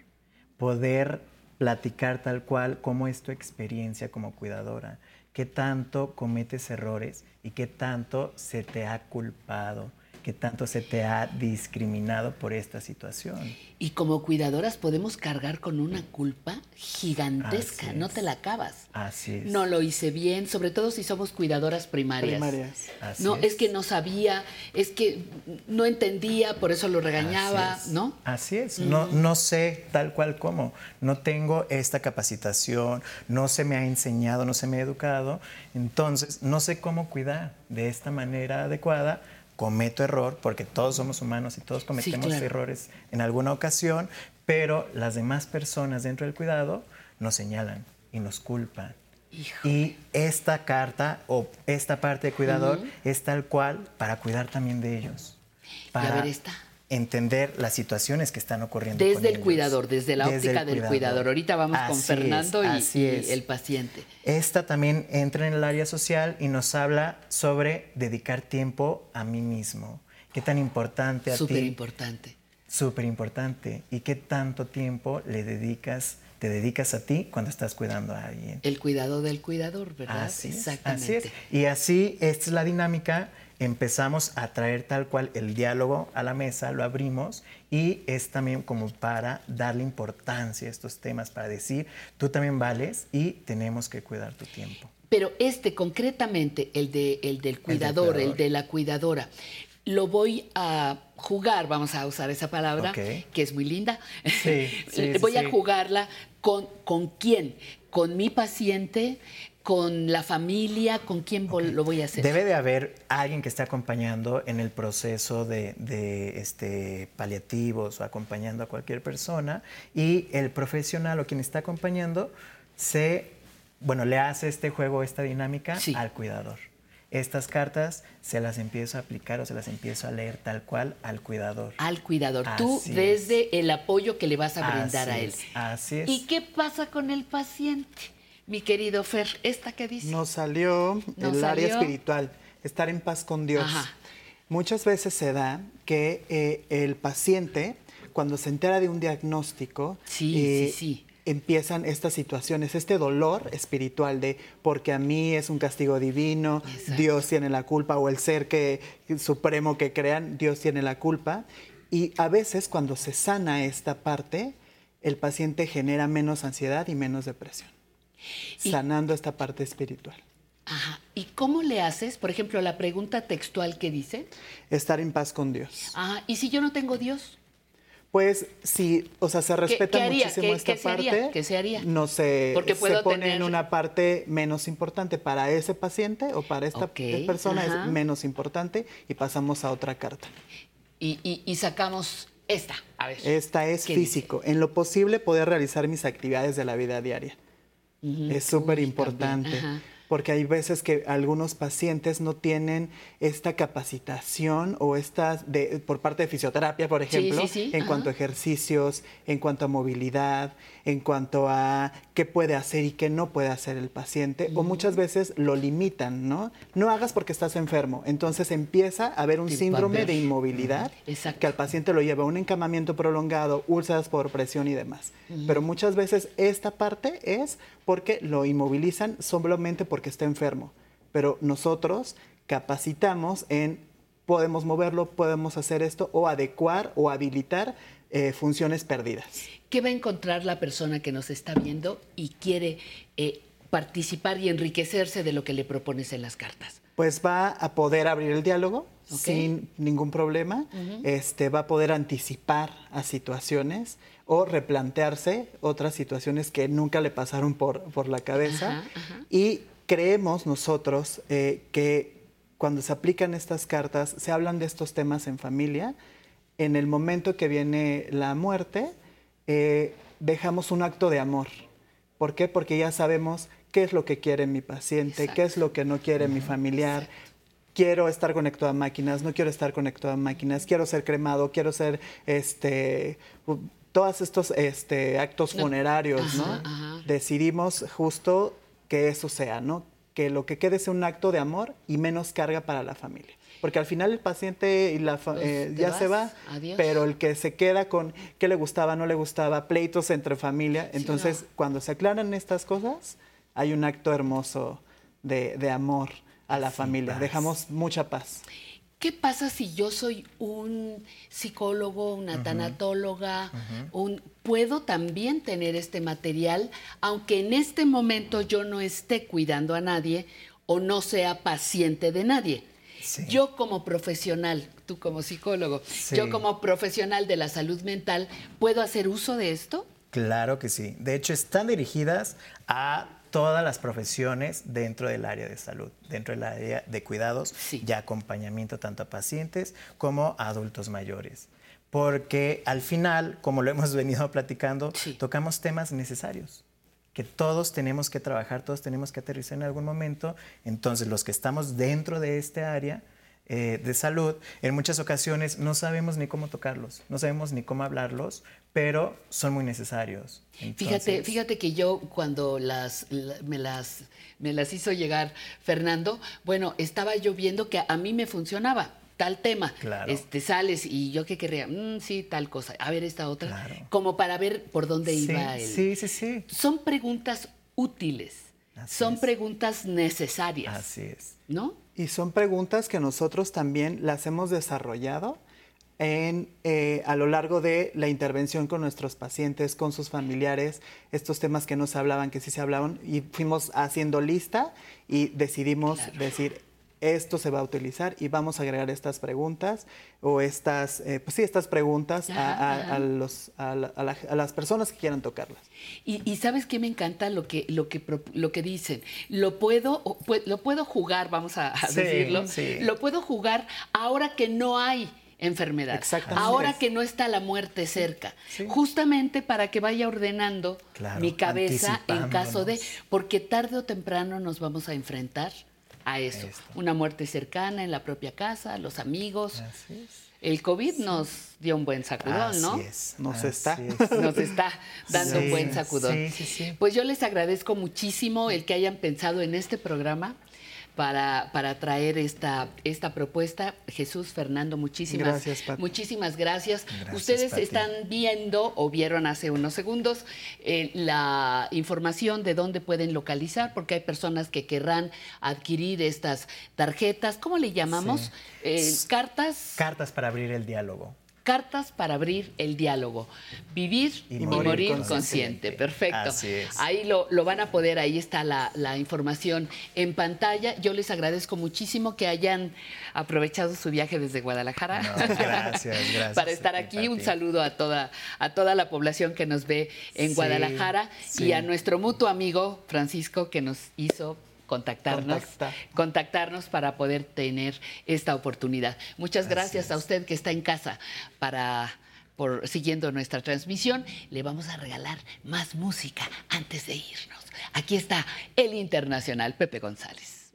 Poder platicar tal cual cómo es tu experiencia como cuidadora. ¿Qué tanto cometes errores y qué tanto se te ha culpado? ¿Qué tanto se te ha discriminado por esta situación? Y como cuidadoras podemos cargar con una culpa gigantesca, no te la acabas. Así es. No lo hice bien, sobre todo si somos cuidadoras primarias. Primarias. Así no, es. es. que no sabía, es que no entendía, por eso lo regañaba, Así es. ¿no? Así es. No, no sé tal cual como. No tengo esta capacitación, no se me ha enseñado, no se me ha educado. Entonces, no sé cómo cuidar de esta manera adecuada. Cometo error, porque todos somos humanos y todos cometemos claro. errores en alguna ocasión, pero las demás personas dentro del cuidado nos señalan y nos culpan. Y esta carta o esta parte de cuidador es tal cual para cuidar también de ellos. Para ver esta. Entender las situaciones que están ocurriendo. con Desde el ellos. cuidador, desde la Desde óptica el del cuidador. Ahorita vamos con es, Fernando y- el paciente. Esta también entra en el área social y nos habla sobre dedicar tiempo a mí mismo. Qué tan importante a ti. Súper importante. Súper importante. ¿Y qué tanto tiempo le dedicas, te dedicas a ti cuando estás cuidando a alguien? El cuidado del cuidador, ¿verdad? Así es, Exactamente. así es. Y así, esta es la dinámica. Empezamos a traer tal cual el diálogo a la mesa, lo abrimos y es también como para darle importancia a estos temas, para decir, tú también vales y tenemos que cuidar tu tiempo. Pero este concretamente, el, de, el del cuidador, el, cuidador. de la cuidadora, lo voy a jugar, vamos a usar esa palabra, Ok. que es muy linda. Sí, *laughs* sí, voy sí, a jugarla con, con quién, con mi paciente, con la familia, con quién lo voy a hacer. Debe de haber alguien que esté acompañando en el proceso de, de, este, paliativos o acompañando a cualquier persona y el profesional o quien está acompañando se, bueno, le hace este juego, esta dinámica al cuidador. Estas cartas se las empiezo a aplicar o se las empiezo a leer tal cual al cuidador. Al cuidador, tú es. desde el apoyo que le vas a brindar Así a él. es, Así es. ¿Y qué pasa con el paciente? Mi querido Fer, ¿esta qué dice? Nos salió Nos el área espiritual, estar en paz con Dios. Ajá. Muchas veces se da que eh, el paciente, cuando se entera de un diagnóstico, Sí, eh, sí, sí. empiezan estas situaciones, este dolor espiritual de porque a mí es un castigo divino, Dios tiene la culpa o el ser que supremo que crean, Dios tiene la culpa. Y a veces cuando se sana esta parte, el paciente genera menos ansiedad y menos depresión, sanando esta parte espiritual. Ajá. ¿Y cómo le haces? Por ejemplo, la pregunta textual que dice. Estar en paz con Dios. Ah, ¿y si yo no tengo Dios? Pues sí, o sea, se respeta qué haría? muchísimo ¿Qué- esta qué se parte. ¿Qué se haría? No se, Porque se puedo pone tener- en una parte menos importante para ese paciente o para esta Ok, persona ajá. es menos importante y pasamos a otra carta. Y, y- y sacamos esta. A ver. Esta es ¿Qué físico. En lo posible poder realizar mis actividades de la vida diaria. Es súper importante. Porque hay veces que algunos pacientes no tienen esta capacitación o esta de, por parte de fisioterapia, por Sí, ejemplo, sí, sí, en ajá. cuanto a ejercicios, en cuanto a movilidad, en cuanto a qué puede hacer y qué no puede hacer el paciente, o muchas veces lo limitan, ¿no? No hagas porque estás enfermo. Entonces empieza a haber un Sí, síndrome de inmovilidad que al paciente lo lleva a un encamamiento prolongado, úlceras por presión y demás. Pero muchas veces esta parte es porque lo inmovilizan solamente porque está enfermo. Pero nosotros capacitamos en podemos moverlo, podemos hacer esto o adecuar o habilitar eh, funciones perdidas. ¿Qué va a encontrar la persona que nos está viendo y quiere eh, participar y enriquecerse de lo que le propones en las cartas? Pues va a poder abrir el diálogo Ok. sin ningún problema, Ujú. este, va a poder anticipar a situaciones o replantearse otras situaciones que nunca le pasaron por, por la cabeza. Ajá, ajá. Y creemos nosotros eh, que cuando se aplican estas cartas, se hablan de estos temas en familia, en el momento que viene la muerte, eh, dejamos un acto de amor. ¿Por qué? Porque ya sabemos qué es lo que quiere mi paciente, qué es lo que no quiere mi familiar. Quiero estar conectado a máquinas, no quiero estar conectado a máquinas, quiero ser cremado, quiero ser este todos estos este, actos No. funerarios, ¿no? Ajá, ajá. Decidimos justo que eso sea, ¿no? Que lo que quede sea un acto de amor y menos carga para la familia. Porque al final el paciente y la Pues, eh, ya se va, adiós. pero el que se queda con qué le gustaba, no le gustaba, pleitos entre familia. Entonces, cuando se aclaran estas cosas, hay un acto hermoso de, de amor a la familia. paz. Dejamos mucha paz. ¿Qué pasa si yo soy un psicólogo, una tanatóloga, un, puedo también tener este material, aunque en este momento yo no esté cuidando a nadie o no sea paciente de nadie? Yo como profesional, tú como psicólogo, Sí. yo como profesional de la salud mental, ¿puedo hacer uso de esto? Claro que sí. De hecho, están dirigidas a todas las profesiones dentro del área de salud, dentro del área de cuidados y acompañamiento tanto a pacientes como a adultos mayores. Porque al final, como lo hemos *laughs* venido platicando, tocamos temas necesarios que todos tenemos que trabajar, todos tenemos que aterrizar en algún momento. Entonces, los que estamos dentro de este área eh, de salud, en muchas ocasiones no sabemos ni cómo tocarlos, no sabemos ni cómo hablarlos, pero son muy necesarios. Fíjate, Entonces, fíjate que yo cuando las, la- me, las, me las hizo llegar Fernando, bueno, estaba yo viendo que a mí me funcionaba tal tema. Claro. Este, sales y yo qué querría, "Mm, sí, tal cosa. A ver esta otra. Como para ver por dónde Sí, iba el. sí, sí, sí. Son preguntas útiles. son preguntas necesarias. Así es. ¿No? Y son preguntas que nosotros también las hemos desarrollado en, eh, a lo largo de la intervención con nuestros pacientes, con sus familiares, estos temas que no se hablaban, que sí se hablaban, y fuimos haciendo lista y decidimos decir, esto se va a utilizar y vamos a agregar estas preguntas o estas, eh, pues sí, estas preguntas a- Ajá, a, ajá. a los, a, la- a la- a las personas que quieran tocarlas. Y, y sabes qué me encanta lo que, lo que, pro- lo que dicen. Lo puedo, lo puedo jugar, vamos a, Sí, decirlo. sí. Lo puedo jugar ahora que no hay enfermedad. Exactamente. Ahora es. que no está la muerte cerca. Justamente para que vaya ordenando Claro, mi cabeza en caso de. Porque tarde o temprano nos vamos a enfrentar a eso. Una muerte cercana en la propia casa, los amigos. El COVID nos dio un buen sacudón, Así ¿no? es, Nos así está. es. *laughs* Nos está dando un buen sacudón. sí, sí, sí. Pues yo les agradezco muchísimo el que hayan pensado en este programa para, para traer esta, esta propuesta. Jesús, Fernando, muchísimas, Gracias, Pati. muchísimas gracias. Gracias, Ustedes Pati. están viendo o vieron hace unos segundos eh, la información de dónde pueden localizar, porque hay personas que querrán adquirir estas tarjetas. ¿Cómo le llamamos? Sí. Eh, cartas. Cartas para abrir el diálogo. Cartas para abrir el diálogo. Vivir y, Y morir, morir consciente. consciente. Perfecto. Así es. Ahí lo, lo van a poder, ahí está la, la información en pantalla. Yo les agradezco muchísimo que hayan aprovechado su viaje desde Guadalajara. No, gracias, *laughs* gracias para estar aquí. Un saludo a toda, a toda la población que nos ve en Sí, Guadalajara y a nuestro mutuo amigo Francisco que nos hizo contactarnos, Contacta. contactarnos para poder tener esta oportunidad. Muchas gracias a usted que está en casa para por siguiendo nuestra transmisión. Le vamos a regalar más música antes de irnos. Aquí está el internacional Pepe González.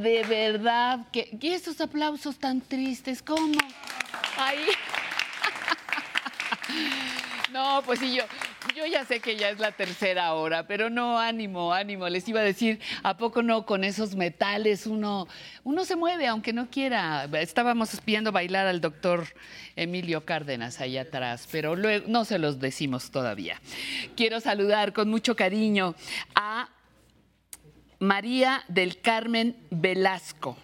De verdad, que, y esos aplausos tan tristes, ¿cómo? Ahí. *laughs* No, pues sí, yo, yo ya sé que ya es la tercera hora, pero no, ánimo, ánimo. Les iba a decir, ¿a poco no con esos metales uno, uno se mueve aunque no quiera? Estábamos viendo bailar al doctor Emilio Cárdenas allá atrás, pero luego no se los decimos todavía. Quiero saludar con mucho cariño a María del Carmen Velasco,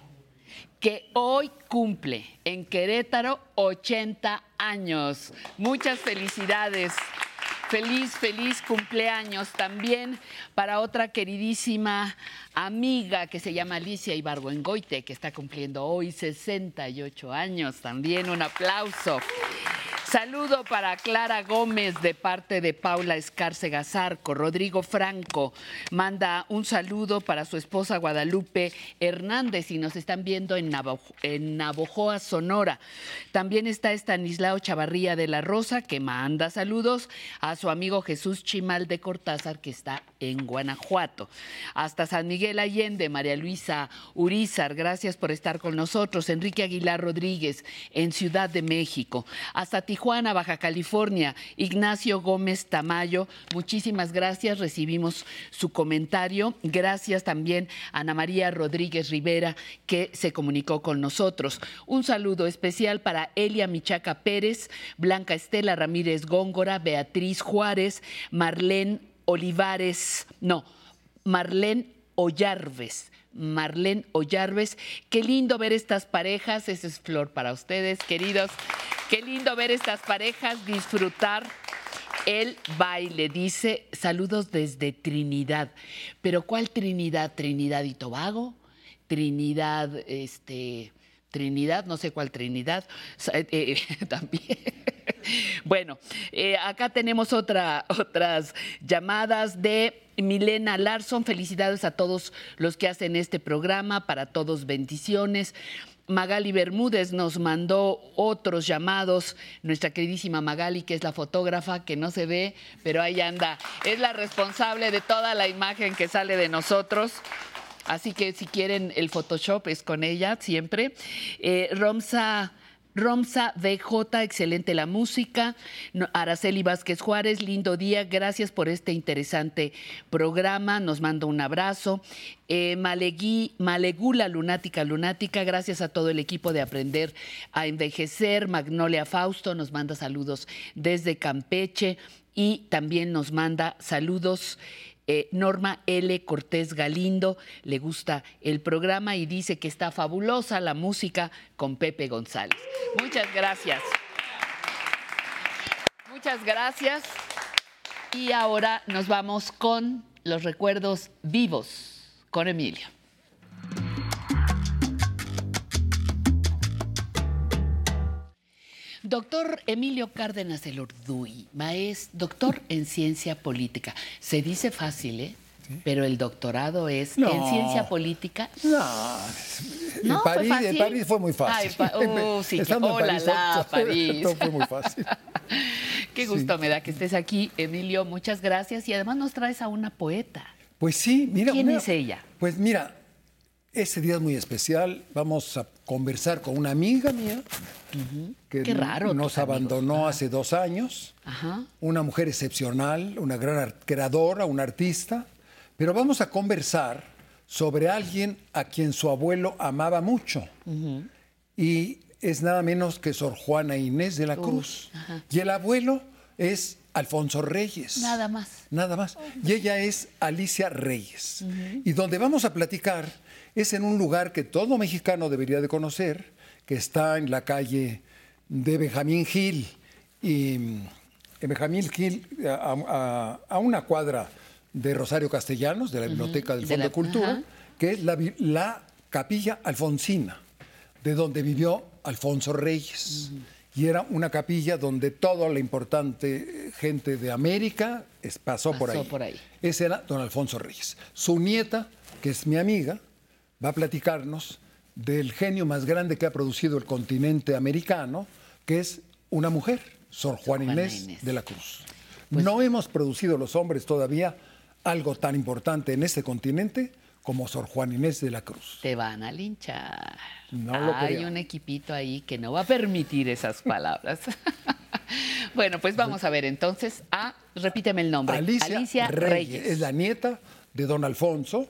que hoy cumple en Querétaro 80 años. Muchas felicidades. Feliz, feliz cumpleaños también para otra queridísima amiga que se llama Alicia Ibargüengoite, que está cumpliendo hoy 68 años. También un aplauso. Saludo para Clara Gómez de parte de Paula Escárcega Zarco. Rodrigo Franco manda un saludo para su esposa Guadalupe Hernández y nos están viendo en, en Navojoa, Sonora. También está Estanislao Chavarría de la Rosa que manda saludos a su amigo Jesús Chimal de Cortázar que está en Guanajuato. Hasta San Miguel Allende, María Luisa Urizar, gracias por estar con nosotros. Enrique Aguilar Rodríguez en Ciudad de México. Hasta Tijuana, Baja California, Ignacio Gómez Tamayo, muchísimas gracias. Recibimos su comentario. Gracias también a Ana María Rodríguez Rivera que se comunicó con nosotros. Un saludo especial para Elia Michaca Pérez, Blanca Estela Ramírez Góngora, Beatriz Juárez, Marlene Olivares, no, Marlene Ollarves. Marlene Ollarves. Qué lindo ver estas parejas. Esa es flor para ustedes, queridos. Qué lindo ver estas parejas disfrutar el baile. Dice saludos desde Trinidad. Pero ¿cuál Trinidad? ¿Trinidad y Tobago? Trinidad, este. Trinidad, no sé cuál Trinidad, eh, eh, *laughs* también. Bueno, eh, acá tenemos otra, otras llamadas de Milena Larson. Felicidades a todos los que hacen este programa, para todos bendiciones. Magali Bermúdez nos mandó otros llamados. Nuestra queridísima Magali, que es la fotógrafa, que no se ve, pero ahí anda. Es la responsable de toda la imagen que sale de nosotros. Así que si quieren el Photoshop es con ella siempre. Eh, Romsa. Romsa DJ, excelente la música. Araceli Vázquez Juárez, lindo día. Gracias por este interesante programa. Nos manda un abrazo. Eh, Malegui- Malegula Lunática Lunática, gracias a todo el equipo de Aprender a Envejecer. Magnolia Fausto nos manda saludos desde Campeche y también nos manda saludos. Eh, Norma L. Cortés Galindo le gusta el programa y dice que está fabulosa la música con Pepe González. Muchas gracias. Muchas gracias. Y ahora nos vamos con los recuerdos vivos con Emilio. Doctor Emilio Cárdenas el Urduy, maestro, doctor en ciencia política. Se dice fácil, ¿eh? Pero el doctorado es No. en ciencia política. No, No, en fue París, en fácil. París fue muy fácil. Ay, pa- uh, *laughs* sí, que- oh, París, la, *laughs* París. todo fue muy fácil. *laughs* Qué gusto me da que estés aquí, Emilio. Muchas gracias. Y además nos traes a una poeta. Pues sí, mira. ¿Quién una- es ella? Pues mira, ese día es muy especial. Vamos a conversar con una amiga mía que Qué raro, nos amigos. abandonó hace dos años. Ajá. Una mujer excepcional, una gran creadora, una artista. Pero vamos a conversar sobre alguien a quien su abuelo amaba mucho. Y es nada menos que Sor Juana Inés de la Cruz. Y el abuelo es Alfonso Reyes. Nada más. Nada más. Y ella es Alicia Reyes. Y donde vamos a platicar es en un lugar que todo mexicano debería de conocer, que está en la calle de Benjamín Gil. Y mm, en Benjamín Gil, a, a- a una cuadra de Rosario Castellanos, de la Biblioteca del de Fondo la- de Cultura, que es la, capilla alfonsina, de donde vivió Alfonso Reyes. Y era una capilla donde toda la importante gente de América es- pasó, por, ahí. por ahí. Ese era don Alfonso Reyes. Su nieta, que es mi amiga, va a platicarnos del genio más grande que ha producido el continente americano, que es una mujer, Sor Juana Juana Inés, Inés. de la Cruz. Pues no hemos producido los hombres todavía algo tan importante en este continente como Sor Juana Inés de la Cruz. Te van a linchar. No lo Hay un equipito ahí que no va a permitir esas palabras. *laughs* bueno, pues vamos a ver entonces a, repíteme el nombre. Alicia, Reyes. Es la nieta de don Alfonso,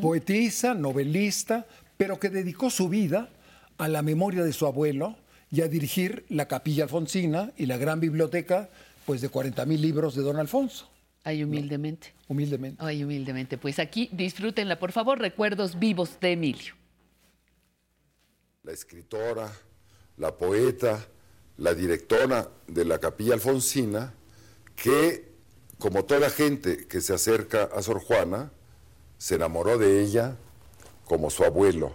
poetisa, novelista, pero que dedicó su vida a la memoria de su abuelo y a dirigir la capilla alfonsina y la gran biblioteca pues de 40 mil libros de don Alfonso. Ay, humildemente. Humildemente. Ay, humildemente. Pues aquí disfrútenla, por favor, recuerdos vivos de Emilio. la escritora, la poeta, la directora de la Capilla Alfonsina, que como toda gente que se acerca a Sor Juana, se enamoró de ella como su abuelo,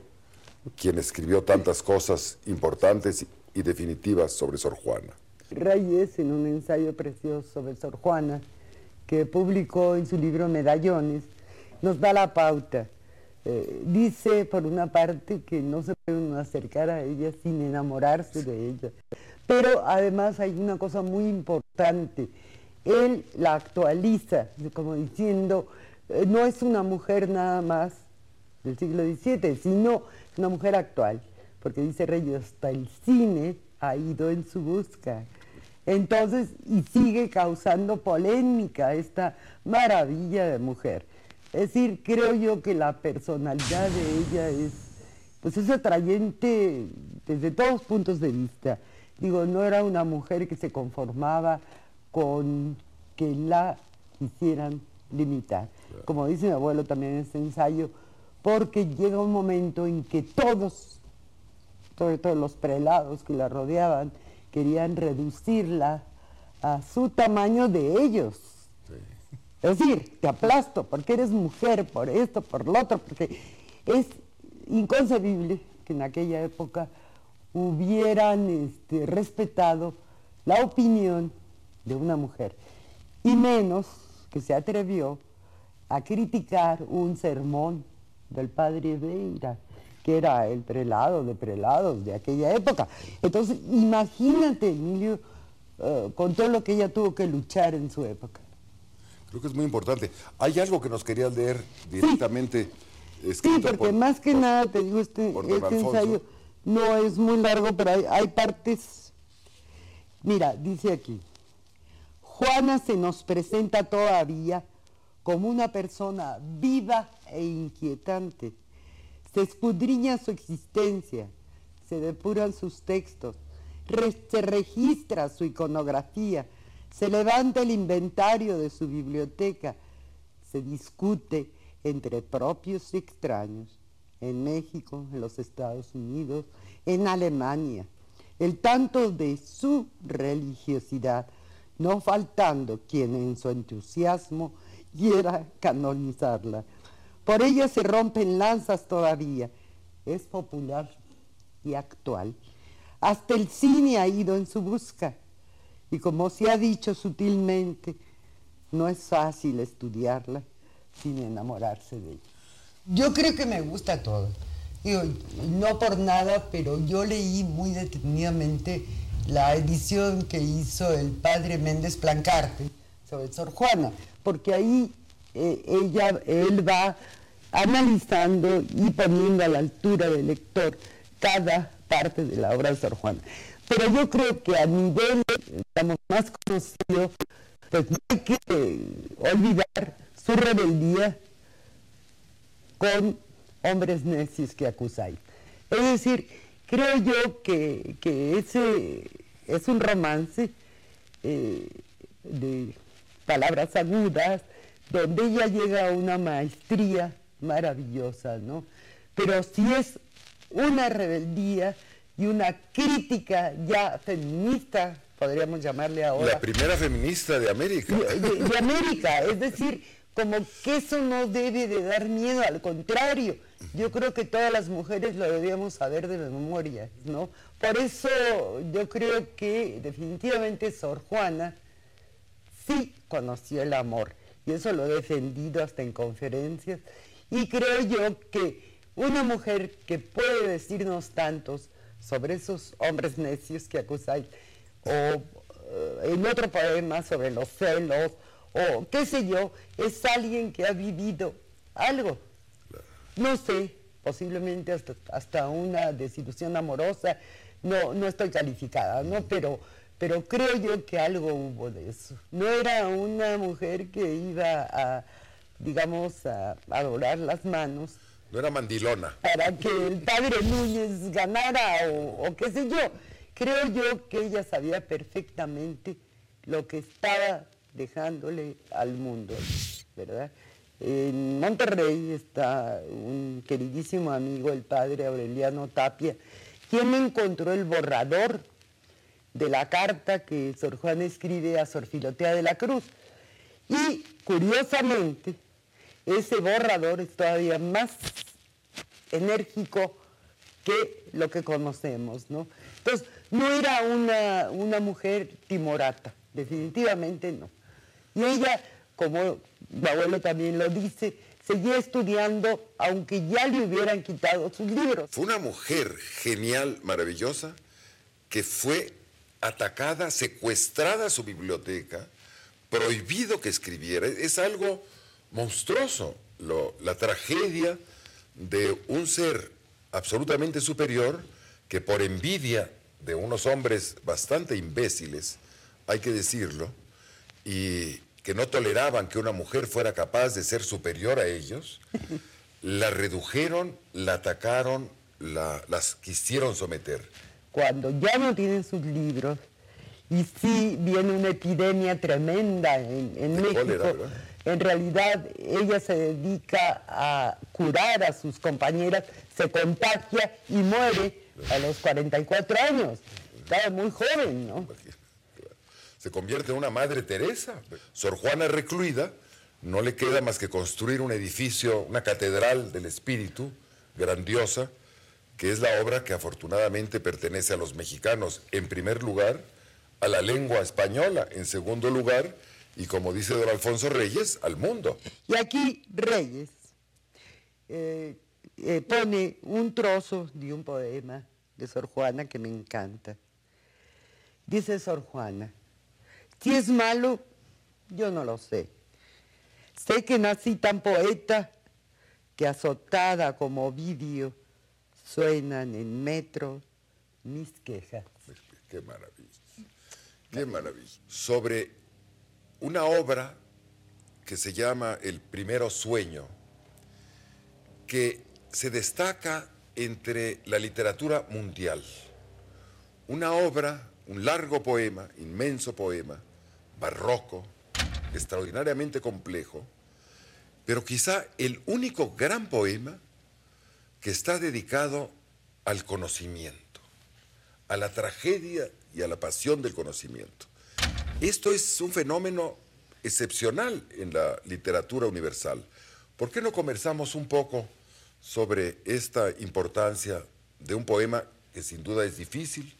quien escribió tantas cosas importantes y definitivas sobre Sor Juana. Reyes, en un ensayo precioso sobre Sor Juana, que publicó en su libro Medallones, nos da la pauta. Eh, dice, por una parte, que no se puede acercar a ella sin enamorarse de ella. Pero además hay una cosa muy importante. Él la actualiza, como diciendo, eh, no es una mujer nada más del siglo XVII, sino una mujer actual. Porque dice Reyes, hasta el cine ha ido en su busca. Entonces, y sigue causando polémica esta maravilla de mujer. Es decir, creo yo que la personalidad de ella es, pues es atrayente desde todos puntos de vista. Digo, no era una mujer que se conformaba con que la quisieran limitar. Como dice mi abuelo también en ese ensayo, porque llega un momento en que todos, sobre todo los prelados que la rodeaban, querían reducirla a su tamaño de ellos. Es decir, te aplasto porque eres mujer, por esto, por lo otro, porque es inconcebible que en aquella época hubieran este, respetado la opinión de una mujer, y menos que se atrevió a criticar un sermón del padre Veira, que era el prelado de prelados de aquella época. Entonces, imagínate, Emilio, eh, con todo lo que ella tuvo que luchar en su época. Creo que es muy importante. Hay algo que nos querías leer directamente. Sí, porque más que nada, te digo, este, este ensayo no es muy largo, pero hay, hay partes. Mira, dice aquí, Juana se nos presenta todavía como una persona viva e inquietante. Se escudriña su existencia, se depuran sus textos, se registra su iconografía, se levanta el inventario de su biblioteca, se discute entre propios y extraños, en México, en los Estados Unidos, en Alemania, el tanto de su religiosidad, no faltando quien en su entusiasmo quiera canonizarla. Por ella se rompen lanzas todavía. Es popular y actual. Hasta el cine ha ido en su busca. Y como se ha dicho sutilmente, no es fácil estudiarla sin enamorarse de ella. Yo creo que me gusta todo. no por nada, pero yo leí muy detenidamente la edición que hizo el padre Méndez Plancarte sobre Sor Juana, porque ahí eh, ella, él va analizando y poniendo a la altura del lector cada parte de la obra de Sor Juana. Pero yo creo que a nivel, digamos, más conocido, pues no hay que olvidar su rebeldía con hombres necios que acusáis. Es decir, creo yo que, ese es un romance eh, de palabras agudas, donde ella llega a una maestría maravillosa, ¿no? Pero si es una rebeldía y una crítica ya feminista, podríamos llamarle ahora. La primera feminista de América. De, América, es decir, como que eso no debe de dar miedo, al contrario, yo creo que todas las mujeres lo debíamos saber de memoria, ¿no? Por eso yo creo que definitivamente Sor Juana sí conoció el amor, y eso lo he defendido hasta en conferencias, y creo yo que una mujer que puede decirnos tantos sobre esos hombres necios que acusáis, o eh, en otro poema sobre los celos, o qué sé yo, es alguien que ha vivido algo. No sé, posiblemente hasta, hasta una desilusión amorosa, no, no estoy calificada, ¿no? Pero, pero creo yo que algo hubo de eso. No era una mujer que iba a digamos, a, adorar las manos. No era mandilona. Para que el padre Núñez ganara o, qué sé yo. Creo yo que ella sabía perfectamente lo que estaba dejándole al mundo, ¿verdad? En Monterrey está un queridísimo amigo, el padre Aureliano Tapia, quien encontró el borrador de la carta que Sor Juan escribe a Sor Filotea de la Cruz Y curiosamente, ese borrador es todavía más enérgico que lo que conocemos, ¿no? Entonces, no era una, una mujer timorata, definitivamente no. Y ella, como mi abuelo también lo dice, seguía estudiando aunque ya le hubieran quitado sus libros. Fue una mujer genial, maravillosa, que fue atacada, secuestrada su biblioteca, prohibido que escribiera. Es algo monstruoso la tragedia de un ser absolutamente superior que por envidia de unos hombres bastante imbéciles, hay que decirlo, y que no toleraban que una mujer fuera capaz de ser superior a ellos, *laughs* la redujeron, la atacaron, la, las quisieron someter. Cuando ya no tienen sus libros, y sí viene una epidemia tremenda en, México, en realidad ella se dedica a curar a sus compañeras, se contagia y muere a los 44 años. Estaba muy joven, ¿no? Se convierte en una madre Teresa. Sor Juana recluida, no le queda más que construir un edificio, una catedral del espíritu grandiosa, que es la obra que afortunadamente pertenece a los mexicanos, en primer lugar, a la lengua española, en segundo lugar, y como dice don Alfonso Reyes, al mundo. Y aquí Reyes eh, eh, pone un trozo de un poema de Sor Juana que me encanta. Dice Sor Juana, si es malo, yo no lo sé. Sé que nací tan poeta que azotada como Ovidio suenan en metro mis quejas. Qué maravilla. Qué maravilla. Sobre una obra que se llama El primero sueño, que se destaca entre la literatura mundial. Una obra, un largo poema, inmenso poema, barroco, extraordinariamente complejo, pero quizá el único gran poema que está dedicado al conocimiento, a la tragedia y a la pasión del conocimiento. Esto es un fenómeno excepcional en la literatura universal. ¿Por qué no conversamos un poco sobre esta importancia de un poema que sin duda es difícil,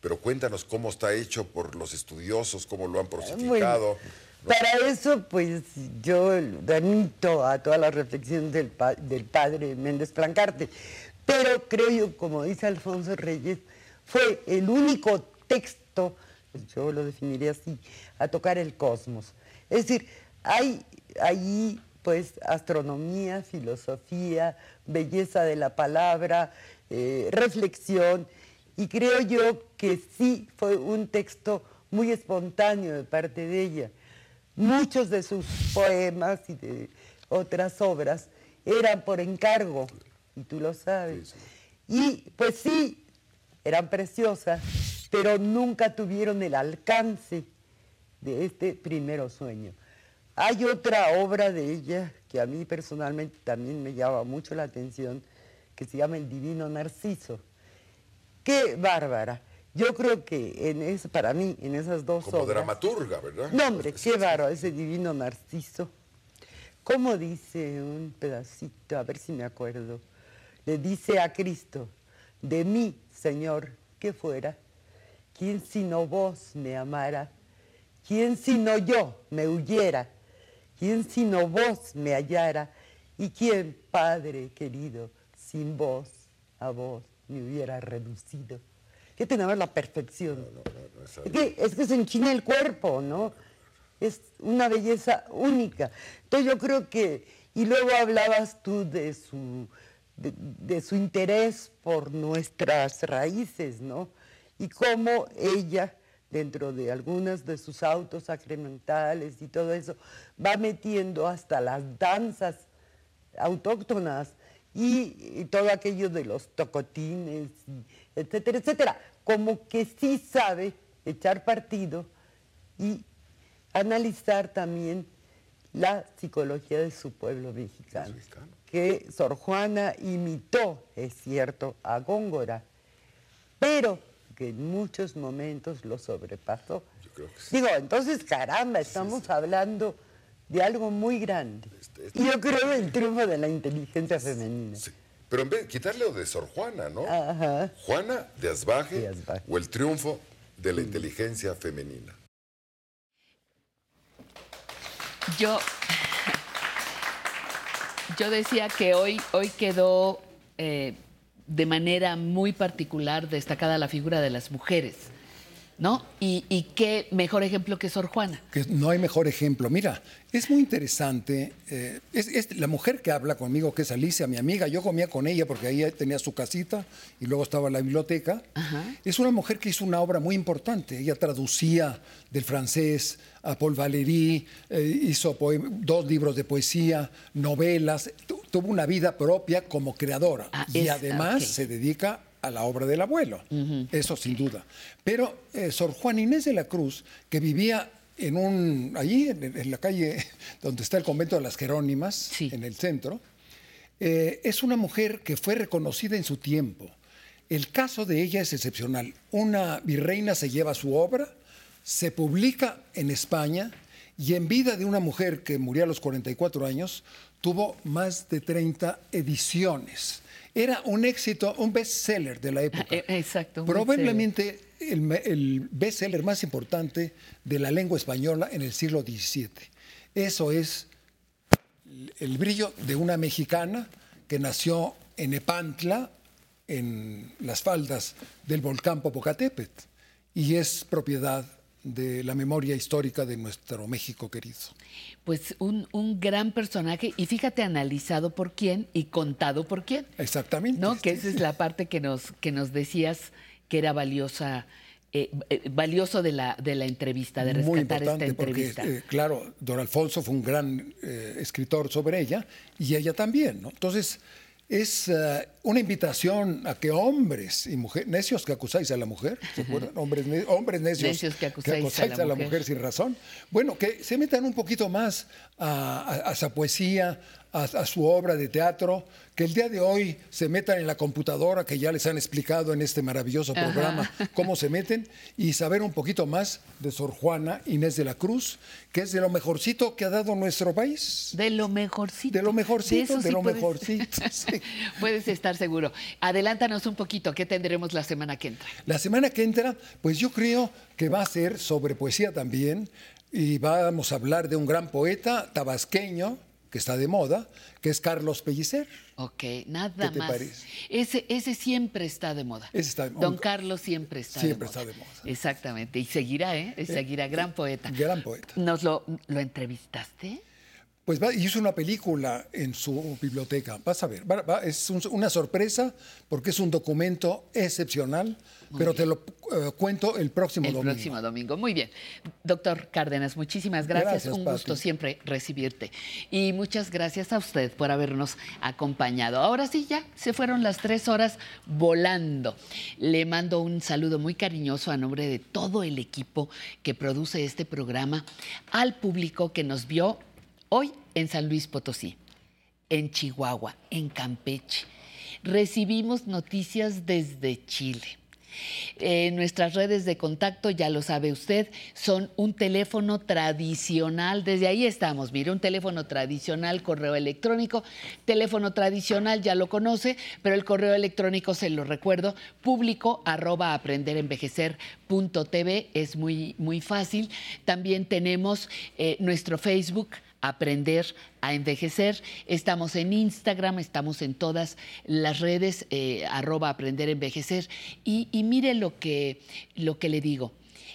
pero cuéntanos cómo está hecho por los estudiosos, cómo lo han prosificado. para eso, pues yo remito a todas las reflexiones del, del padre Méndez Plancarte, pero creo yo, como dice Alfonso Reyes, fue el único texto, yo lo definiría así, a tocar el cosmos. Es decir, hay ahí pues astronomía, filosofía, belleza de la palabra, eh, reflexión, y creo yo que sí fue un texto muy espontáneo de parte de ella. Muchos de sus poemas y de otras obras eran por encargo, y tú lo sabes. Y pues sí, eran preciosas, pero nunca tuvieron el alcance de este primero sueño. Hay otra obra de ella que a mí personalmente también me llama mucho la atención, que se llama El Divino Narciso. Qué bárbara. Yo creo que en es, para mí, en esas dos Como obras... dramaturga, ¿verdad? No, hombre, qué bárbaro, ese Divino Narciso. ¿Cómo dice un pedacito? A ver si me acuerdo. Le dice a Cristo, de mí, Señor, que fuera, ¿quién sino vos me amara? ¿Quién sino yo me huyera? ¿Quién sino vos me hallara? ¿Y quién, Padre querido, sin vos, a vos me hubiera reducido? ¿Qué tenemos la perfección? es, que, es que se enchina el cuerpo, ¿no? Es una belleza única. Entonces yo creo que, y luego hablabas tú de su de, su interés por nuestras raíces, ¿no? Y cómo ella, dentro de algunos de sus autos sacramentales y todo eso, va metiendo hasta las danzas autóctonas y, todo aquello de los tocotines, etcétera, etcétera. Como que sí sabe echar partido y analizar también la psicología de su pueblo mexicano que Sor Juana imitó, es cierto, a Góngora, pero que en muchos momentos lo sobrepasó. Digo, entonces, caramba, estamos hablando de algo muy grande. Este, este. Yo creo en el triunfo de la inteligencia femenina. Pero en vez de quitarle lo de Sor Juana, ¿no? Ajá. Juana de Asbaje, o el triunfo de la inteligencia femenina. Yo, yo decía que hoy, hoy quedó eh, de manera muy particular destacada la figura de las mujeres. ¿No? Y, qué mejor ejemplo que Sor Juana. Que no hay mejor ejemplo. Mira, es muy interesante. Eh, es, la mujer que habla conmigo, que es Alicia, mi amiga. Yo comía con ella porque ahí tenía su casita y luego estaba la biblioteca. Es una mujer que hizo una obra muy importante. Ella traducía del francés a Paul Valéry, eh, hizo dos libros de poesía, novelas. tuvo una vida propia como creadora. Ah, y además se dedica a la obra del abuelo, eso sin duda. Pero eh, Sor Juan Inés de la Cruz, que vivía en un, allí en, la calle *laughs* donde está el convento de las Jerónimas, en el centro, eh, es una mujer que fue reconocida en su tiempo. El caso de ella es excepcional. Una virreina se lleva su obra, se publica en España y en vida de una mujer que murió a los 44 años, tuvo más de 30 ediciones. Era un éxito, un bestseller de la época. *laughs* E, exacto. Probablemente el, el bestseller más importante de la lengua española en el siglo XVII. Eso es el brillo de una mexicana que nació en Epantla, en las faldas del volcán Popocatépetl, y es propiedad de la memoria histórica de nuestro México querido. Pues un, gran personaje y fíjate analizado por quién y contado por quién. Exactamente. ¿No? Que esa es la parte que nos, que nos decías que era valiosa. Eh, eh, valioso de la, de la entrevista, de rescatar esta entrevista. Porque, eh, claro, don Alfonso fue un gran escritor sobre ella y ella también, ¿no? Entonces, es eh, una invitación a que hombres y mujeres, necios que acusáis a la mujer, ¿se acuerdan? Hombres, hombres necios, que acusáis, a, la, mujer. sin razón. Bueno, que se metan un poquito más a, a esa poesía, a, su obra de teatro, que el día de hoy se metan en la computadora, que ya les han explicado en este maravilloso programa cómo se meten, y saber un poquito más de Sor Juana Inés de la Cruz, que es de lo mejorcito que ha dado nuestro país. De lo mejorcito. De lo mejorcito, de, lo mejorcito. *laughs* Puedes estar seguro. Adelántanos un poquito, ¿qué tendremos la semana que entra? La semana que entra, pues yo creo que va a ser sobre poesía también, y vamos a hablar de un gran poeta tabasqueño, que está de moda, que es Carlos Pellicer. Ok, nada más. Ese, ese siempre está de moda. Ese está de moda. Don Carlos siempre está de moda. Siempre está de moda. Exactamente. Y seguirá, ¿eh? eh seguirá, gran poeta. Gran poeta. ¿Nos lo, lo entrevistaste? Pues va, hizo una película en su biblioteca. Vas a ver, es una sorpresa porque es un documento excepcional pero te lo eh, cuento el próximo domingo. El próximo domingo, muy bien. Doctor Cárdenas, muchísimas gracias. Un gusto siempre recibirte. Y muchas gracias a usted por habernos acompañado. Ahora sí, ya se fueron las tres horas volando. Le mando un saludo muy cariñoso a nombre de todo el equipo que produce este programa, al público que nos vio hoy en San Luis Potosí, en Chihuahua, en Campeche. Recibimos noticias desde Chile eh, nuestras redes de contacto, ya lo sabe usted, son un teléfono tradicional. Desde ahí estamos, mire, un teléfono tradicional, correo electrónico. Teléfono tradicional ya lo conoce, pero el correo electrónico se lo recuerdo, público arroba aprenderenvejecer.tv, es muy, muy fácil. También tenemos eh, nuestro Facebook aprender a envejecer. Estamos en Instagram, estamos en todas las redes, eh, arroba aprender a envejecer. Y, mire lo que, lo que le digo.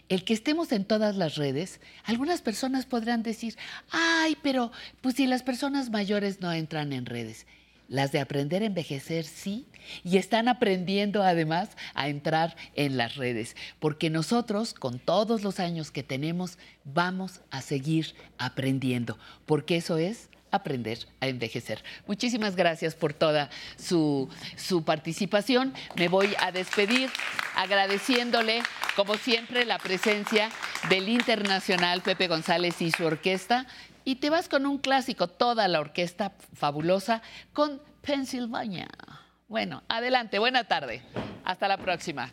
El que estemos en todas las redes, algunas personas podrán decir, ay, pero pues si las personas mayores no entran en redes. Las de aprender a envejecer sí, y están aprendiendo además a entrar en las redes, porque nosotros con todos los años que tenemos vamos a seguir aprendiendo, porque eso es aprender a envejecer. Muchísimas gracias por toda su, su, participación. Me voy a despedir agradeciéndole, como siempre, la presencia del internacional Pepe González y su orquesta y te vas con un clásico, toda la orquesta fabulosa con Pennsylvania. Bueno, adelante, buena tarde. Hasta la próxima.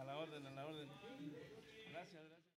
A la orden, a la orden.